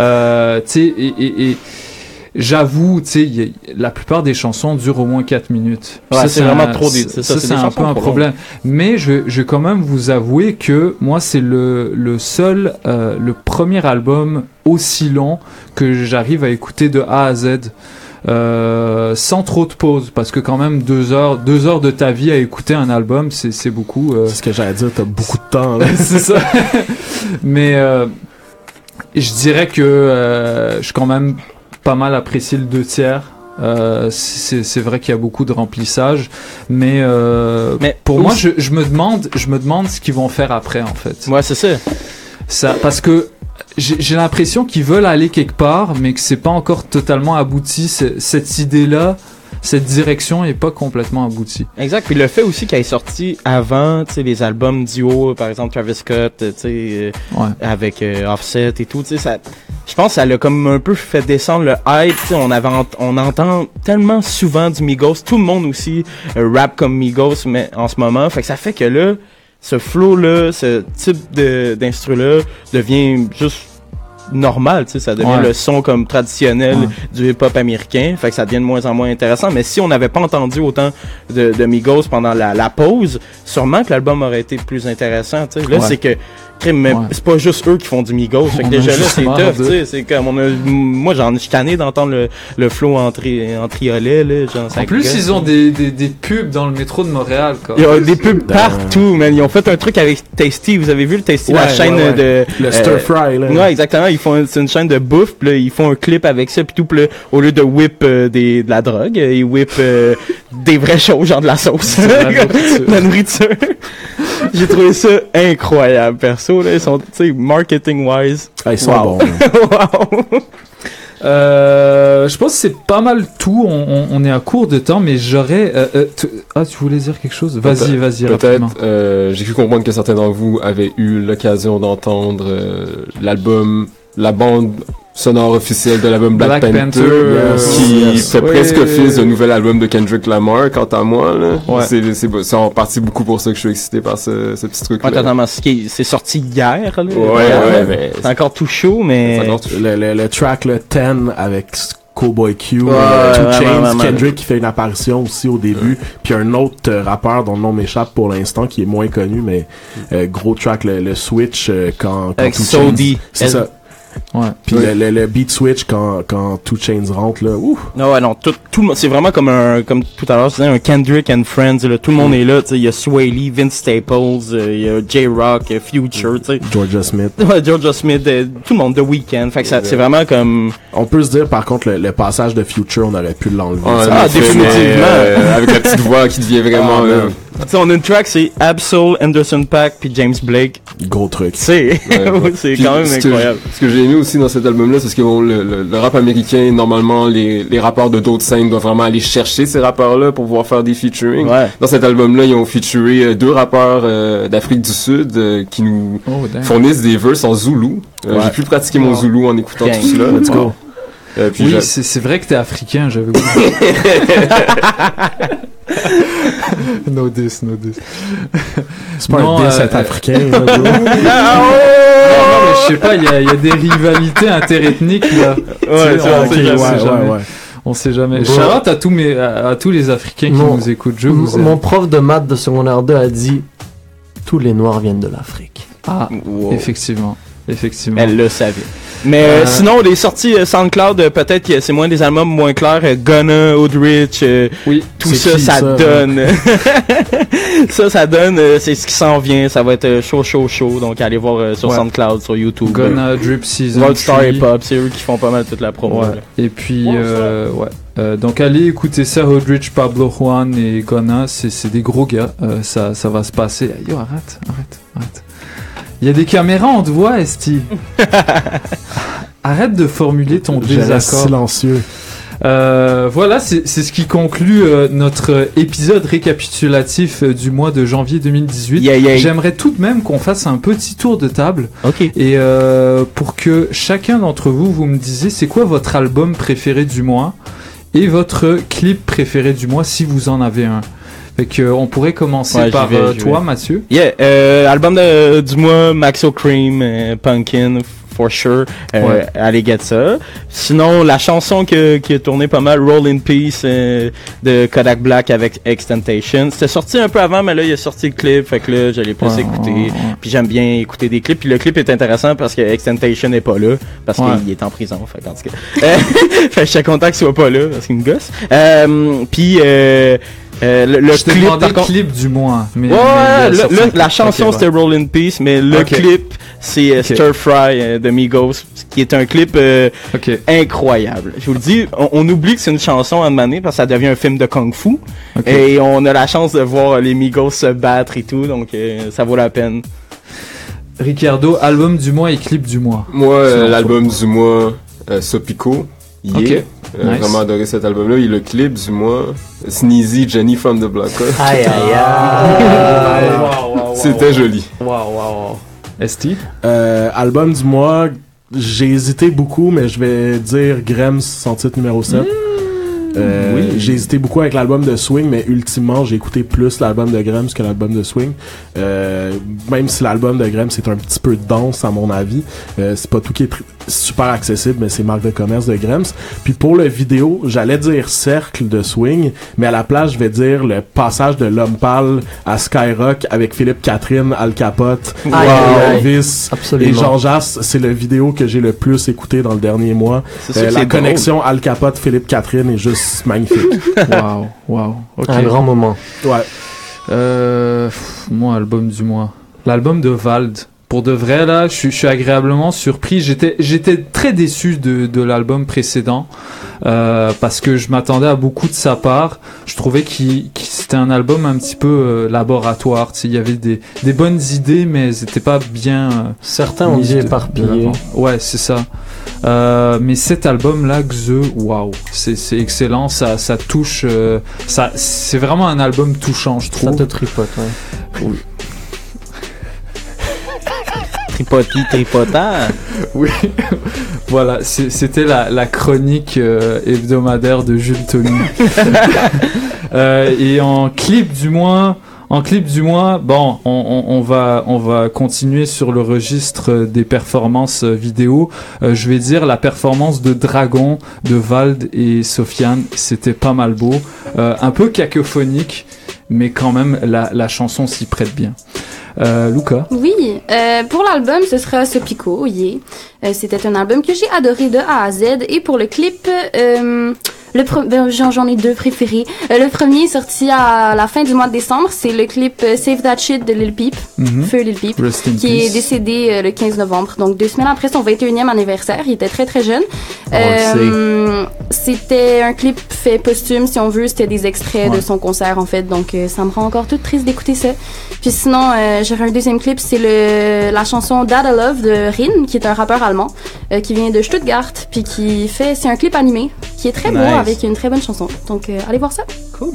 Speaker 2: Euh, tu sais, et, et, et j'avoue, tu sais, la plupart des chansons durent au moins 4 minutes.
Speaker 4: Ouais, c'est vraiment
Speaker 2: un-
Speaker 4: trop des- c'est ça, c'est
Speaker 2: un peu un problème. Mais je, je vais quand même vous avouer que moi, c'est le, le seul, euh, le premier album aussi long que j'arrive à écouter de A à Z. euh, sans trop de pause parce que quand même deux heures deux heures de ta vie à écouter un album c'est c'est beaucoup euh,
Speaker 6: C'est ce que j'allais dire, t'as beaucoup de temps. là.
Speaker 2: c'est ça mais euh, je dirais que euh, je quand même pas mal apprécié le deux tiers. Euh, c'est vrai qu'il y a beaucoup de remplissage, mais, euh, pour moi, je, je me demande, je me demande ce qu'ils vont faire après en fait.
Speaker 4: Ouais, c'est ça.
Speaker 2: Ça, parce que j'ai l'impression qu'ils veulent aller quelque part, mais que c'est pas encore totalement abouti. Cette idée-là, cette direction est pas complètement aboutie.
Speaker 4: Exact. Puis le fait aussi qu'elle est sorti avant, tu sais, les albums duo, par exemple Travis Scott, tu sais, euh, avec euh, Offset et tout, tu sais, ça, je pense que ça l'a comme un peu fait descendre le hype, tu sais, on avait, ent- on entend tellement souvent du Migos, tout le monde aussi euh, rap comme Migos, mais en ce moment, fait que ça fait que là, ce flow là, ce type de d'instru là devient juste normal, tu sais, ça devient
Speaker 2: Ouais.
Speaker 4: le son comme traditionnel
Speaker 2: Ouais.
Speaker 4: du hip-hop américain, fait que ça devient de moins en moins intéressant. Mais si on n'avait pas entendu autant de, de Migos pendant la, la pause, sûrement que l'album aurait été plus intéressant, tu sais. Là, c'est que mais c'est pas juste eux qui font du Migos, fait que déjà là, c'est tough,
Speaker 2: de-
Speaker 4: tu sais. C'est comme, on a, moi, j'en, je suis tanné d'entendre le, le flow en, tri, en triolet, là, genre,
Speaker 2: En plus, ils ont des, des, des pubs dans le métro de Montréal. Quoi.
Speaker 4: il y a des pubs partout, man. Ils ont fait un truc avec Tasty. Vous avez vu le Tasty, la chaîne
Speaker 2: ouais, ouais.
Speaker 4: de...
Speaker 6: Le stir fry, là.
Speaker 4: Ouais, exactement. Ils font, c'est une chaîne de bouffe, puis là, ils font un clip avec ça, puis tout, puis là, au lieu de whip euh, des, de la drogue, euh, ils whip euh, des vraies choses, genre de la sauce.
Speaker 2: De la nourriture.
Speaker 4: De la nourriture. J'ai trouvé ça incroyable, perso, là. Ils sont, tu sais, marketing-wise.
Speaker 6: Ah, ils sont
Speaker 4: wow.
Speaker 6: bons.
Speaker 4: wow.
Speaker 2: Euh, je pense que c'est pas mal tout. On, on- on est à court de temps, mais j'aurais. euh, euh, ah, tu voulais dire quelque chose? Vas-y, vas-y, rapidement.
Speaker 5: Peut-être. euh, J'ai cru comprendre que certains d'entre vous avaient eu l'occasion d'entendre euh, l'album, la bande sonore officielle de l'album Black,
Speaker 2: Black
Speaker 5: Panther,
Speaker 2: Panther, yes,
Speaker 5: qui
Speaker 2: yes.
Speaker 5: fait
Speaker 2: Oui.
Speaker 5: presque office d'un nouvel album de Kendrick Lamar. Quant à moi, là,
Speaker 4: Ouais.
Speaker 5: c'est c'est c'est en partie beaucoup pour ça que je suis excité par ce, ce petit truc.
Speaker 4: Ouais, qui est- C'est sorti hier, là.
Speaker 5: Ouais, ouais, mais
Speaker 4: C'est encore tout chaud, mais...
Speaker 6: Le, le, le track, le 10 avec Cowboy Q,
Speaker 4: Ouais,
Speaker 6: euh, Two
Speaker 4: ouais, ouais, ouais, ouais.
Speaker 6: Kendrick qui fait une apparition aussi au début, puis un autre euh, rappeur dont le nom m'échappe pour l'instant qui est moins connu, mais euh, gros track, le, le switch euh, quand, quand
Speaker 4: Avec
Speaker 6: Two. C'est ça.
Speaker 2: Ouais.
Speaker 6: Puis le, le, le beat switch quand, quand Two Chains rentre, là, ouf.
Speaker 4: Non, ouais, non, tout, tout c'est vraiment comme un, comme tout à l'heure, disais, un Kendrick and Friends, là, tout le monde est là, tu sais, il y a Sway Lee, Vince Staples, euh, il y a J-Rock, euh, Future, tu sais.
Speaker 6: Georgia Smith.
Speaker 4: Ouais, Georgia Smith, euh, tout le monde, The Weeknd, fait que ça, c'est vraiment comme...
Speaker 6: On peut se dire, par contre, le, le passage de Future, on aurait pu l'enlever.
Speaker 4: Ah, définitivement.
Speaker 5: mais, euh, avec la petite voix qui devient vraiment.
Speaker 6: Ah,
Speaker 5: euh,
Speaker 6: man.
Speaker 4: Tu sais, on a une track, c'est Absol, Anderson Pack, puis James Blake.
Speaker 6: Gros truc.
Speaker 4: C'est,
Speaker 5: Ouais.
Speaker 4: c'est quand même incroyable.
Speaker 5: ce que j'ai aimé aussi dans cet album-là, c'est ce que bon, le, le- le rap américain, normalement, les, les rappeurs de d'autres scènes doivent vraiment aller chercher ces rappeurs-là pour pouvoir faire des featuring.
Speaker 4: Ouais.
Speaker 5: Dans cet album-là, ils ont featuré euh, deux rappeurs euh, d'Afrique du Sud euh, qui nous
Speaker 2: Oh,
Speaker 5: fournissent des verses en zoulou. Euh,
Speaker 6: Ouais.
Speaker 5: J'ai pu pratiquer mon
Speaker 2: Wow.
Speaker 5: zoulou en écoutant
Speaker 4: Gang.
Speaker 5: tout cela.
Speaker 6: Let's go.
Speaker 5: Euh, puis
Speaker 2: Oui, c'est vrai que t'es africain, j'avais oublié. no diss, no diss.
Speaker 6: C'est pas
Speaker 2: Non,
Speaker 6: un
Speaker 2: euh,
Speaker 6: être africain, là, bro.
Speaker 2: Non, non, mais je sais pas, il y a, il y a des rivalités interethniques là. Tu sais,
Speaker 4: c'est
Speaker 2: on, sait jamais,
Speaker 6: ouais,
Speaker 2: jamais.
Speaker 6: ouais, ouais.
Speaker 2: On sait jamais. Shout-out à tous mes, à, à tous les Africains qui nous écoutent. Je vous.
Speaker 3: Mon prof de maths de secondaire 2 a dit Tous les noirs viennent de l'Afrique.
Speaker 2: Ah,
Speaker 4: Wow.
Speaker 2: effectivement, effectivement.
Speaker 4: Elle le savait. Mais euh,
Speaker 2: Euh,
Speaker 4: sinon, les sorties euh, SoundCloud, peut-être que c'est moins des albums moins clairs. Gunna, Oldrich, euh,
Speaker 2: Oui,
Speaker 4: tout ça,
Speaker 6: qui,
Speaker 4: ça,
Speaker 6: ça,
Speaker 4: donne. ça, ça donne. c'est ce qui s'en vient. Ça va être chaud, chaud, chaud. Donc, allez voir sur
Speaker 2: Ouais.
Speaker 4: SoundCloud, sur YouTube.
Speaker 2: Gunna, Drip Season.
Speaker 4: World Star
Speaker 2: 3.
Speaker 4: Hip Hop, c'est eux qui font pas mal toute la promo.
Speaker 2: Ouais. Et puis, euh, ouais. Euh, donc allez écouter ça, Hodrich, Pablo Juan et Gona, c'est c'est des gros gars, Euh, ça, ça va se passer. Yo, arrête, arrête, arrête. Il y a des caméras, on te voit, Esti. arrête de formuler ton désaccord.
Speaker 6: silencieux.
Speaker 2: Euh, voilà, c'est c'est ce qui conclut euh, notre épisode récapitulatif euh, du mois de janvier 2018.
Speaker 4: Yeah, yeah.
Speaker 2: J'aimerais tout de même qu'on fasse un petit tour de table et euh, pour que chacun d'entre vous, vous me disiez c'est quoi votre album préféré du mois et votre clip préféré du mois si vous en avez un. Fait que, euh, on pourrait commencer
Speaker 4: Ouais,
Speaker 2: par
Speaker 4: vais,
Speaker 2: euh, toi. Mathieu.
Speaker 4: Yeah, euh, album de, du mois, Maxo Cream, euh, Pumpkin, for sure.
Speaker 2: Ouais.
Speaker 4: Allez get ça. Sinon, la chanson que- qui a tourné pas mal, Roll in Peace de Kodak Black avec Extentation. C'était sorti un peu avant, mais là, il a sorti le clip. Fait que là, je l'ai plus
Speaker 2: Ouais, ouais.
Speaker 4: Puis j'aime bien écouter des clips. Puis le clip est intéressant parce que Extentation n'est pas là. Parce qu'il est en prison. Fait qu'en tout cas. Fait que j'étais content qu'il soit pas là parce qu'il me gosse. Euh, puis, euh, le, le
Speaker 2: Je t'ai
Speaker 4: clip,
Speaker 2: demandé
Speaker 4: par contre-
Speaker 2: clip du mois. Mais,
Speaker 4: Ouais,
Speaker 2: mais
Speaker 4: le- le- la chanson c'était
Speaker 2: ouais.
Speaker 4: Roll in Peace, mais le clip c'est euh. Stir Fry euh, de Migos, qui est un clip euh, incroyable. Je vous le dis, on, on oublie que c'est une chanson à un moment donné parce que ça devient un film de kung fu,
Speaker 2: Ok.
Speaker 4: et on a la chance de voir les Migos se battre et tout, donc euh, ça vaut la peine.
Speaker 2: Ricardo, album du mois et clip du mois.
Speaker 5: Moi, euh, l'album du mois, euh, Sopico. Yeah.
Speaker 2: Ok.
Speaker 5: Euh,
Speaker 2: Nice.
Speaker 5: Vraiment adoré cet album-là. Et le clip du mois, Sneezy, Jenny from the Block.
Speaker 3: Aïe, aïe, aïe.
Speaker 5: C'était joli.
Speaker 3: Waouh, waouh.
Speaker 2: Esti?
Speaker 6: Euh, album du mois, j'ai hésité beaucoup, mais je vais dire Grems, son titre numéro 7. Euh,
Speaker 2: oui.
Speaker 6: J'ai hésité beaucoup avec l'album de Swing, mais ultimement, j'ai écouté plus l'album de Grems que l'album de Swing. Euh, même si l'album de Grems est un petit peu dense, à mon avis. Euh, c'est pas tout qui est super accessible, mais c'est marque de commerce de Grems. Puis pour le vidéo, j'allais dire Cercle de Swing, mais à la place, je vais dire le passage de l'homme pâle à Skyrock avec Philippe Catherine, Al Capote,
Speaker 3: aïe.
Speaker 6: Elvis
Speaker 3: Absolument.
Speaker 6: et Jean Jass. C'est le vidéo que j'ai le plus écouté dans le dernier mois. Euh, la
Speaker 4: drôle.
Speaker 6: connexion Al Capote, Philippe Catherine est juste magnifique.
Speaker 2: Waouh, waouh. Ok.
Speaker 3: Un grand moment.
Speaker 6: Ouais.
Speaker 2: Euh, pff, moi, album du mois. L'album de Vald. Pour de vrai, là, je suis, je suis agréablement surpris. J'étais, j'étais très déçu de, de l'album précédent euh, parce que je m'attendais à beaucoup de sa part. Je trouvais qu'il, qu'il- c'était un album un petit peu euh, laboratoire. Tu sais, il y avait des, des bonnes idées, mais elles étaient pas bien. euh,
Speaker 3: Certains ont dit
Speaker 2: l'avant. Ouais, c'est ça. Euh, mais cet album-là, Xe, waouh, c'est excellent. Ça, ça touche. euh, ça, c'est vraiment un album touchant, je
Speaker 3: Ça
Speaker 2: trouve.
Speaker 3: te tripote, ouais.
Speaker 4: Tripoti, tripotant.
Speaker 2: Oui, voilà, c'était la, la chronique euh, hebdomadaire de Jules Tony. Euh, et en clip du mois, en clip du mois, bon, on, on- on va on va continuer sur le registre des performances vidéo. Euh, je vais dire la performance de Dragon de Vald et Sofiane, c'était pas mal beau, Euh, un peu cacophonique, mais quand même la, la chanson s'y prête bien. Euh, Luca.
Speaker 9: Oui, euh, pour l'album, ce sera Sopico, yeah. Euh, C'était un album que j'ai adoré de A à Z. Et pour le clip, euh, le pre- ben, j'en ai deux préférés. Euh, le premier est sorti à la fin du mois de décembre. C'est le clip euh, Save That Shit de Lil Peep,
Speaker 2: Mhm.
Speaker 9: Feu Lil Peep, qui est décédé euh, le 15 novembre. Donc deux semaines après son 21e anniversaire. Il était très très jeune. Euh, C'était un clip fait posthume, si on veut. C'était des extraits
Speaker 2: Ouais.
Speaker 9: de son concert, en fait. Donc, euh, ça me rend encore toute triste d'écouter ça. Puis sinon, euh, j'aurais un deuxième clip. C'est le la chanson Dada Love de Rin, qui est un rappeur allemand, euh, qui vient de Stuttgart, puis qui fait... C'est un clip animé, qui est très beau. Avec une très bonne chanson. Donc, euh, allez voir ça.
Speaker 3: Cool.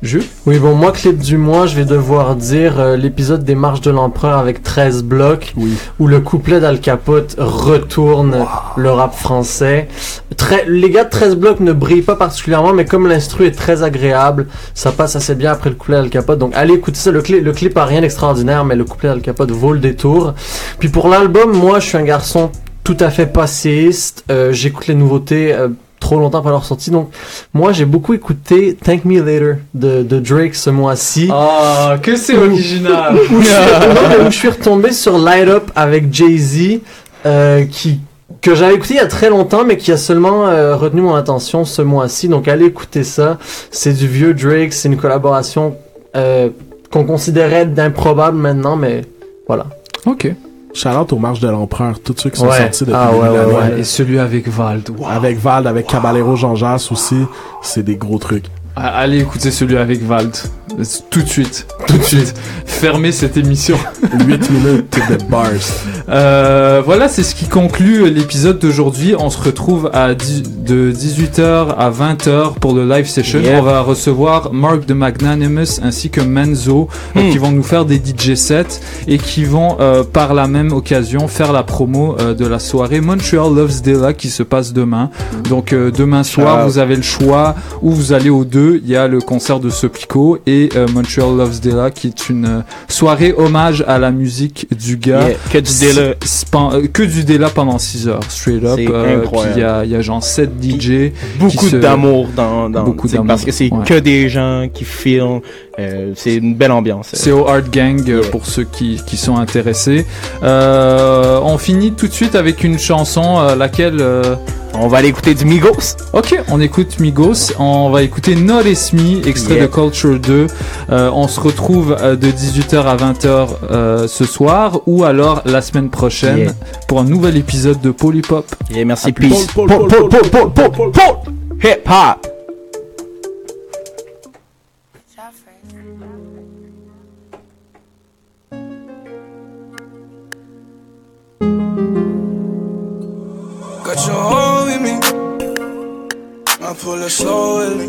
Speaker 2: Je
Speaker 3: Oui, bon, moi, clip du mois, je vais devoir dire euh, l'épisode des Marches de l'Empereur avec 13 blocs, où le couplet d'Al Capote retourne le rap français. Très, les gars de 13 blocs ne brillent pas particulièrement, mais comme l'instru est très agréable, ça passe assez bien après le couplet d'Al Capote. Donc, allez écouter ça. Le, cli- le clip a rien d'extraordinaire, mais le couplet d'Al Capote vaut le détour. Puis pour l'album, moi, je suis un garçon tout à fait passéiste. Euh, J'écoute les nouveautés. euh, trop longtemps après leur sortie donc moi j'ai beaucoup écouté Thank Me Later de, de Drake ce mois-ci.
Speaker 2: Oh, que c'est original.
Speaker 3: où, où je suis retombé sur Light Up avec Jay-Z euh, qui que j'avais écouté il y a très longtemps mais qui a seulement euh, retenu mon attention ce mois-ci. Donc allez écouter ça. C'est du vieux Drake c'est une collaboration euh, qu'on considérait d'improbable maintenant mais voilà.
Speaker 2: Ok
Speaker 6: Shout-out aux marches de l'empereur, tous ceux qui sont
Speaker 3: Ouais.
Speaker 6: sortis depuis
Speaker 3: Ah,
Speaker 6: le
Speaker 3: ouais, ouais,
Speaker 6: l'année.
Speaker 2: Et celui avec Vald. wow.
Speaker 6: Avec Vald, avec Caballero Jean Jass aussi, c'est des gros trucs.
Speaker 2: Ah, Allez écouter celui avec Vald. Tout de suite. Tout de suite. Fermez cette émission.
Speaker 6: 8 minutes to the bars.
Speaker 2: Euh, voilà, c'est ce qui conclut l'épisode d'aujourd'hui. On se retrouve à de 18h à 20h pour le live session.
Speaker 4: Yeah.
Speaker 2: On va recevoir Mark de Magnanimous ainsi que Menzo euh,
Speaker 4: Hmm.
Speaker 2: qui vont nous faire des DJ sets et qui vont euh, par la même occasion faire la promo euh, de la soirée Montreal Loves Della qui se passe demain. Donc euh, demain soir,
Speaker 4: Ciao.
Speaker 2: vous avez le choix où vous allez aux deux. Il y a le concert de Sopico et euh, Montreal Loves Della qui est une euh, soirée hommage à la musique du gars.
Speaker 4: Yeah, que du Della.
Speaker 2: S- span- euh, que du Della pendant 6 heures, straight up.
Speaker 4: C'est
Speaker 2: Euh,
Speaker 4: incroyable.
Speaker 2: Puis il y a, il y a genre 7 DJ.
Speaker 4: beaucoup d'amour dans, dans
Speaker 2: Beaucoup d'amour,
Speaker 4: parce que c'est
Speaker 2: ouais.
Speaker 4: que des gens qui filment Euh, c'est une belle ambiance.
Speaker 2: C'est au Art Gang euh, pour ceux qui, qui sont intéressés. Euh, on finit tout de suite avec une chanson, euh, laquelle euh,
Speaker 4: On va aller écouter du Migos.
Speaker 2: Ok, on écoute Migos. On va écouter Notice Me, extrait
Speaker 4: Yeah.
Speaker 2: de Culture 2. Euh, on se retrouve euh, de 18h à 20h euh, ce soir ou alors la semaine prochaine
Speaker 4: Yeah.
Speaker 2: pour un nouvel épisode de Polypop.
Speaker 4: Yeah, merci, peace. Paul, Paul, Paul. Hip hop.
Speaker 1: Got your hold in me. I pull it slowly.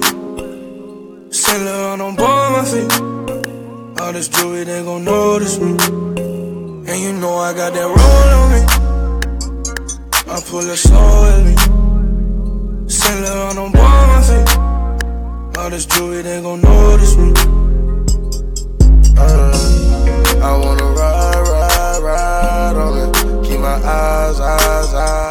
Speaker 1: Saint Laurent on board my feet. All this jewelry, they gon' notice me. And you know I got that roll on me. I pull it slowly. Saint Laurent on board my feet. All this jewelry, they gon' notice me.
Speaker 18: Uh, I wanna ride, ride, ride on it. Keep my eyes, eyes, eyes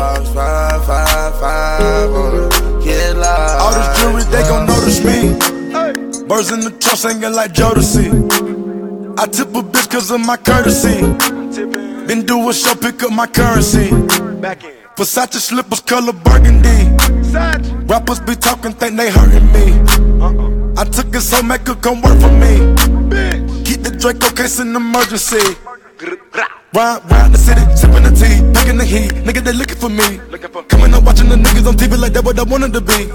Speaker 18: on it? Five, five, five, five on it. Get live.
Speaker 1: All this jewelry, they gon' notice me. Birds in the trunk singing like Jodeci. I tip a bitch cause of my courtesy. Been do a show, pick up my currency. Versace slippers, color burgundy. Rappers be talking, think they hurting me. I took it so make her come work for me. Keep the Draco case in emergency. Ride round the city, sipping the packing the heat. Nigga, they looking for me. Coming up watching the niggas on TV like that what I wanted to be.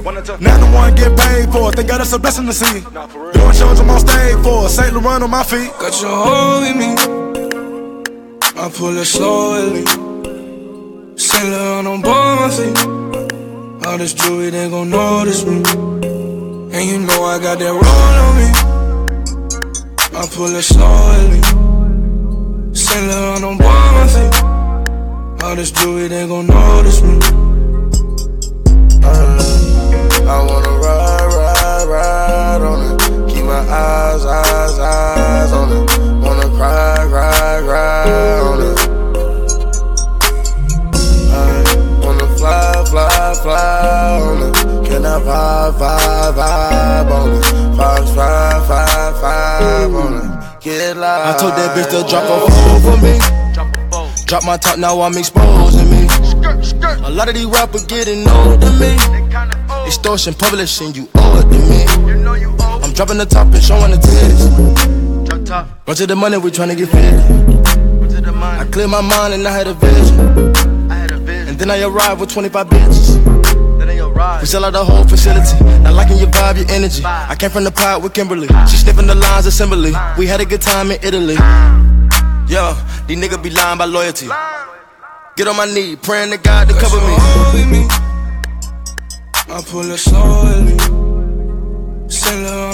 Speaker 1: Now the one get paid for it. Thank God that's a blessing to see. Doing shows I'm on stage for. St. Laurent on my feet. Got your hold in me. I pull it slowly. Saint Laurent on board my feet. All this jewelry, they gon' notice me. And you know I got that roll on me. I pull it slowly. Saint Laurent on board my feet. All this jewelry, they gon' notice me.
Speaker 18: Uh, I wanna ride, ride, ride on it. Keep my eyes, eyes, eyes on it. Wanna cry, cry, cry on it. I wanna fly, fly, fly on it. Can I vibe, vibe, vibe on it? Five, five, five, five on it. Get live.
Speaker 1: I told that bitch to drop a four for me. Drop my top, now I'm exposing me. A lot of these rappers getting old to me. Extortion, publishing, you owe it to me. I'm dropping the top and showing the titties. Run to the money, we tryna get fit. I clear my mind and I had a vision. And then I arrived with 25 bitches. We sell out the whole facility. Not liking your vibe, your energy. I came from the pot with Kimberly. She sniffing the lines assembly. We had a good time in Italy. Yo, these niggas be lying by loyalty. Get on my knee, praying to God to cover me. I pull it slowly. Laurent